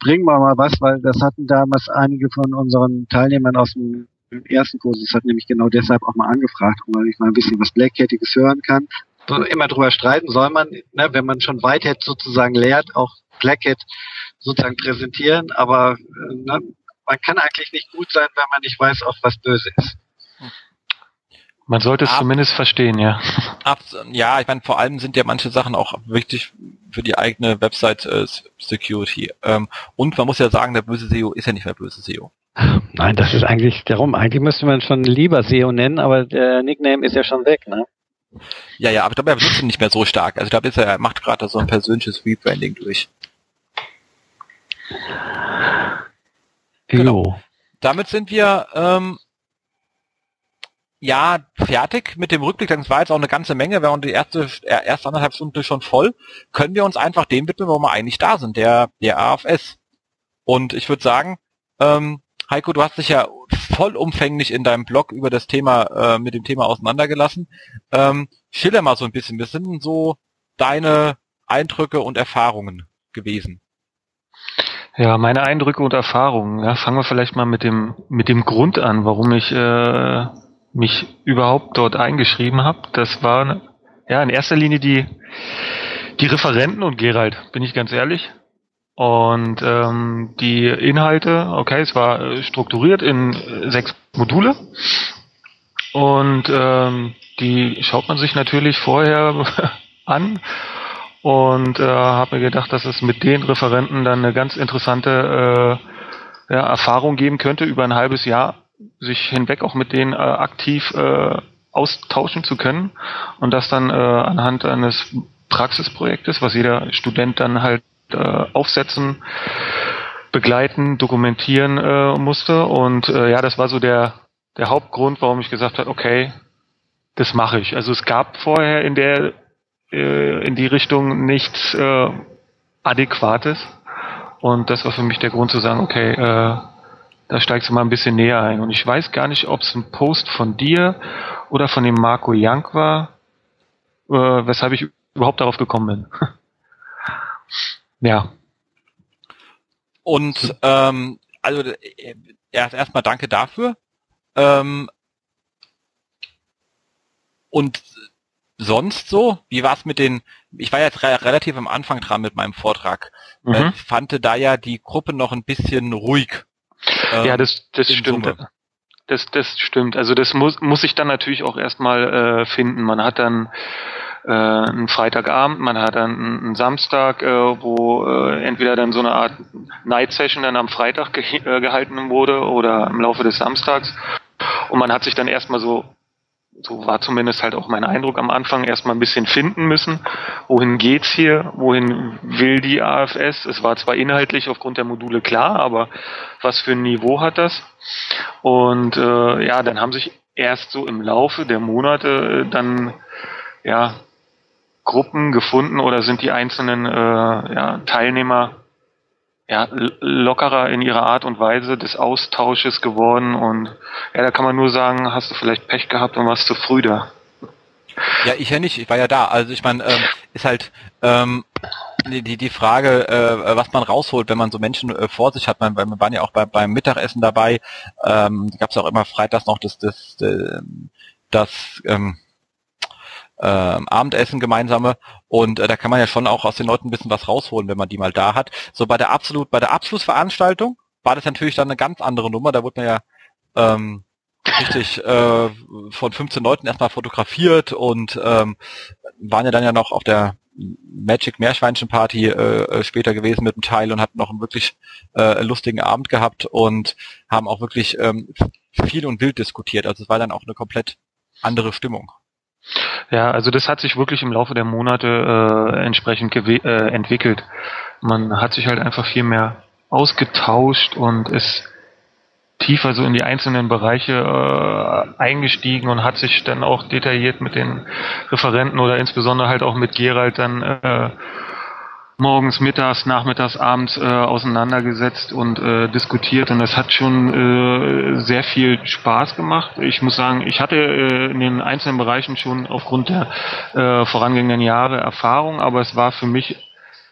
bringen wir mal was, weil das hatten damals einige von unseren Teilnehmern aus dem ersten Kurs, das hat nämlich genau deshalb auch mal angefragt, um mal ein bisschen was Blackcatiges hören kann. Immer drüber streiten soll man, ne, wenn man schon Whitehead sozusagen lehrt, auch Blackhead sozusagen präsentieren, aber äh, ne, man kann eigentlich nicht gut sein, wenn man nicht weiß, auch was böse ist. Man sollte es Ab, zumindest verstehen, ja. Ab, ja, ich meine, vor allem sind ja manche Sachen auch wichtig für die eigene Website äh, Security. Ähm, und man muss ja sagen, der böse SEO ist ja nicht mehr böse SEO. Nein, das ist eigentlich darum. Eigentlich müsste man schon lieber SEO nennen, aber der Nickname ist ja schon weg, ne? Ja, ja, aber ich glaube, er benutzt ihn nicht mehr so stark. Also ich glaube, er macht gerade so ein persönliches Rebranding durch. Genau. Damit sind wir ähm, ja, fertig mit dem Rückblick, das war jetzt auch eine ganze Menge, wir haben die erste, äh, erste anderthalb Stunden schon voll, können wir uns einfach dem widmen, wo wir eigentlich da sind, der, der AFS. Und ich würde sagen, ähm, Heiko, du hast dich ja vollumfänglich in deinem Blog über das Thema, äh, mit dem Thema auseinandergelassen. Ähm, schilder mal so ein bisschen, was sind denn so deine Eindrücke und Erfahrungen gewesen? Ja, meine Eindrücke und Erfahrungen. Ja, fangen wir vielleicht mal mit dem mit dem Grund an, warum ich äh, mich überhaupt dort eingeschrieben habe. Das war ja in erster Linie die die Referenten und Gerald, bin ich ganz ehrlich. Und ähm, die Inhalte, okay, es war äh, strukturiert in äh, sechs Module. Und ähm, die schaut man sich natürlich vorher an und äh, habe mir gedacht, dass es mit den Referenten dann eine ganz interessante äh, ja, Erfahrung geben könnte, über ein halbes Jahr sich hinweg auch mit denen äh, aktiv äh, austauschen zu können und das dann äh, anhand eines Praxisprojektes, was jeder Student dann halt äh, aufsetzen, begleiten, dokumentieren äh, musste und äh, ja, das war so der der Hauptgrund, warum ich gesagt habe, okay, das mache ich. Also es gab vorher in der äh, in die Richtung nichts äh, Adäquates. Und das war für mich der Grund zu sagen, okay, äh, da steigst du mal ein bisschen näher ein. Und ich weiß gar nicht, ob es ein Post von dir oder von dem Marco Young war, äh, weshalb ich überhaupt darauf gekommen bin. ja. Und ähm, also äh, erst erstmal danke dafür. Ähm, und sonst so? Wie war es mit den, ich war jetzt re relativ am Anfang dran mit meinem Vortrag, mhm. äh, fand da ja die Gruppe noch ein bisschen ruhig. Äh, ja, das, das stimmt. Summe. Das, das stimmt. Also das muss, muss ich dann natürlich auch erstmal äh, finden. Man hat dann äh, einen Freitagabend, man hat dann einen Samstag, äh, wo äh, entweder dann so eine Art Night Session dann am Freitag ge äh, gehalten wurde oder im Laufe des Samstags. Und man hat sich dann erstmal so so war zumindest halt auch mein Eindruck am Anfang, erstmal ein bisschen finden müssen. Wohin geht's hier? Wohin will die AFS? Es war zwar inhaltlich aufgrund der Module klar, aber was für ein Niveau hat das? Und äh, ja, dann haben sich erst so im Laufe der Monate äh, dann ja Gruppen gefunden oder sind die einzelnen äh, ja, Teilnehmer ja, lockerer in ihrer Art und Weise des Austausches geworden und ja, da kann man nur sagen, hast du vielleicht Pech gehabt und warst zu früh da. Ja, ich ja nicht, ich war ja da. Also ich meine, ähm, ist halt ähm, die, die Frage, äh, was man rausholt, wenn man so Menschen äh, vor sich hat. Man, wir waren ja auch bei, beim Mittagessen dabei. Ähm, Gab es auch immer freitags noch das, das, das, das ähm, äh, Abendessen gemeinsame und äh, da kann man ja schon auch aus den Leuten ein bisschen was rausholen, wenn man die mal da hat. So bei der absolut, bei der Abschlussveranstaltung war das natürlich dann eine ganz andere Nummer. Da wurde man ja ähm, richtig äh, von 15 Leuten erstmal fotografiert und ähm, waren ja dann ja noch auf der Magic Meerschweinchen Party äh, äh, später gewesen mit dem Teil und hatten noch einen wirklich äh, lustigen Abend gehabt und haben auch wirklich ähm, viel und wild diskutiert. Also es war dann auch eine komplett andere Stimmung. Ja, also das hat sich wirklich im Laufe der Monate äh, entsprechend äh, entwickelt. Man hat sich halt einfach viel mehr ausgetauscht und ist tiefer so in die einzelnen Bereiche äh, eingestiegen und hat sich dann auch detailliert mit den Referenten oder insbesondere halt auch mit Gerald dann äh, morgens, mittags, nachmittags, abends äh, auseinandergesetzt und äh, diskutiert und das hat schon äh, sehr viel Spaß gemacht. Ich muss sagen, ich hatte äh, in den einzelnen Bereichen schon aufgrund der äh, vorangegangenen Jahre Erfahrung, aber es war für mich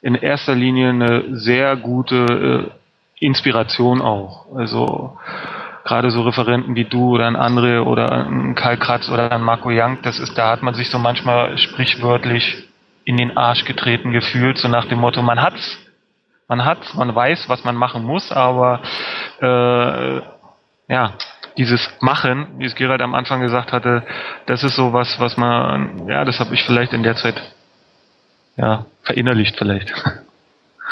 in erster Linie eine sehr gute äh, Inspiration auch. Also gerade so Referenten wie du oder ein andere oder ein Karl Kratz oder ein Marco Young, das ist, da hat man sich so manchmal sprichwörtlich in den Arsch getreten gefühlt, so nach dem Motto, man hat's, man hat's, man weiß, was man machen muss, aber äh, ja, dieses Machen, wie es Gerald am Anfang gesagt hatte, das ist so was, was man, ja, das habe ich vielleicht in der Zeit ja, verinnerlicht vielleicht.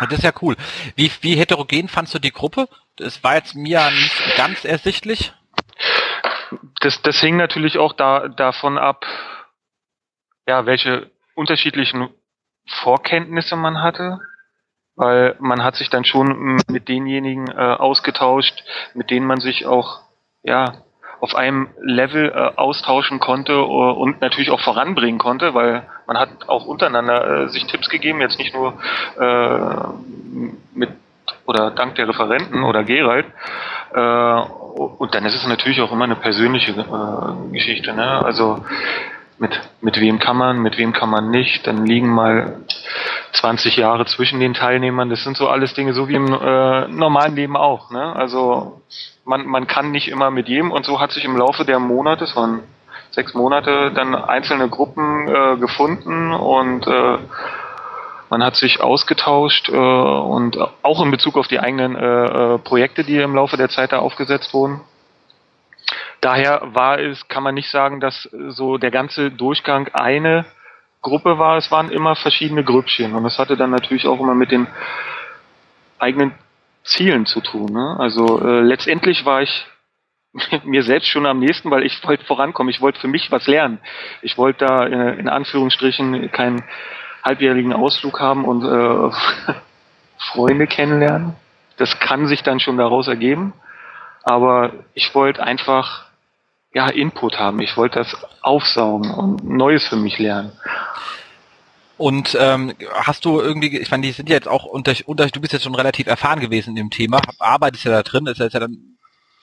Das ist ja cool. Wie, wie heterogen fandst du die Gruppe? Das war jetzt mir nicht ganz ersichtlich. Das, das hing natürlich auch da, davon ab, ja, welche unterschiedlichen Vorkenntnisse man hatte, weil man hat sich dann schon mit denjenigen äh, ausgetauscht, mit denen man sich auch ja auf einem Level äh, austauschen konnte äh, und natürlich auch voranbringen konnte, weil man hat auch untereinander äh, sich Tipps gegeben, jetzt nicht nur äh, mit oder dank der Referenten oder Gerald. Äh, und dann ist es natürlich auch immer eine persönliche äh, Geschichte. Ne? Also mit, mit wem kann man, mit wem kann man nicht. Dann liegen mal 20 Jahre zwischen den Teilnehmern. Das sind so alles Dinge, so wie im äh, normalen Leben auch. Ne? Also man, man kann nicht immer mit jedem und so hat sich im Laufe der Monate, es waren sechs Monate, dann einzelne Gruppen äh, gefunden und äh, man hat sich ausgetauscht äh, und auch in Bezug auf die eigenen äh, äh, Projekte, die im Laufe der Zeit da aufgesetzt wurden. Daher war es, kann man nicht sagen, dass so der ganze Durchgang eine Gruppe war. Es waren immer verschiedene Grüppchen und das hatte dann natürlich auch immer mit den eigenen Zielen zu tun. Ne? Also äh, letztendlich war ich mir selbst schon am nächsten, weil ich wollte vorankommen. Ich wollte für mich was lernen. Ich wollte da äh, in Anführungsstrichen keinen halbjährigen Ausflug haben und äh, Freunde kennenlernen. Das kann sich dann schon daraus ergeben. Aber ich wollte einfach ja Input haben. Ich wollte das aufsaugen und Neues für mich lernen. Und ähm, hast du irgendwie, ich meine, die sind ja jetzt auch unter, unter, du bist jetzt schon relativ erfahren gewesen in dem Thema, arbeitest ja da drin, ist ja dann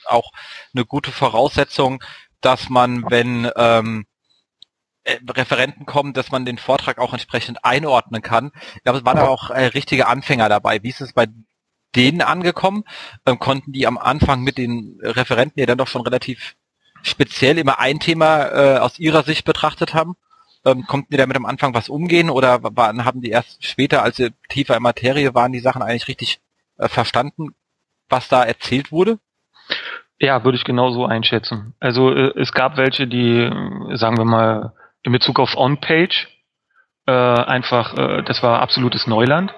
auch eine gute Voraussetzung, dass man, wenn ähm, äh, Referenten kommen, dass man den Vortrag auch entsprechend einordnen kann. Ich glaube, es waren aber auch äh, richtige Anfänger dabei. Wie ist es bei denen angekommen? Ähm, konnten die am Anfang mit den Referenten, die dann doch schon relativ speziell immer ein Thema äh, aus ihrer Sicht betrachtet haben? Ähm, konnten die damit am Anfang was umgehen oder waren, haben die erst später, als sie tiefer in Materie waren, die Sachen eigentlich richtig äh, verstanden, was da erzählt wurde? Ja, würde ich genauso einschätzen. Also äh, es gab welche, die, äh, sagen wir mal, in Bezug auf On-Page äh, einfach, äh, das war absolutes Neuland.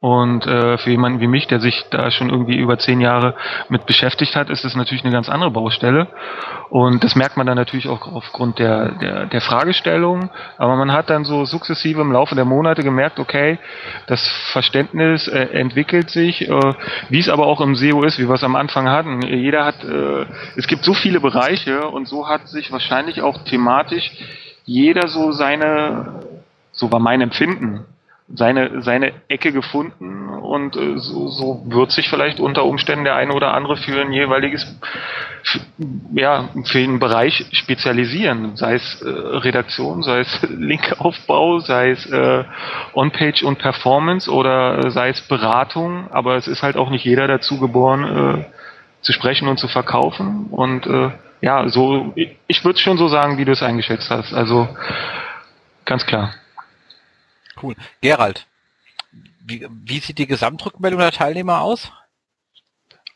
Und äh, für jemanden wie mich, der sich da schon irgendwie über zehn Jahre mit beschäftigt hat, ist es natürlich eine ganz andere Baustelle. Und das merkt man dann natürlich auch aufgrund der, der, der Fragestellung. Aber man hat dann so sukzessive im Laufe der Monate gemerkt, okay, das Verständnis äh, entwickelt sich, äh, wie es aber auch im SEO ist, wie wir es am Anfang hatten. Jeder hat, äh, es gibt so viele Bereiche und so hat sich wahrscheinlich auch thematisch jeder so seine, so war mein Empfinden, seine, seine Ecke gefunden und äh, so, so wird sich vielleicht unter Umständen der eine oder andere für ein jeweiliges, ja, für einen Bereich spezialisieren, sei es äh, Redaktion, sei es Linkaufbau, sei es äh, On-Page und Performance oder sei es Beratung, aber es ist halt auch nicht jeder dazu geboren, äh, zu sprechen und zu verkaufen. Und äh, ja, so, ich, ich würde schon so sagen, wie du es eingeschätzt hast, also ganz klar. Cool. Gerald, wie, wie sieht die Gesamtrückmeldung der Teilnehmer aus?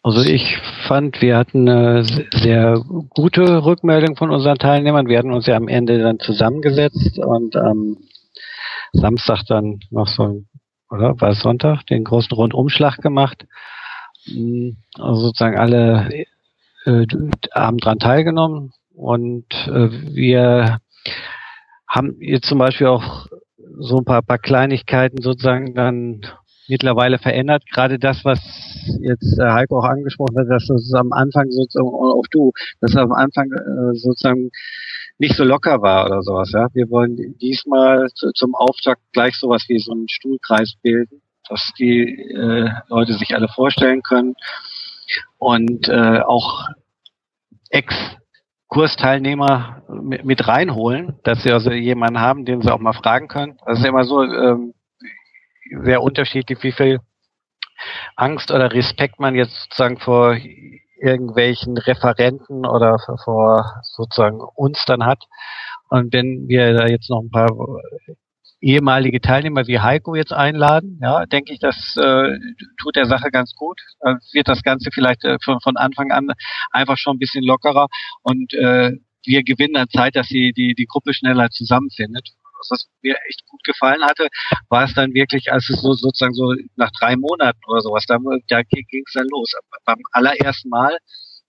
Also ich fand, wir hatten eine sehr gute Rückmeldung von unseren Teilnehmern. Wir hatten uns ja am Ende dann zusammengesetzt und am Samstag dann noch so, oder war es Sonntag, den großen Rundumschlag gemacht. Hm, also sozusagen alle äh, haben dran teilgenommen und äh, wir haben jetzt zum Beispiel auch so ein paar, paar Kleinigkeiten sozusagen dann mittlerweile verändert. Gerade das, was jetzt äh, Heiko auch angesprochen hat, dass es am Anfang sozusagen, auch du, dass es am Anfang äh, sozusagen nicht so locker war oder sowas. Ja, wir wollen diesmal zu, zum Auftakt gleich sowas wie so einen Stuhlkreis bilden, dass die äh, Leute sich alle vorstellen können und äh, auch Ex Kursteilnehmer mit, reinholen, dass sie also jemanden haben, den sie auch mal fragen können. Das ist immer so ähm, sehr unterschiedlich, wie viel Angst oder Respekt man jetzt sozusagen vor irgendwelchen Referenten oder vor sozusagen uns dann hat. Und wenn wir da jetzt noch ein paar ehemalige Teilnehmer wie Heiko jetzt einladen, ja, denke ich, das äh, tut der Sache ganz gut. Dann wird das Ganze vielleicht äh, von, von Anfang an einfach schon ein bisschen lockerer und äh, wir gewinnen dann Zeit, dass sie die, die Gruppe schneller zusammenfindet. Was mir echt gut gefallen hatte, war es dann wirklich, als es so sozusagen so nach drei Monaten oder sowas, da, da ging es dann los. Beim allerersten Mal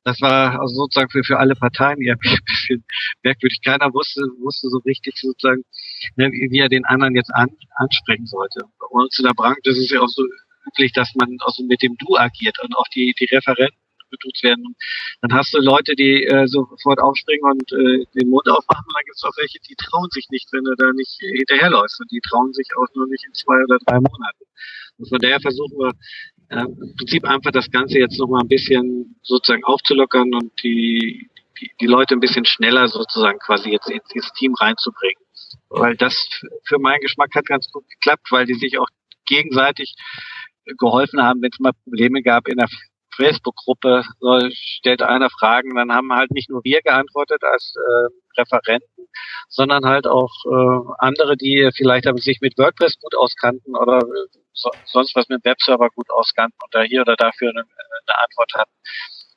das war also sozusagen für, für alle Parteien eher ein bisschen merkwürdig. Keiner wusste, wusste so richtig sozusagen, ne, wie, er den anderen jetzt an, ansprechen sollte. Bei uns in der Branche ist es ja auch so üblich, dass man auch so mit dem Du agiert und auch die, die Referenten beduzt werden. Dann hast du Leute, die äh, sofort aufspringen und äh, den Mund aufmachen und dann gibt es auch welche, die trauen sich nicht, wenn du da nicht hinterherläufst und die trauen sich auch nur nicht in zwei oder drei Monaten. Und von daher versuchen wir im Prinzip einfach das Ganze jetzt nochmal ein bisschen sozusagen aufzulockern und die, die, die Leute ein bisschen schneller sozusagen quasi jetzt ins Team reinzubringen. Weil das für meinen Geschmack hat ganz gut geklappt, weil die sich auch gegenseitig geholfen haben, wenn es mal Probleme gab in der Facebook-Gruppe, so stellt einer Fragen, dann haben halt nicht nur wir geantwortet als äh, Referenten, sondern halt auch äh, andere, die vielleicht sich mit WordPress gut auskannten oder so, sonst was mit Webserver gut auskannten und da hier oder dafür eine, eine Antwort hatten.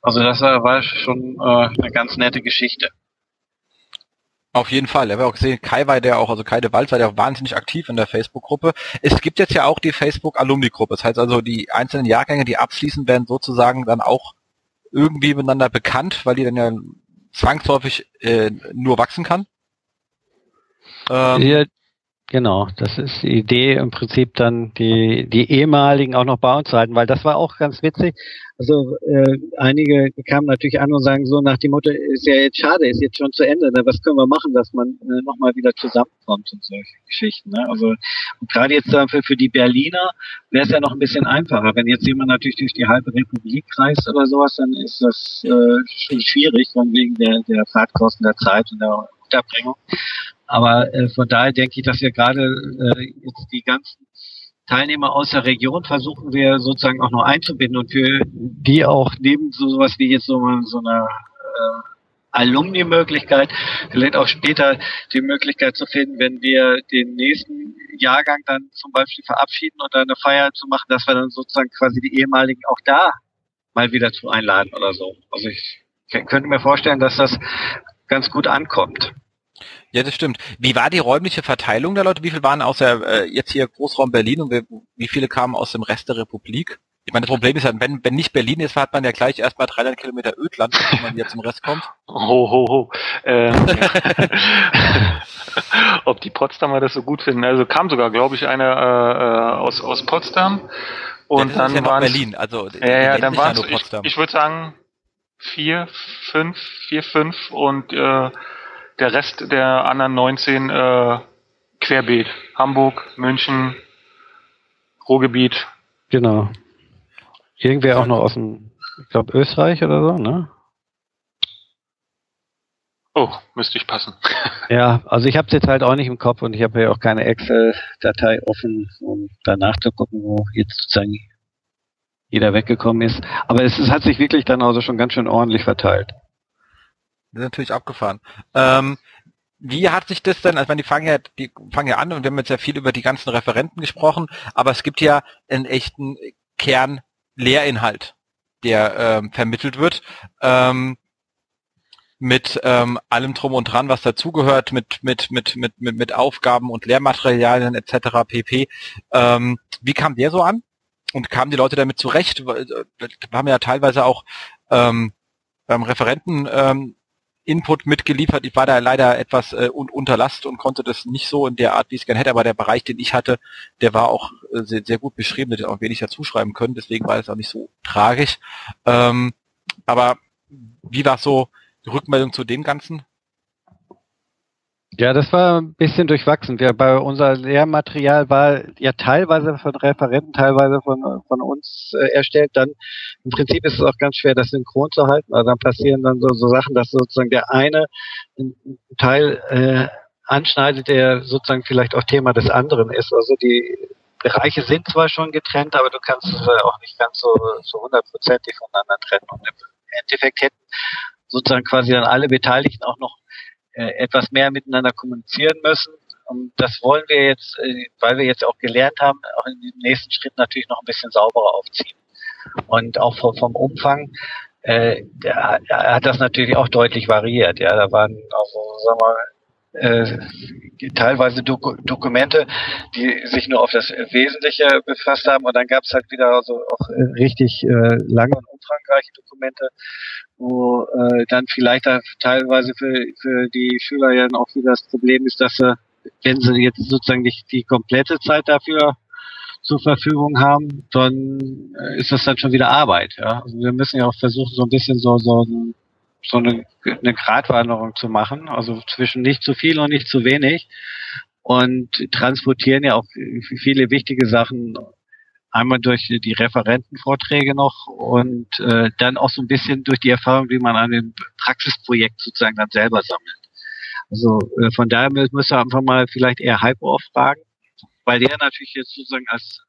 Also das war schon äh, eine ganz nette Geschichte. Auf jeden Fall. Ich habe auch gesehen, Kai war der auch, also Kai de Walz war der auch wahnsinnig aktiv in der Facebook-Gruppe. Es gibt jetzt ja auch die Facebook-Alumni-Gruppe. Das heißt also, die einzelnen Jahrgänge, die abschließen, werden sozusagen dann auch irgendwie miteinander bekannt, weil die dann ja zwangsläufig äh, nur wachsen kann. Ähm, ja, genau, das ist die Idee im Prinzip dann die, die ehemaligen auch noch bei uns zu halten, weil das war auch ganz witzig. Also äh, einige kamen natürlich an und sagen so nach dem Motto, ist ja jetzt schade, ist jetzt schon zu Ende, ne? was können wir machen, dass man äh, nochmal wieder zusammenkommt und solche Geschichten. Ne? Also gerade jetzt dafür für die Berliner wäre es ja noch ein bisschen einfacher. Wenn jetzt jemand natürlich durch die halbe Republik reist oder sowas, dann ist das äh, schon schwierig, von wegen der, der Fahrtkosten der Zeit und der Unterbringung. Aber äh, von daher denke ich, dass wir gerade äh, jetzt die ganzen Teilnehmer aus der Region versuchen wir sozusagen auch noch einzubinden und für die auch neben so sowas wie jetzt so, so eine äh, Alumni-Möglichkeit, vielleicht auch später die Möglichkeit zu finden, wenn wir den nächsten Jahrgang dann zum Beispiel verabschieden und dann eine Feier zu machen, dass wir dann sozusagen quasi die ehemaligen auch da mal wieder zu einladen oder so. Also ich könnte mir vorstellen, dass das ganz gut ankommt. Ja, das stimmt. Wie war die räumliche Verteilung der Leute? Wie viele waren außer äh, jetzt hier Großraum Berlin und wie viele kamen aus dem Rest der Republik? Ich meine, das Problem ist ja, wenn, wenn nicht Berlin ist, hat man ja gleich erstmal 300 Kilometer Ödland, wenn man jetzt zum Rest kommt. Ho, ho, ho. Ähm, ob die Potsdamer das so gut finden. Also kam sogar, glaube ich, einer äh, äh, aus, aus Potsdam. Und ja, dann ja waren Berlin. Also, ja, ja, dann waren ich, ich würde sagen vier, fünf, vier, fünf und äh, der Rest der anderen 19 äh, querbeet. Hamburg, München, Ruhrgebiet. Genau. Irgendwer auch noch aus dem, ich glaube, Österreich oder so, ne? Oh, müsste ich passen. ja, also ich habe es jetzt halt auch nicht im Kopf und ich habe ja auch keine Excel-Datei offen, um danach zu gucken, wo jetzt sozusagen jeder weggekommen ist. Aber es, es hat sich wirklich dann also schon ganz schön ordentlich verteilt. Das ist natürlich abgefahren. Ähm, wie hat sich das denn, also die fangen ja, die fangen ja an und wir haben jetzt ja viel über die ganzen Referenten gesprochen, aber es gibt ja einen echten Kern-Lehrinhalt, der ähm, vermittelt wird. Ähm, mit ähm, allem drum und dran, was dazugehört, mit, mit, mit, mit, mit, mit Aufgaben und Lehrmaterialien etc. pp. Ähm, wie kam der so an? Und kamen die Leute damit zurecht? Wir haben ja teilweise auch ähm, beim Referenten ähm, Input mitgeliefert. Ich war da leider etwas äh, un unterlasst und konnte das nicht so in der Art, wie ich es gerne hätte, aber der Bereich, den ich hatte, der war auch äh, sehr, sehr gut beschrieben, hätte auch wenig dazu schreiben können, deswegen war es auch nicht so tragisch. Ähm, aber wie war so die Rückmeldung zu dem Ganzen? Ja, das war ein bisschen durchwachsen. Wir, bei unser Lehrmaterial war ja teilweise von Referenten, teilweise von, von uns äh, erstellt. Dann im Prinzip ist es auch ganz schwer, das synchron zu halten. Also dann passieren dann so, so Sachen, dass sozusagen der eine Teil äh, anschneidet, der sozusagen vielleicht auch Thema des anderen ist. Also die Bereiche sind zwar schon getrennt, aber du kannst es auch nicht ganz so, so hundertprozentig voneinander trennen. Und im Endeffekt hätten sozusagen quasi dann alle Beteiligten auch noch äh, etwas mehr miteinander kommunizieren müssen. Und das wollen wir jetzt, äh, weil wir jetzt auch gelernt haben, auch in dem nächsten Schritt natürlich noch ein bisschen sauberer aufziehen. Und auch vom, Umfang äh, hat das natürlich auch deutlich variiert. Ja, da waren also, sagen wir, äh, teilweise Doku Dokumente, die sich nur auf das Wesentliche befasst haben und dann gab es halt wieder so auch richtig äh, lange und umfangreiche Dokumente, wo äh, dann vielleicht da teilweise für, für die Schüler ja auch wieder das Problem ist, dass sie, wenn sie jetzt sozusagen nicht die komplette Zeit dafür zur Verfügung haben, dann äh, ist das dann schon wieder Arbeit. Ja? Also wir müssen ja auch versuchen, so ein bisschen so, so, so eine, eine Gratwanderung zu machen, also zwischen nicht zu viel und nicht zu wenig und transportieren ja auch viele wichtige Sachen einmal durch die Referentenvorträge noch und äh, dann auch so ein bisschen durch die Erfahrung, die man an dem Praxisprojekt sozusagen dann selber sammelt. Also äh, von daher müsste ihr einfach mal vielleicht eher Hypo fragen, weil der natürlich jetzt sozusagen als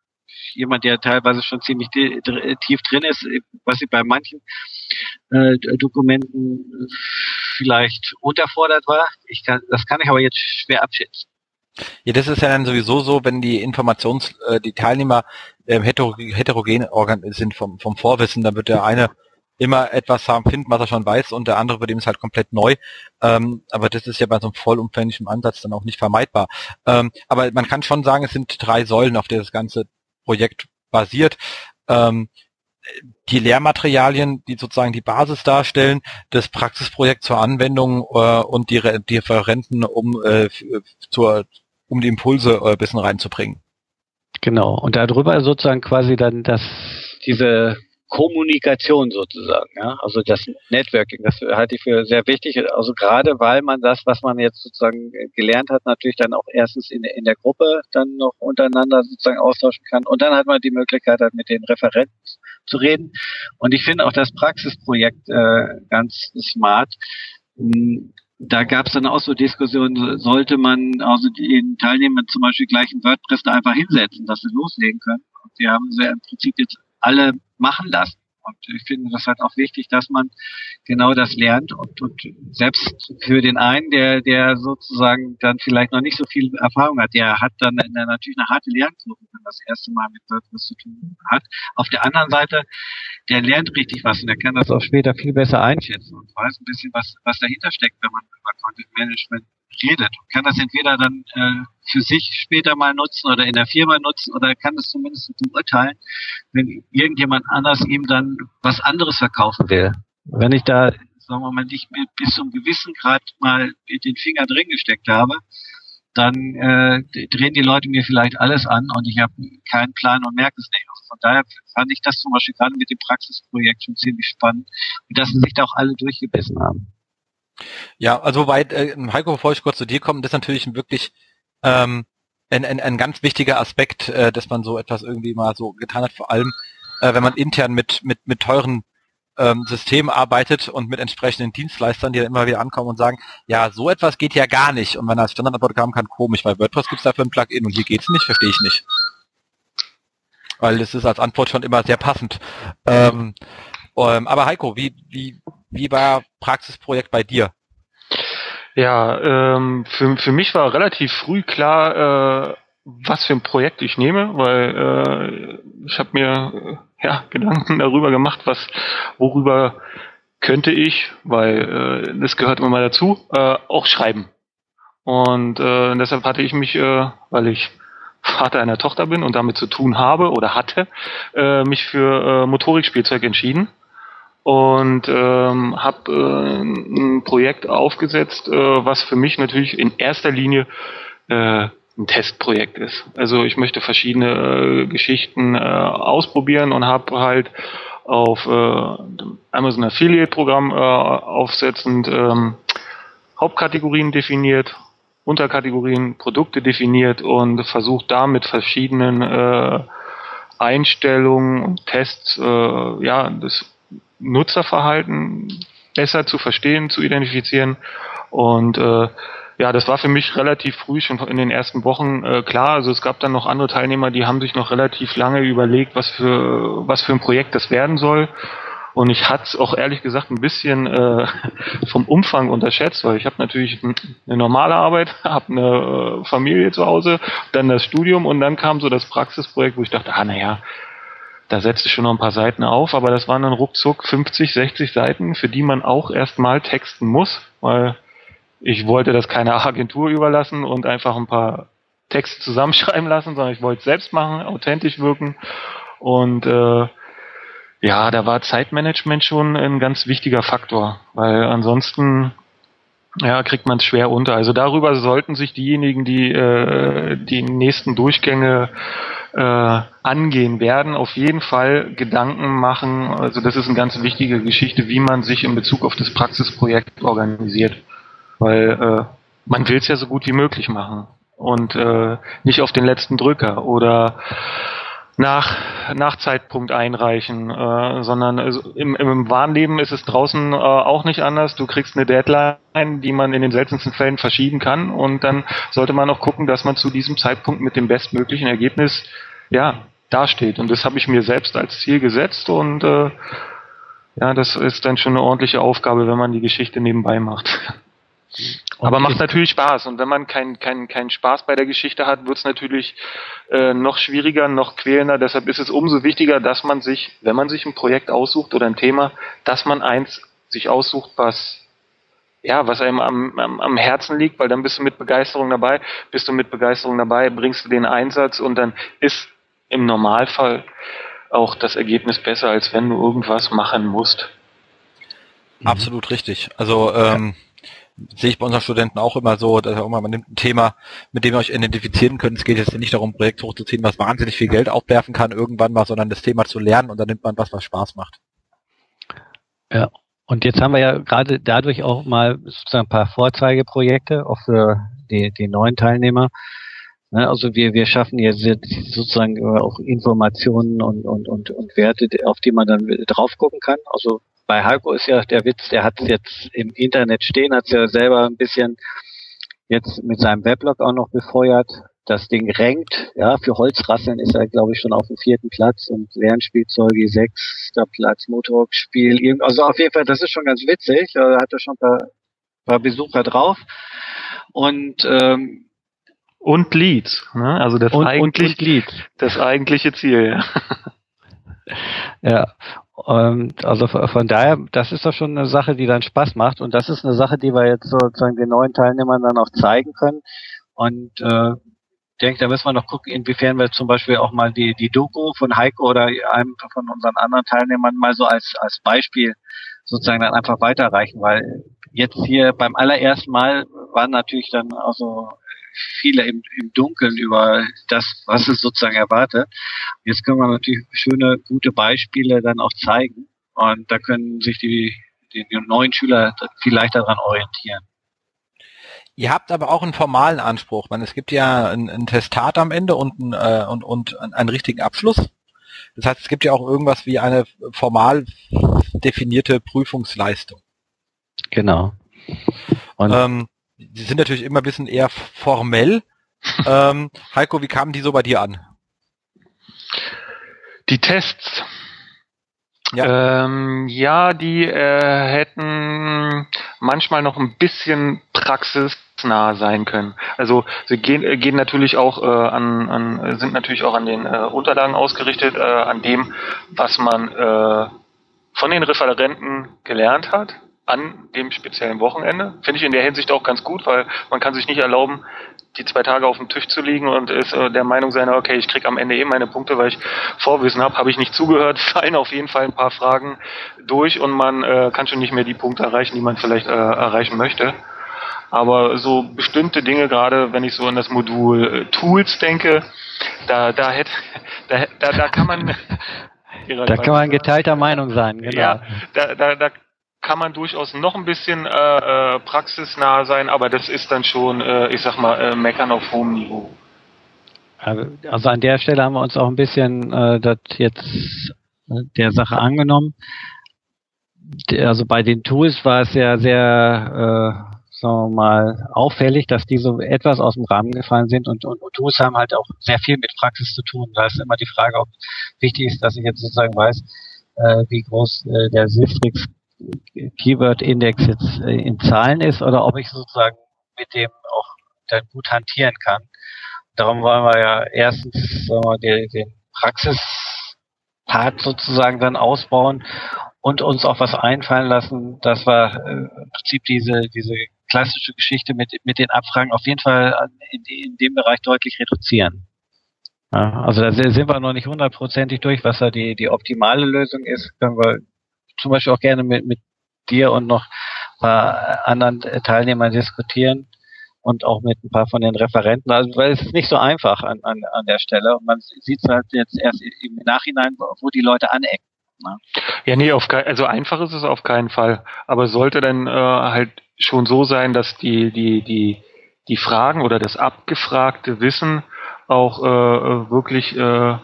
jemand, der teilweise schon ziemlich tief drin ist, was ich bei manchen äh, Dokumenten vielleicht unterfordert war. Ich kann, das kann ich aber jetzt schwer abschätzen. Ja, das ist ja dann sowieso so, wenn die Informations, äh, die Teilnehmer äh, heterogen sind vom, vom Vorwissen, dann wird der eine immer etwas haben finden, was er schon weiß, und der andere wird ihm ist halt komplett neu. Ähm, aber das ist ja bei so einem vollumfänglichen Ansatz dann auch nicht vermeidbar. Ähm, aber man kann schon sagen, es sind drei Säulen, auf der das ganze Projekt basiert. Ähm, die Lehrmaterialien, die sozusagen die Basis darstellen, das Praxisprojekt zur Anwendung äh, und die, die Referenten, um äh, zur um die Impulse äh, ein bisschen reinzubringen. Genau. Und darüber sozusagen quasi dann das, diese Kommunikation sozusagen, ja, also das Networking, das halte ich für sehr wichtig, also gerade weil man das, was man jetzt sozusagen gelernt hat, natürlich dann auch erstens in, in der Gruppe dann noch untereinander sozusagen austauschen kann. Und dann hat man die Möglichkeit, halt mit den Referenten zu reden. Und ich finde auch das Praxisprojekt äh, ganz smart, da gab es dann auch so Diskussionen, sollte man also den Teilnehmern zum Beispiel gleich ein WordPress einfach hinsetzen, dass sie loslegen können. Und die haben sie im Prinzip jetzt alle machen lassen. Und ich finde das halt auch wichtig, dass man genau das lernt und, und selbst für den einen, der, der sozusagen dann vielleicht noch nicht so viel Erfahrung hat, der hat dann eine, natürlich eine harte Lernkurve, wenn das erste Mal mit WordPress zu tun hat. Auf der anderen Seite, der lernt richtig was und der kann das auch später viel besser einschätzen und weiß ein bisschen, was, was dahinter steckt, wenn man über Content Management redet und kann das entweder dann äh, für sich später mal nutzen oder in der Firma nutzen oder kann es zumindest beurteilen, wenn irgendjemand anders ihm dann was anderes verkaufen will. Wenn ich da, sagen wir mal, nicht bis zum gewissen Grad mal den Finger drin gesteckt habe, dann äh, drehen die Leute mir vielleicht alles an und ich habe keinen Plan und merke es nicht. Von daher fand ich das zum Beispiel gerade mit dem Praxisprojekt schon ziemlich spannend dass sie sich da auch alle durchgebissen haben. Ja, also weit, äh, Heiko, bevor ich kurz zu dir komme, das ist natürlich wirklich ähm, ein, ein, ein ganz wichtiger Aspekt, äh, dass man so etwas irgendwie mal so getan hat, vor allem äh, wenn man intern mit, mit, mit teuren ähm, Systemen arbeitet und mit entsprechenden Dienstleistern, die dann immer wieder ankommen und sagen, ja, so etwas geht ja gar nicht. Und wenn als Standardantwort kam, kann komisch, weil WordPress gibt's dafür ein Plugin und hier geht's nicht, verstehe ich nicht. Weil das ist als Antwort schon immer sehr passend. Ähm, ähm, aber Heiko, wie, wie, wie war Praxisprojekt bei dir? Ja, ähm, für, für mich war relativ früh klar, äh, was für ein Projekt ich nehme, weil äh, ich habe mir äh, ja Gedanken darüber gemacht, was worüber könnte ich, weil äh, das gehört immer mal dazu, äh, auch schreiben. Und äh, deshalb hatte ich mich, äh, weil ich Vater einer Tochter bin und damit zu tun habe oder hatte, äh, mich für äh, Motorikspielzeug entschieden und ähm, habe äh, ein Projekt aufgesetzt, äh, was für mich natürlich in erster Linie äh, ein Testprojekt ist. Also ich möchte verschiedene äh, Geschichten äh, ausprobieren und habe halt auf äh, Amazon Affiliate Programm äh, aufsetzend ähm, Hauptkategorien definiert, Unterkategorien, Produkte definiert und versucht da mit verschiedenen äh, Einstellungen und Tests äh, ja das Nutzerverhalten besser zu verstehen, zu identifizieren. Und äh, ja, das war für mich relativ früh, schon in den ersten Wochen äh, klar. Also es gab dann noch andere Teilnehmer, die haben sich noch relativ lange überlegt, was für was für ein Projekt das werden soll. Und ich hatte es auch ehrlich gesagt ein bisschen äh, vom Umfang unterschätzt, weil ich habe natürlich eine normale Arbeit, habe eine äh, Familie zu Hause, dann das Studium und dann kam so das Praxisprojekt, wo ich dachte, ah naja, da setzte ich schon noch ein paar Seiten auf, aber das waren dann ruckzuck 50, 60 Seiten, für die man auch erstmal texten muss, weil ich wollte das keiner Agentur überlassen und einfach ein paar Texte zusammenschreiben lassen, sondern ich wollte es selbst machen, authentisch wirken. Und äh, ja, da war Zeitmanagement schon ein ganz wichtiger Faktor, weil ansonsten ja, kriegt man es schwer unter. Also darüber sollten sich diejenigen, die äh, die nächsten Durchgänge äh, angehen werden, auf jeden Fall Gedanken machen. Also das ist eine ganz wichtige Geschichte, wie man sich in Bezug auf das Praxisprojekt organisiert. Weil äh, man will es ja so gut wie möglich machen und äh, nicht auf den letzten Drücker oder nach, nach Zeitpunkt einreichen, äh, sondern also im, im wahren Leben ist es draußen äh, auch nicht anders. Du kriegst eine Deadline, die man in den seltensten Fällen verschieben kann und dann sollte man auch gucken, dass man zu diesem Zeitpunkt mit dem bestmöglichen Ergebnis ja dasteht. Und das habe ich mir selbst als Ziel gesetzt und äh, ja, das ist dann schon eine ordentliche Aufgabe, wenn man die Geschichte nebenbei macht. Aber macht natürlich Spaß. Und wenn man keinen kein, kein Spaß bei der Geschichte hat, wird es natürlich äh, noch schwieriger, noch quälender. Deshalb ist es umso wichtiger, dass man sich, wenn man sich ein Projekt aussucht oder ein Thema, dass man eins sich aussucht, was ja, was einem am, am, am Herzen liegt, weil dann bist du mit Begeisterung dabei, bist du mit Begeisterung dabei, bringst du den Einsatz und dann ist im Normalfall auch das Ergebnis besser, als wenn du irgendwas machen musst. Absolut richtig. Also ähm, sehe ich bei unseren Studenten auch immer so, dass auch mal, man nimmt ein Thema, mit dem ihr euch identifizieren könnt. Es geht jetzt nicht darum, ein Projekt hochzuziehen, was wahnsinnig viel Geld aufwerfen kann irgendwann mal, sondern das Thema zu lernen und dann nimmt man was, was Spaß macht. Ja, und jetzt haben wir ja gerade dadurch auch mal sozusagen ein paar Vorzeigeprojekte, auch für die, die neuen Teilnehmer. Ne, also wir, wir schaffen jetzt sozusagen auch Informationen und, und, und, und Werte, auf die man dann drauf gucken kann. Also bei Heiko ist ja der Witz, der hat es jetzt im Internet stehen, hat es ja selber ein bisschen jetzt mit seinem Weblog auch noch befeuert. Das Ding rankt, ja, für Holzrasseln ist er, glaube ich, schon auf dem vierten Platz und Lernspielzeuge sechster Platz, Motorspiel, also auf jeden Fall, das ist schon ganz witzig, da hat er schon ein paar, paar Besucher drauf. Und ähm, und Leads, ne? Also das und, eigentlich und, und das eigentliche Ziel. Ja. ja, ähm, also von daher, das ist doch schon eine Sache, die dann Spaß macht und das ist eine Sache, die wir jetzt sozusagen den neuen Teilnehmern dann auch zeigen können und äh, denke, da müssen wir noch gucken, inwiefern wir zum Beispiel auch mal die, die Doku von Heiko oder einem von unseren anderen Teilnehmern mal so als, als Beispiel sozusagen dann einfach weiterreichen, weil jetzt hier beim allerersten Mal waren natürlich dann also viele im, im Dunkeln über das, was es sozusagen erwartet. Jetzt können wir natürlich schöne, gute Beispiele dann auch zeigen und da können sich die, die, die neuen Schüler viel leichter daran orientieren. Ihr habt aber auch einen formalen Anspruch. Man, es gibt ja ein, ein Testat am Ende und, ein, äh, und, und einen richtigen Abschluss. Das heißt, es gibt ja auch irgendwas wie eine formal definierte Prüfungsleistung. Genau. Und ähm, die sind natürlich immer ein bisschen eher formell. ähm, Heiko, wie kamen die so bei dir an? Die Tests. Ja, ähm, ja die äh, hätten manchmal noch ein bisschen praxisnah sein können. Also sie gehen, äh, gehen natürlich auch äh, an, an, sind natürlich auch an den äh, Unterlagen ausgerichtet, äh, an dem, was man äh, von den Referenten gelernt hat an dem speziellen Wochenende. Finde ich in der Hinsicht auch ganz gut, weil man kann sich nicht erlauben, die zwei Tage auf dem Tisch zu liegen und ist äh, der Meinung sein, okay, ich krieg am Ende eh meine Punkte, weil ich Vorwissen habe, habe ich nicht zugehört, fallen auf jeden Fall ein paar Fragen durch und man äh, kann schon nicht mehr die Punkte erreichen, die man vielleicht äh, erreichen möchte. Aber so bestimmte Dinge, gerade wenn ich so an das Modul äh, Tools denke, da, da hätte, da, da, da kann man da kann man geteilter Meinung sein, genau. Ja, da, da, da kann man durchaus noch ein bisschen äh, äh, praxisnah sein, aber das ist dann schon, äh, ich sag mal, äh, meckern auf hohem Niveau. Also an der Stelle haben wir uns auch ein bisschen äh, das jetzt äh, der Sache angenommen. Also bei den Tools war es ja sehr, äh, sagen wir mal, auffällig, dass die so etwas aus dem Rahmen gefallen sind und, und, und Tools haben halt auch sehr viel mit Praxis zu tun. Da ist immer die Frage, ob wichtig ist, dass ich jetzt sozusagen weiß, äh, wie groß äh, der Silfrix Keyword-Index jetzt äh, in Zahlen ist oder ob ich sozusagen mit dem auch dann gut hantieren kann. Darum wollen wir ja erstens wir, den, den Praxispart sozusagen dann ausbauen und uns auch was einfallen lassen, dass wir äh, im Prinzip diese, diese klassische Geschichte mit, mit den Abfragen auf jeden Fall in, in dem Bereich deutlich reduzieren. Ja, also da sind wir noch nicht hundertprozentig durch, was da die, die optimale Lösung ist, können wir zum Beispiel auch gerne mit, mit dir und noch ein paar anderen Teilnehmern diskutieren und auch mit ein paar von den Referenten. Also weil es ist nicht so einfach an, an, an der Stelle. Und man sieht es halt jetzt erst im Nachhinein, wo die Leute anecken. Ne? Ja, nee, auf also einfach ist es auf keinen Fall. Aber sollte dann äh, halt schon so sein, dass die, die, die, die Fragen oder das abgefragte Wissen auch äh, wirklich äh,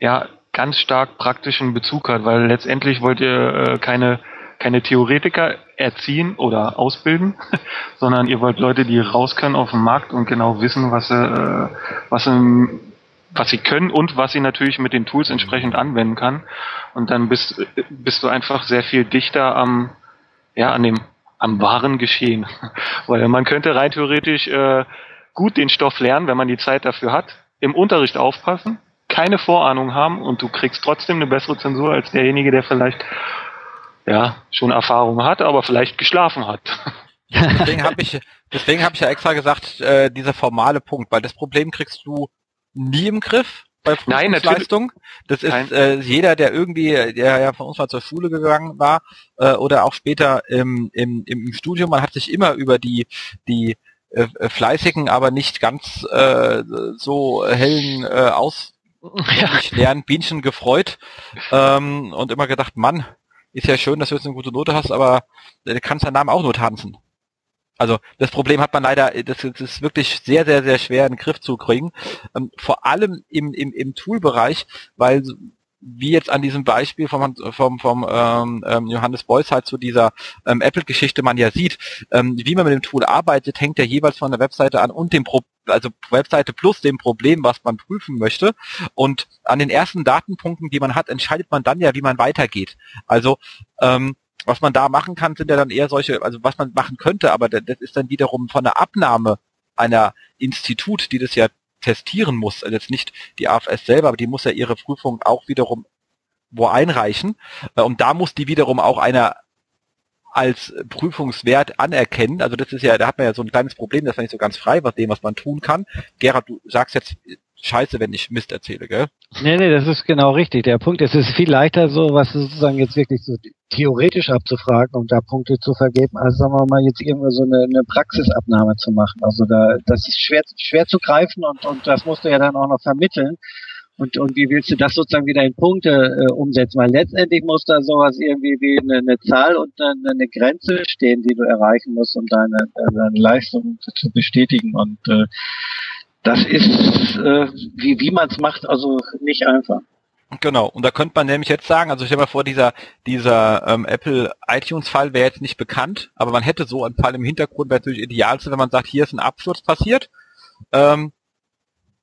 ja ganz stark praktischen Bezug hat, weil letztendlich wollt ihr äh, keine keine Theoretiker erziehen oder ausbilden, sondern ihr wollt Leute, die raus können auf den Markt und genau wissen, was sie, äh, was sie, was sie können und was sie natürlich mit den Tools entsprechend anwenden kann. Und dann bist, bist du einfach sehr viel dichter am, ja, an dem, am wahren Geschehen. Weil man könnte rein theoretisch äh, gut den Stoff lernen, wenn man die Zeit dafür hat, im Unterricht aufpassen, keine Vorahnung haben und du kriegst trotzdem eine bessere Zensur als derjenige, der vielleicht ja, schon Erfahrung hat, aber vielleicht geschlafen hat. deswegen habe ich, deswegen habe ich ja extra gesagt, äh, dieser formale Punkt, weil das Problem kriegst du nie im Griff bei Prüfungsleistung. Das ist äh, jeder, der irgendwie, der ja von uns mal zur Schule gegangen war äh, oder auch später im, im, im Studium, man hat sich immer über die die äh, fleißigen, aber nicht ganz äh, so hellen äh, aus ja. Bienchen gefreut ähm, und immer gedacht, Mann, ist ja schön, dass du jetzt eine gute Note hast, aber du kannst deinen Namen auch nur tanzen. Also das Problem hat man leider, das, das ist wirklich sehr, sehr, sehr schwer in den Griff zu kriegen. Ähm, vor allem im, im, im Tool-Bereich, weil wie jetzt an diesem Beispiel vom, vom, vom ähm, ähm, Johannes Beuys halt zu dieser ähm, Apple-Geschichte man ja sieht, ähm, wie man mit dem Tool arbeitet, hängt ja jeweils von der Webseite an und dem Pro also Webseite plus dem Problem, was man prüfen möchte. Und an den ersten Datenpunkten, die man hat, entscheidet man dann ja, wie man weitergeht. Also ähm, was man da machen kann, sind ja dann eher solche, also was man machen könnte, aber das ist dann wiederum von der Abnahme einer Institut, die das ja testieren muss, also jetzt nicht die AFS selber, aber die muss ja ihre Prüfung auch wiederum wo einreichen. Äh, und da muss die wiederum auch einer als Prüfungswert anerkennen. Also das ist ja, da hat man ja so ein kleines Problem, das ist nicht so ganz frei, was dem, was man tun kann. Gerhard, du sagst jetzt scheiße, wenn ich Mist erzähle, gell? Nee, nee, das ist genau richtig. Der Punkt ist, es ist viel leichter so, was sozusagen jetzt wirklich so theoretisch abzufragen und da Punkte zu vergeben, als sagen wir mal jetzt irgendwo so eine, eine Praxisabnahme zu machen. Also da, das ist schwer, schwer zu greifen und, und das musst du ja dann auch noch vermitteln. Und, und wie willst du das sozusagen wieder in Punkte äh, umsetzen? Weil letztendlich muss da sowas irgendwie wie eine, eine Zahl und eine, eine Grenze stehen, die du erreichen musst, um deine, deine Leistung zu bestätigen. Und äh, das ist, äh, wie, wie man es macht, also nicht einfach. Genau, und da könnte man nämlich jetzt sagen, also ich stelle mal vor, dieser, dieser ähm, Apple iTunes-Fall wäre jetzt nicht bekannt, aber man hätte so einen Fall im Hintergrund, wäre natürlich idealste, wenn man sagt, hier ist ein Absturz passiert, ähm,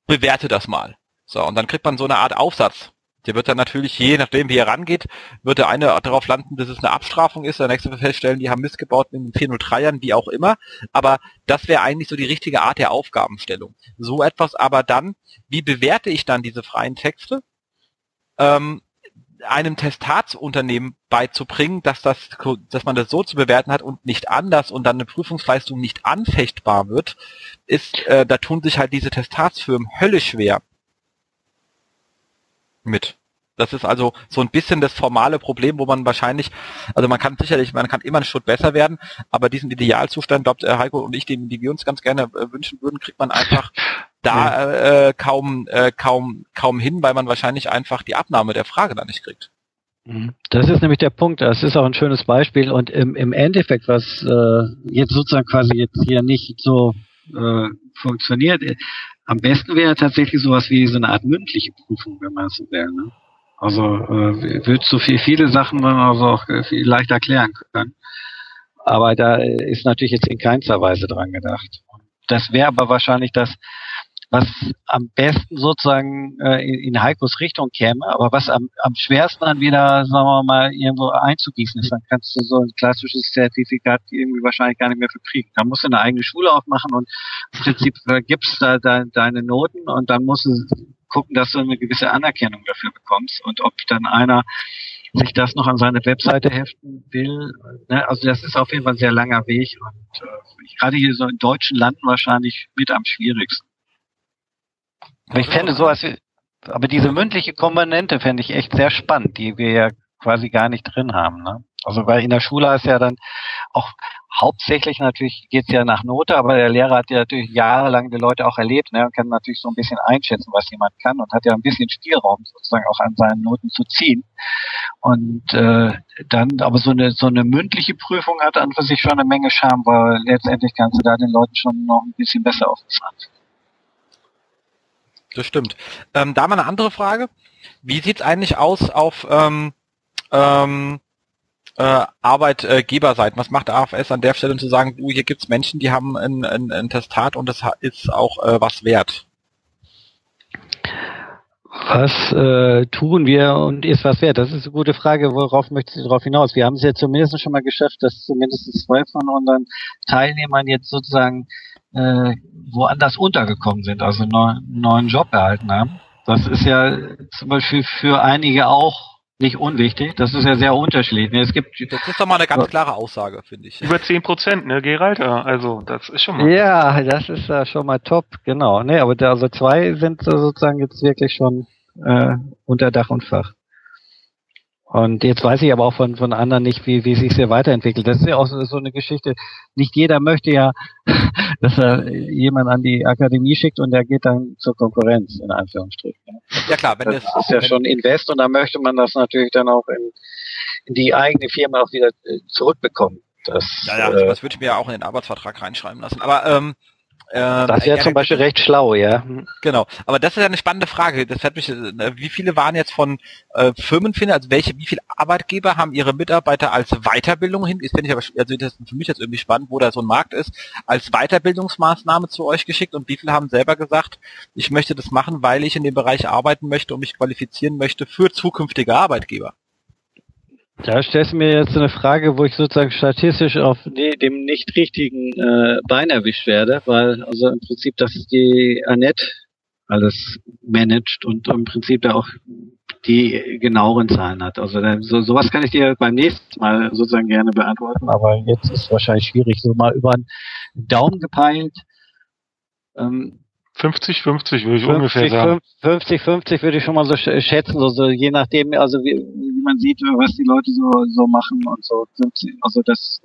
bewerte das mal. So, und dann kriegt man so eine Art Aufsatz. Der wird dann natürlich, je nachdem wie er rangeht, wird der eine darauf landen, dass es eine Abstrafung ist, der nächste wird feststellen, die haben missgebaut mit den 403ern, wie auch immer. Aber das wäre eigentlich so die richtige Art der Aufgabenstellung. So etwas aber dann, wie bewerte ich dann diese freien Texte? Ähm, einem Testatsunternehmen beizubringen, dass das, dass man das so zu bewerten hat und nicht anders und dann eine Prüfungsleistung nicht anfechtbar wird, ist, äh, da tun sich halt diese Testatsfirmen höllisch schwer mit. Das ist also so ein bisschen das formale Problem, wo man wahrscheinlich, also man kann sicherlich, man kann immer ein Schritt besser werden, aber diesen Idealzustand, glaubt äh, Heiko und ich, den, die wir uns ganz gerne äh, wünschen würden, kriegt man einfach da äh, kaum, äh, kaum, kaum hin, weil man wahrscheinlich einfach die Abnahme der Frage da nicht kriegt. Mhm. Das ist nämlich der Punkt. Das ist auch ein schönes Beispiel. Und im, im Endeffekt, was äh, jetzt sozusagen quasi jetzt hier nicht so äh, funktioniert, am besten wäre tatsächlich sowas wie so eine Art mündliche Prüfung, wenn man es so will. Ne? Also äh, wird so viel, viele Sachen man also auch äh, viel leichter erklären können. Aber da ist natürlich jetzt in keinster Weise dran gedacht. Das wäre aber wahrscheinlich das, was am besten sozusagen äh, in, Heikos Richtung käme, aber was am, am schwersten dann wieder, sagen wir mal, irgendwo einzugießen ist, dann kannst du so ein klassisches Zertifikat irgendwie wahrscheinlich gar nicht mehr verkriegen. Da musst du eine eigene Schule aufmachen und im Prinzip gibst da de, deine Noten und dann musst du gucken, dass du eine gewisse Anerkennung dafür bekommst und ob dann einer sich das noch an seine Webseite heften will. Ne? Also das ist auf jeden Fall ein sehr langer Weg und äh, gerade hier so in deutschen Landen wahrscheinlich mit am schwierigsten. Aber ich fände sowas, aber diese mündliche Komponente fände ich echt sehr spannend, die wir ja quasi gar nicht drin haben. Ne? Also weil in der Schule ist ja dann auch hauptsächlich natürlich geht's ja nach Note, aber der Lehrer hat ja natürlich jahrelang die Leute auch erlebt ne, und kann natürlich so ein bisschen einschätzen, was jemand kann und hat ja ein bisschen Spielraum sozusagen auch an seinen Noten zu ziehen. Und äh, dann, aber so eine so eine mündliche Prüfung hat an für sich schon eine Menge Charme, weil letztendlich kannst du da den Leuten schon noch ein bisschen besser auf den Zahn. Das stimmt. Ähm, da mal eine andere Frage. Wie sieht's eigentlich aus auf ähm, ähm, äh, Arbeitgeberseiten. Was macht AFS an der Stelle zu sagen, du, hier gibt's Menschen, die haben ein, ein, ein Testat und das ist auch äh, was wert? Was äh, tun wir und ist was wert? Das ist eine gute Frage. Worauf möchtest du darauf hinaus? Wir haben es ja zumindest schon mal geschafft, dass zumindest zwei von unseren Teilnehmern jetzt sozusagen äh, woanders untergekommen sind, also einen neuen Job erhalten haben. Das ist ja zum Beispiel für einige auch nicht unwichtig. Das ist ja sehr unterschiedlich. Es gibt das ist doch mal eine ganz klare Aussage, finde ich. Über zehn Prozent, ne, Gerald? Also das ist schon mal. Ja, das ist ja schon mal top, genau. Ne, aber da, also zwei sind sozusagen jetzt wirklich schon äh, unter Dach und Fach. Und jetzt weiß ich aber auch von, von anderen nicht, wie, wie sich sehr weiterentwickelt. Das ist ja auch so, so eine Geschichte. Nicht jeder möchte ja, dass er jemand an die Akademie schickt und der geht dann zur Konkurrenz, in Anführungsstrichen. Ja klar, wenn das, das ist ja schon Invest und da möchte man das natürlich dann auch in, in die eigene Firma auch wieder äh, zurückbekommen. Das, ja, ja, äh, das würde ich mir ja auch in den Arbeitsvertrag reinschreiben lassen. Aber ähm, ähm, das wäre ja, zum Beispiel recht schlau, ja. Genau, aber das ist ja eine spannende Frage. Das hat mich, äh, wie viele waren jetzt von äh, Firmenfinder, also welche, wie viele Arbeitgeber haben ihre Mitarbeiter als Weiterbildung hin? Ist finde ich aber, also das ist für mich jetzt irgendwie spannend, wo da so ein Markt ist, als Weiterbildungsmaßnahme zu euch geschickt und wie viele haben selber gesagt, ich möchte das machen, weil ich in dem Bereich arbeiten möchte und mich qualifizieren möchte für zukünftige Arbeitgeber? Da stellst du mir jetzt eine Frage, wo ich sozusagen statistisch auf dem nicht richtigen äh, Bein erwischt werde, weil also im Prinzip das die Annette alles managt und im Prinzip da auch die genaueren Zahlen hat. Also so, sowas kann ich dir beim nächsten Mal sozusagen gerne beantworten, aber jetzt ist es wahrscheinlich schwierig, so mal über einen Daumen gepeilt. Ähm, 50, 50 würde ich 50, ungefähr sagen. 50, 50 würde ich schon mal so schätzen, so, so je nachdem, also wie, wie man sieht, was die Leute so, so machen und so. Also das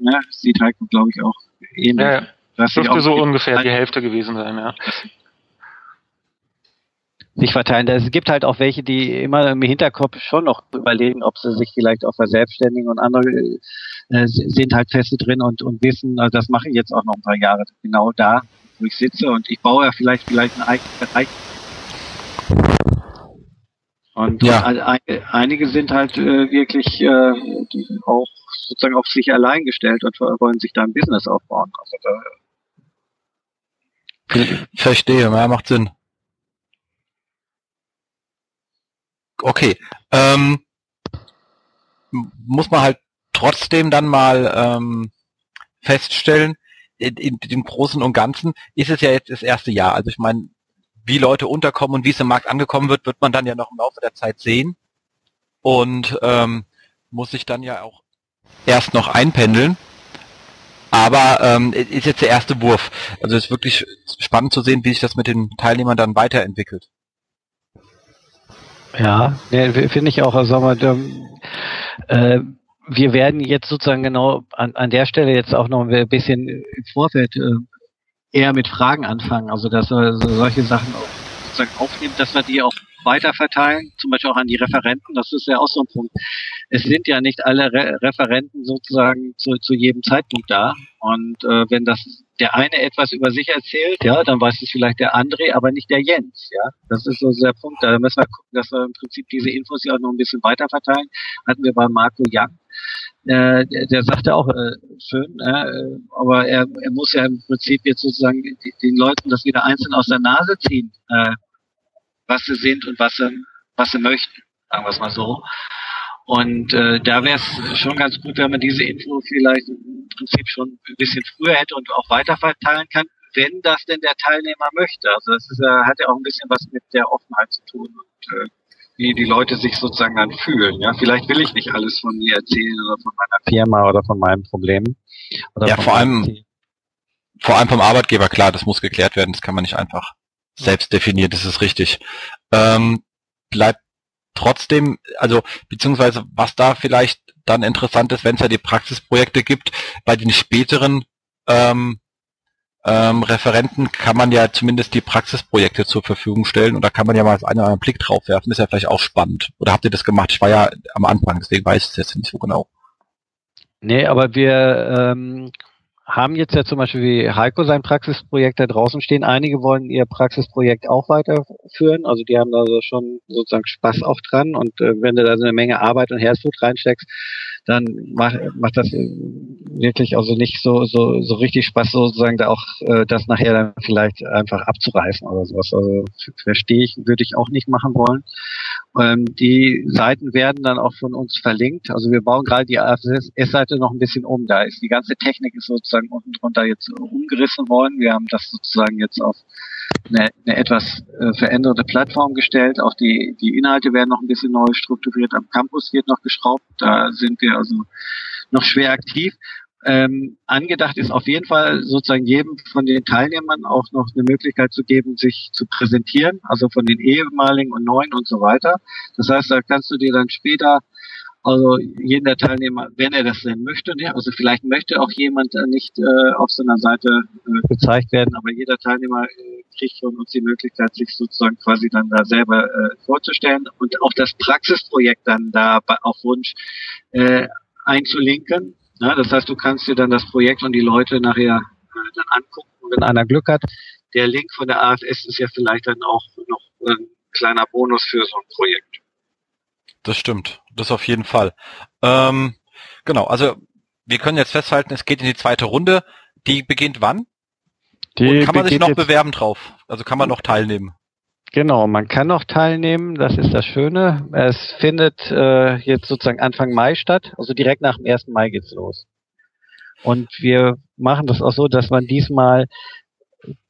ne, sieht halt, glaube ich, auch ähnlich. Ja, ja. Das dürfte so ungefähr die Hälfte gewesen sein, ja. Sich verteilen. Es gibt halt auch welche, die immer im Hinterkopf schon noch überlegen, ob sie sich vielleicht auch verselbstständigen und andere äh, sind halt feste drin und, und wissen, also das mache ich jetzt auch noch ein paar Jahre genau da wo ich sitze und ich baue ja vielleicht vielleicht einen eigenen Bereich. Und ja. einige sind halt äh, wirklich äh, auch sozusagen auf sich allein gestellt und wollen sich da ein Business aufbauen. Also da, Verstehe, ja, macht Sinn. Okay. Ähm, muss man halt trotzdem dann mal ähm, feststellen, in, in dem Großen und Ganzen ist es ja jetzt das erste Jahr. Also ich meine, wie Leute unterkommen und wie es im Markt angekommen wird, wird man dann ja noch im Laufe der Zeit sehen. Und ähm, muss sich dann ja auch erst noch einpendeln. Aber ähm, ist jetzt der erste Wurf. Also es ist wirklich spannend zu sehen, wie sich das mit den Teilnehmern dann weiterentwickelt. Ja, ne, finde ich auch. Also, sagen wir, äh, wir werden jetzt sozusagen genau an, an der Stelle jetzt auch noch ein bisschen im Vorfeld äh, eher mit Fragen anfangen, also dass wir so solche Sachen sozusagen aufnehmen, dass wir die auch weiter verteilen, zum Beispiel auch an die Referenten, das ist ja auch so ein Punkt. Es sind ja nicht alle Re Referenten sozusagen zu, zu jedem Zeitpunkt da und äh, wenn das der eine etwas über sich erzählt, ja, dann weiß es vielleicht der André, aber nicht der Jens, ja. Das ist so der Punkt. Da müssen wir gucken, dass wir im Prinzip diese Infos ja auch noch ein bisschen weiter verteilen. Hatten wir bei Marco Young. Äh, der, der sagte auch äh, schön, äh, aber er, er muss ja im Prinzip jetzt sozusagen den Leuten das wieder einzeln aus der Nase ziehen, äh, was sie sind und was sie, was sie möchten, sagen wir es mal so. Und äh, da wäre es schon ganz gut, wenn man diese Info vielleicht im Prinzip schon ein bisschen früher hätte und auch weiter verteilen kann, wenn das denn der Teilnehmer möchte. Also das ist, äh, hat ja auch ein bisschen was mit der Offenheit zu tun und äh, wie die Leute sich sozusagen dann fühlen. Ja, vielleicht will ich nicht alles von mir erzählen oder von meiner Firma oder von meinem Problem. ja, vor allem, vor allem vom Arbeitgeber, klar, das muss geklärt werden, das kann man nicht einfach selbst definieren, das ist richtig. Ähm, bleibt trotzdem, also beziehungsweise was da vielleicht dann interessant ist, wenn es ja die Praxisprojekte gibt, bei den späteren ähm, ähm, Referenten kann man ja zumindest die Praxisprojekte zur Verfügung stellen und da kann man ja mal einen oder anderen Blick drauf werfen. Ist ja vielleicht auch spannend. Oder habt ihr das gemacht? Ich war ja am Anfang, deswegen weiß ich es jetzt nicht so genau. Nee, aber wir ähm, haben jetzt ja zum Beispiel wie Heiko sein Praxisprojekt da draußen stehen. Einige wollen ihr Praxisprojekt auch weiterführen. Also die haben da schon sozusagen Spaß auch dran. Und äh, wenn du da so eine Menge Arbeit und Herzblut reinsteckst, dann macht, macht das wirklich also nicht so, so, so richtig Spaß, sozusagen da auch äh, das nachher dann vielleicht einfach abzureißen oder sowas. Also verstehe ich, würde ich auch nicht machen wollen. Ähm, die Seiten werden dann auch von uns verlinkt. Also wir bauen gerade die AFS-Seite noch ein bisschen um. Da ist die ganze Technik ist sozusagen unten drunter jetzt umgerissen worden. Wir haben das sozusagen jetzt auf eine, eine etwas äh, veränderte Plattform gestellt. Auch die, die Inhalte werden noch ein bisschen neu strukturiert. Am Campus wird noch geschraubt. Da sind wir also noch schwer aktiv. Ähm, angedacht ist auf jeden Fall sozusagen jedem von den Teilnehmern auch noch eine Möglichkeit zu geben, sich zu präsentieren, also von den ehemaligen und neuen und so weiter. Das heißt, da kannst du dir dann später also jeder Teilnehmer, wenn er das denn möchte, ne? also vielleicht möchte auch jemand äh, nicht äh, auf so einer Seite äh, gezeigt werden, aber jeder Teilnehmer äh, kriegt von uns die Möglichkeit, sich sozusagen quasi dann da selber äh, vorzustellen und auch das Praxisprojekt dann da bei, auf Wunsch äh, einzulinken. Ja, das heißt, du kannst dir dann das Projekt und die Leute nachher äh, dann angucken. Und wenn einer Glück hat, der Link von der AFS ist ja vielleicht dann auch noch ein kleiner Bonus für so ein Projekt. Das stimmt. Das auf jeden Fall. Ähm, genau, also wir können jetzt festhalten, es geht in die zweite Runde. Die beginnt wann? Die Und kann man sich noch bewerben drauf? Also kann man noch teilnehmen? Genau, man kann noch teilnehmen, das ist das Schöne. Es findet äh, jetzt sozusagen Anfang Mai statt, also direkt nach dem 1. Mai geht's los. Und wir machen das auch so, dass man diesmal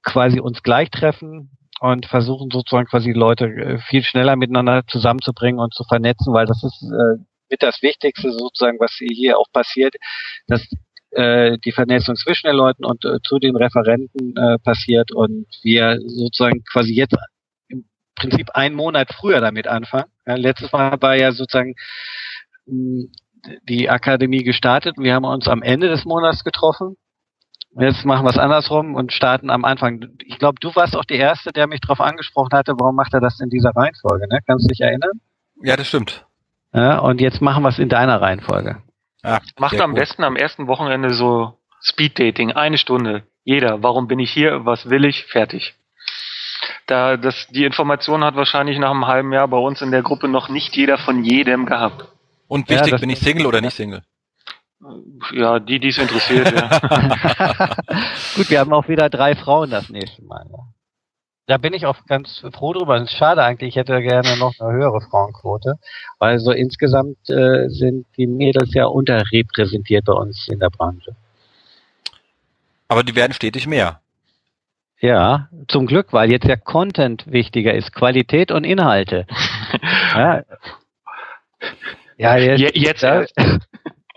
quasi uns gleich treffen, und versuchen sozusagen quasi Leute äh, viel schneller miteinander zusammenzubringen und zu vernetzen, weil das ist äh, mit das Wichtigste sozusagen, was hier auch passiert, dass äh, die Vernetzung zwischen den Leuten und äh, zu den Referenten äh, passiert und wir sozusagen quasi jetzt im Prinzip einen Monat früher damit anfangen. Ja, letztes Mal war ja sozusagen mh, die Akademie gestartet und wir haben uns am Ende des Monats getroffen Jetzt machen wir es andersrum und starten am Anfang. Ich glaube, du warst auch der Erste, der mich darauf angesprochen hatte, warum macht er das in dieser Reihenfolge, ne? Kannst du dich erinnern? Ja, das stimmt. Ja, und jetzt machen wir es in deiner Reihenfolge. Ja, Macht am gut. besten am ersten Wochenende so Speed Dating, eine Stunde. Jeder, warum bin ich hier, was will ich, fertig. Da das die Information hat wahrscheinlich nach einem halben Jahr bei uns in der Gruppe noch nicht jeder von jedem gehabt. Und wichtig, ja, bin ich Single oder nicht Single? Ja, die, die es interessiert, ja. Gut, wir haben auch wieder drei Frauen das nächste Mal. Da bin ich auch ganz froh drüber. Es ist schade eigentlich, ich hätte gerne noch eine höhere Frauenquote, weil so insgesamt äh, sind die Mädels ja unterrepräsentiert bei uns in der Branche. Aber die werden stetig mehr. Ja, zum Glück, weil jetzt ja Content wichtiger ist, Qualität und Inhalte. ja. Ja, jetzt, jetzt, jetzt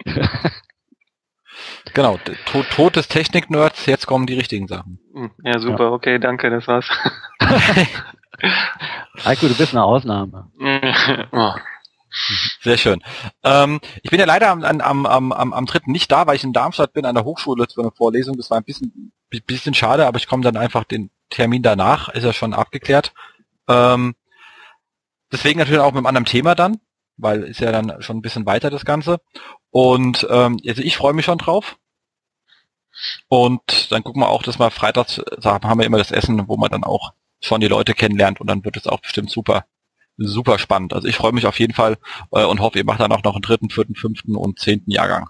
genau, Tod, Tod des Technik-Nerds, jetzt kommen die richtigen Sachen. Hm, ja, super, ja. okay, danke, das war's. Heiko, du bist eine Ausnahme. oh. Sehr schön. Ähm, ich bin ja leider am, am, am, am, am dritten nicht da, weil ich in Darmstadt bin an der Hochschule für eine Vorlesung. Das war ein bisschen, bisschen schade, aber ich komme dann einfach den Termin danach, ist ja schon abgeklärt. Ähm, deswegen natürlich auch mit einem anderen Thema dann weil ist ja dann schon ein bisschen weiter das Ganze. Und ähm, also ich freue mich schon drauf. Und dann gucken wir auch, dass wir freitags haben wir immer das Essen, wo man dann auch schon die Leute kennenlernt und dann wird es auch bestimmt super, super spannend. Also ich freue mich auf jeden Fall äh, und hoffe, ihr macht dann auch noch einen dritten, vierten, fünften und zehnten Jahrgang.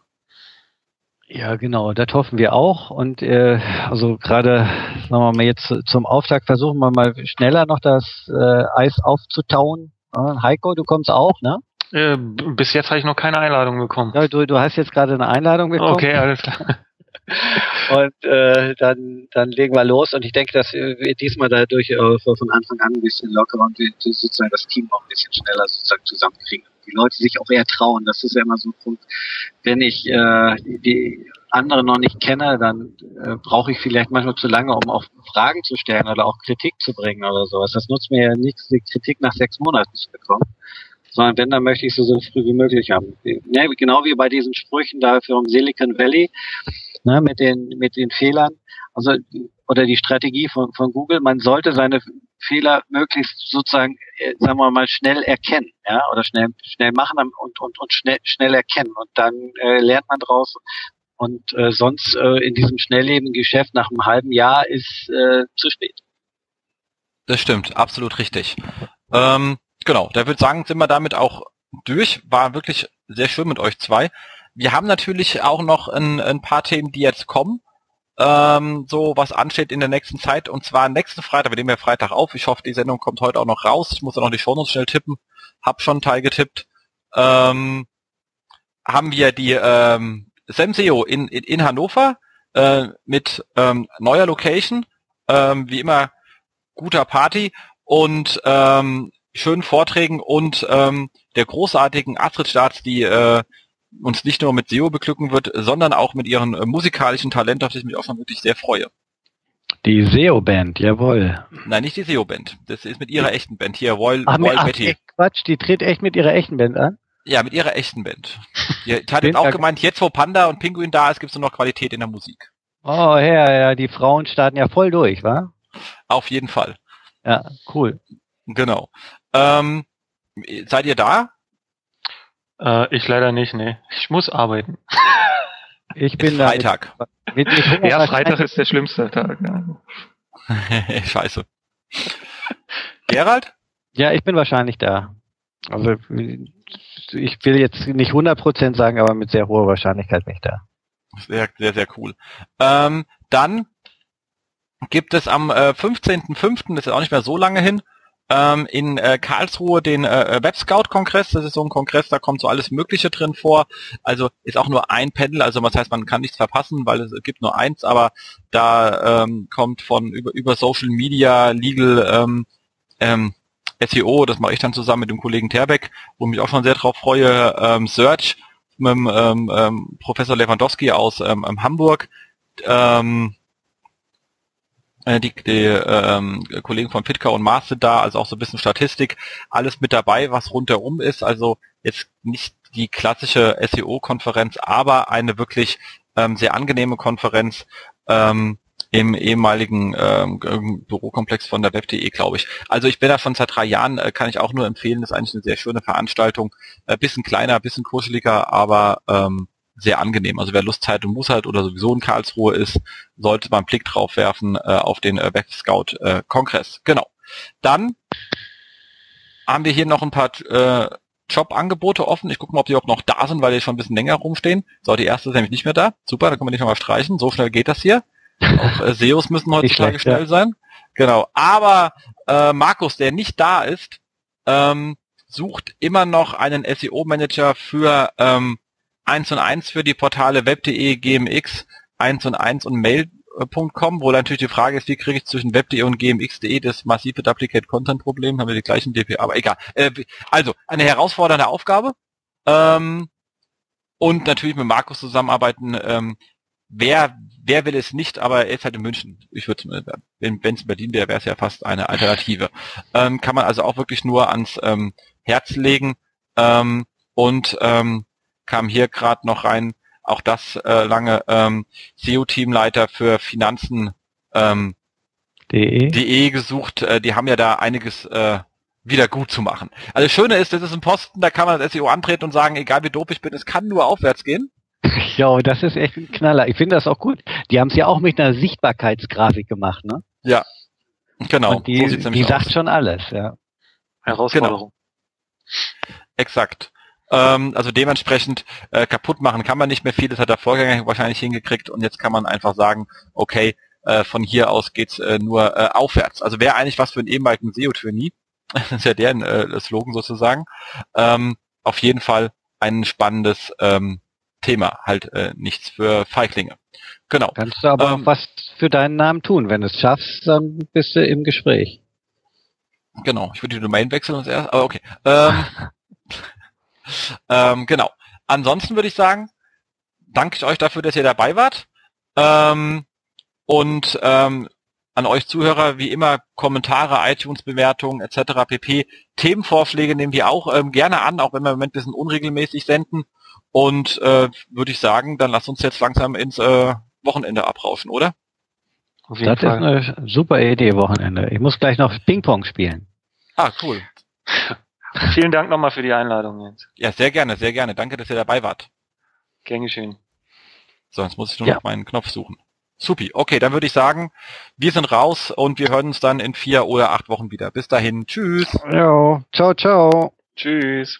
Ja, genau, das hoffen wir auch. Und äh, also gerade, sagen wir mal jetzt zum Auftakt versuchen wir mal schneller noch das äh, Eis aufzutauen. Äh, Heiko, du kommst auch, ne? Äh, bis jetzt habe ich noch keine Einladung bekommen. Ja, du, du hast jetzt gerade eine Einladung bekommen. Okay, alles klar. und äh, dann, dann legen wir los und ich denke, dass wir diesmal dadurch äh, von Anfang an ein bisschen lockerer und sozusagen das Team auch ein bisschen schneller sozusagen zusammenkriegen. Die Leute sich auch eher trauen. Das ist ja immer so ein Punkt. Wenn ich äh, die anderen noch nicht kenne, dann äh, brauche ich vielleicht manchmal zu lange, um auch Fragen zu stellen oder auch Kritik zu bringen oder sowas. Das nutzt mir ja nichts, die Kritik nach sechs Monaten zu bekommen. Sondern wenn, dann möchte ich sie so früh wie möglich haben. Ne, genau wie bei diesen Sprüchen da für Silicon Valley, ne, mit den, mit den Fehlern. Also, oder die Strategie von, von Google, man sollte seine Fehler möglichst sozusagen, äh, sagen wir mal, schnell erkennen, ja, oder schnell, schnell machen und, und, und schnell, schnell erkennen. Und dann äh, lernt man draus. Und äh, sonst äh, in diesem schnelllebigen Geschäft nach einem halben Jahr ist äh, zu spät. Das stimmt, absolut richtig. Ähm, genau, da würde ich sagen, sind wir damit auch durch. War wirklich sehr schön mit euch zwei. Wir haben natürlich auch noch ein, ein paar Themen, die jetzt kommen. Ähm, so was ansteht in der nächsten Zeit. Und zwar nächsten Freitag, wir nehmen ja Freitag auf. Ich hoffe, die Sendung kommt heute auch noch raus. Ich muss ja noch die Shownotes schnell tippen. Hab schon einen Teil getippt. Ähm, haben wir die ähm, Semseo in, in, in Hannover äh, mit ähm, neuer Location. Ähm, wie immer guter Party und ähm, schönen Vorträgen und ähm, der großartigen Astrid Staats, die äh, uns nicht nur mit SEO beglücken wird, sondern auch mit ihrem äh, musikalischen Talent, auf das ich mich auch schon wirklich sehr freue. Die SEO-Band, jawohl. Nein, nicht die SEO-Band. Das ist mit ihrer echten Band hier, Royal, ach, Royal ach, Betty. Quatsch, die tritt echt mit ihrer echten Band an? Ja, mit ihrer echten Band. Die hat jetzt auch gemeint, jetzt wo Panda und Pinguin da ist, gibt es nur noch Qualität in der Musik. Oh, ja, ja, die Frauen starten ja voll durch, wa? Auf jeden Fall. Ja, cool. Genau. Ähm, seid ihr da? Äh, ich leider nicht, nee. Ich muss arbeiten. Ich bin da. Freitag. Mit, mit ja, Freitag ist der schlimmste Tag. Ja. Scheiße. Gerald? Ja, ich bin wahrscheinlich da. Also ich will jetzt nicht 100% sagen, aber mit sehr hoher Wahrscheinlichkeit bin ich da. Sehr, sehr, sehr cool. Ähm, dann gibt es am äh, 15.05., das ist auch nicht mehr so lange hin, ähm, in äh, Karlsruhe den äh, Web Scout Kongress. Das ist so ein Kongress, da kommt so alles Mögliche drin vor. Also ist auch nur ein Panel, also was heißt, man kann nichts verpassen, weil es gibt nur eins, aber da ähm, kommt von über, über Social Media, Legal, ähm, ähm, SEO, das mache ich dann zusammen mit dem Kollegen Terbeck, wo ich mich auch schon sehr drauf freue, ähm, Search mit dem ähm, ähm, Professor Lewandowski aus ähm, Hamburg, ähm, äh, die, die ähm, Kollegen von Fitka und sind da, also auch so ein bisschen Statistik, alles mit dabei, was rundherum ist. Also jetzt nicht die klassische SEO-Konferenz, aber eine wirklich ähm, sehr angenehme Konferenz ähm, im ehemaligen ähm, Bürokomplex von der Web.de, glaube ich. Also ich bin da schon seit drei Jahren, äh, kann ich auch nur empfehlen, das ist eigentlich eine sehr schöne Veranstaltung. Äh, bisschen kleiner, bisschen kuscheliger, aber ähm, sehr angenehm. Also wer Lust, Zeit und Muss hat oder sowieso in Karlsruhe ist, sollte mal einen Blick drauf werfen äh, auf den äh, Web Scout äh, Kongress. Genau. Dann haben wir hier noch ein paar äh, Jobangebote offen. Ich gucke mal, ob die auch noch da sind, weil die schon ein bisschen länger rumstehen. So, die erste ist nämlich nicht mehr da. Super, da können wir nicht nochmal streichen. So schnell geht das hier. Auch äh, SEOs müssen heutzutage schlecht, schnell ja. sein. Genau. Aber äh, Markus, der nicht da ist, ähm, sucht immer noch einen SEO-Manager für ähm, 1 und 1 für die Portale web.de, gmx, 1 und 1 und mail.com, wo natürlich die Frage ist, wie kriege ich zwischen web.de und gmx.de das massive Duplicate Content Problem, haben wir die gleichen DPA, aber egal. Äh, also, eine herausfordernde Aufgabe. Ähm, und natürlich mit Markus zusammenarbeiten. Ähm, wer, wer will es nicht, aber er ist halt in München. Ich würde, wenn es in Berlin wäre, wäre es ja fast eine Alternative. Ähm, kann man also auch wirklich nur ans ähm, Herz legen. Ähm, und ähm, kam hier gerade noch rein, auch das äh, lange ähm, SEO-Teamleiter für Finanzen ähm, De. De gesucht. Äh, die haben ja da einiges äh, wieder gut zu machen. Also das Schöne ist, das ist ein Posten, da kann man das SEO antreten und sagen, egal wie doof ich bin, es kann nur aufwärts gehen. Ja, das ist echt ein Knaller. Ich finde das auch gut. Die haben es ja auch mit einer Sichtbarkeitsgrafik gemacht, ne? Ja, genau. Und die, so die sagt schon alles, ja. Herausforderung. Genau. Exakt. Ähm, also dementsprechend äh, kaputt machen kann man nicht mehr viel. Das hat der Vorgänger wahrscheinlich hingekriegt und jetzt kann man einfach sagen, okay, äh, von hier aus geht's äh, nur äh, aufwärts. Also wäre eigentlich was für einen ehemaligen SEO-Trainee. das ist ja deren äh, Slogan sozusagen. Ähm, auf jeden Fall ein spannendes ähm, Thema, halt äh, nichts für Feiglinge. Genau. Kannst du aber ähm, auch was für deinen Namen tun. Wenn du es schaffst, dann bist du im Gespräch. Genau, ich würde die Domain wechseln und erst, aber okay. Ähm, ähm, genau. Ansonsten würde ich sagen, danke ich euch dafür, dass ihr dabei wart. Ähm, und ähm, an euch Zuhörer wie immer Kommentare, iTunes-Bewertungen etc. pp. Themenvorschläge nehmen wir auch ähm, gerne an, auch wenn wir im Moment ein bisschen unregelmäßig senden. Und äh, würde ich sagen, dann lasst uns jetzt langsam ins äh, Wochenende abrauschen, oder? das Fall. ist eine super Idee, Wochenende. Ich muss gleich noch Ping-Pong spielen. Ah, cool. Vielen Dank nochmal für die Einladung, Jens. Ja, sehr gerne, sehr gerne. Danke, dass ihr dabei wart. Gern geschehen. So, jetzt muss ich nur ja. noch meinen Knopf suchen. Supi. Okay, dann würde ich sagen, wir sind raus und wir hören uns dann in vier oder acht Wochen wieder. Bis dahin. Tschüss. Ja, ciao, ciao. Tschüss.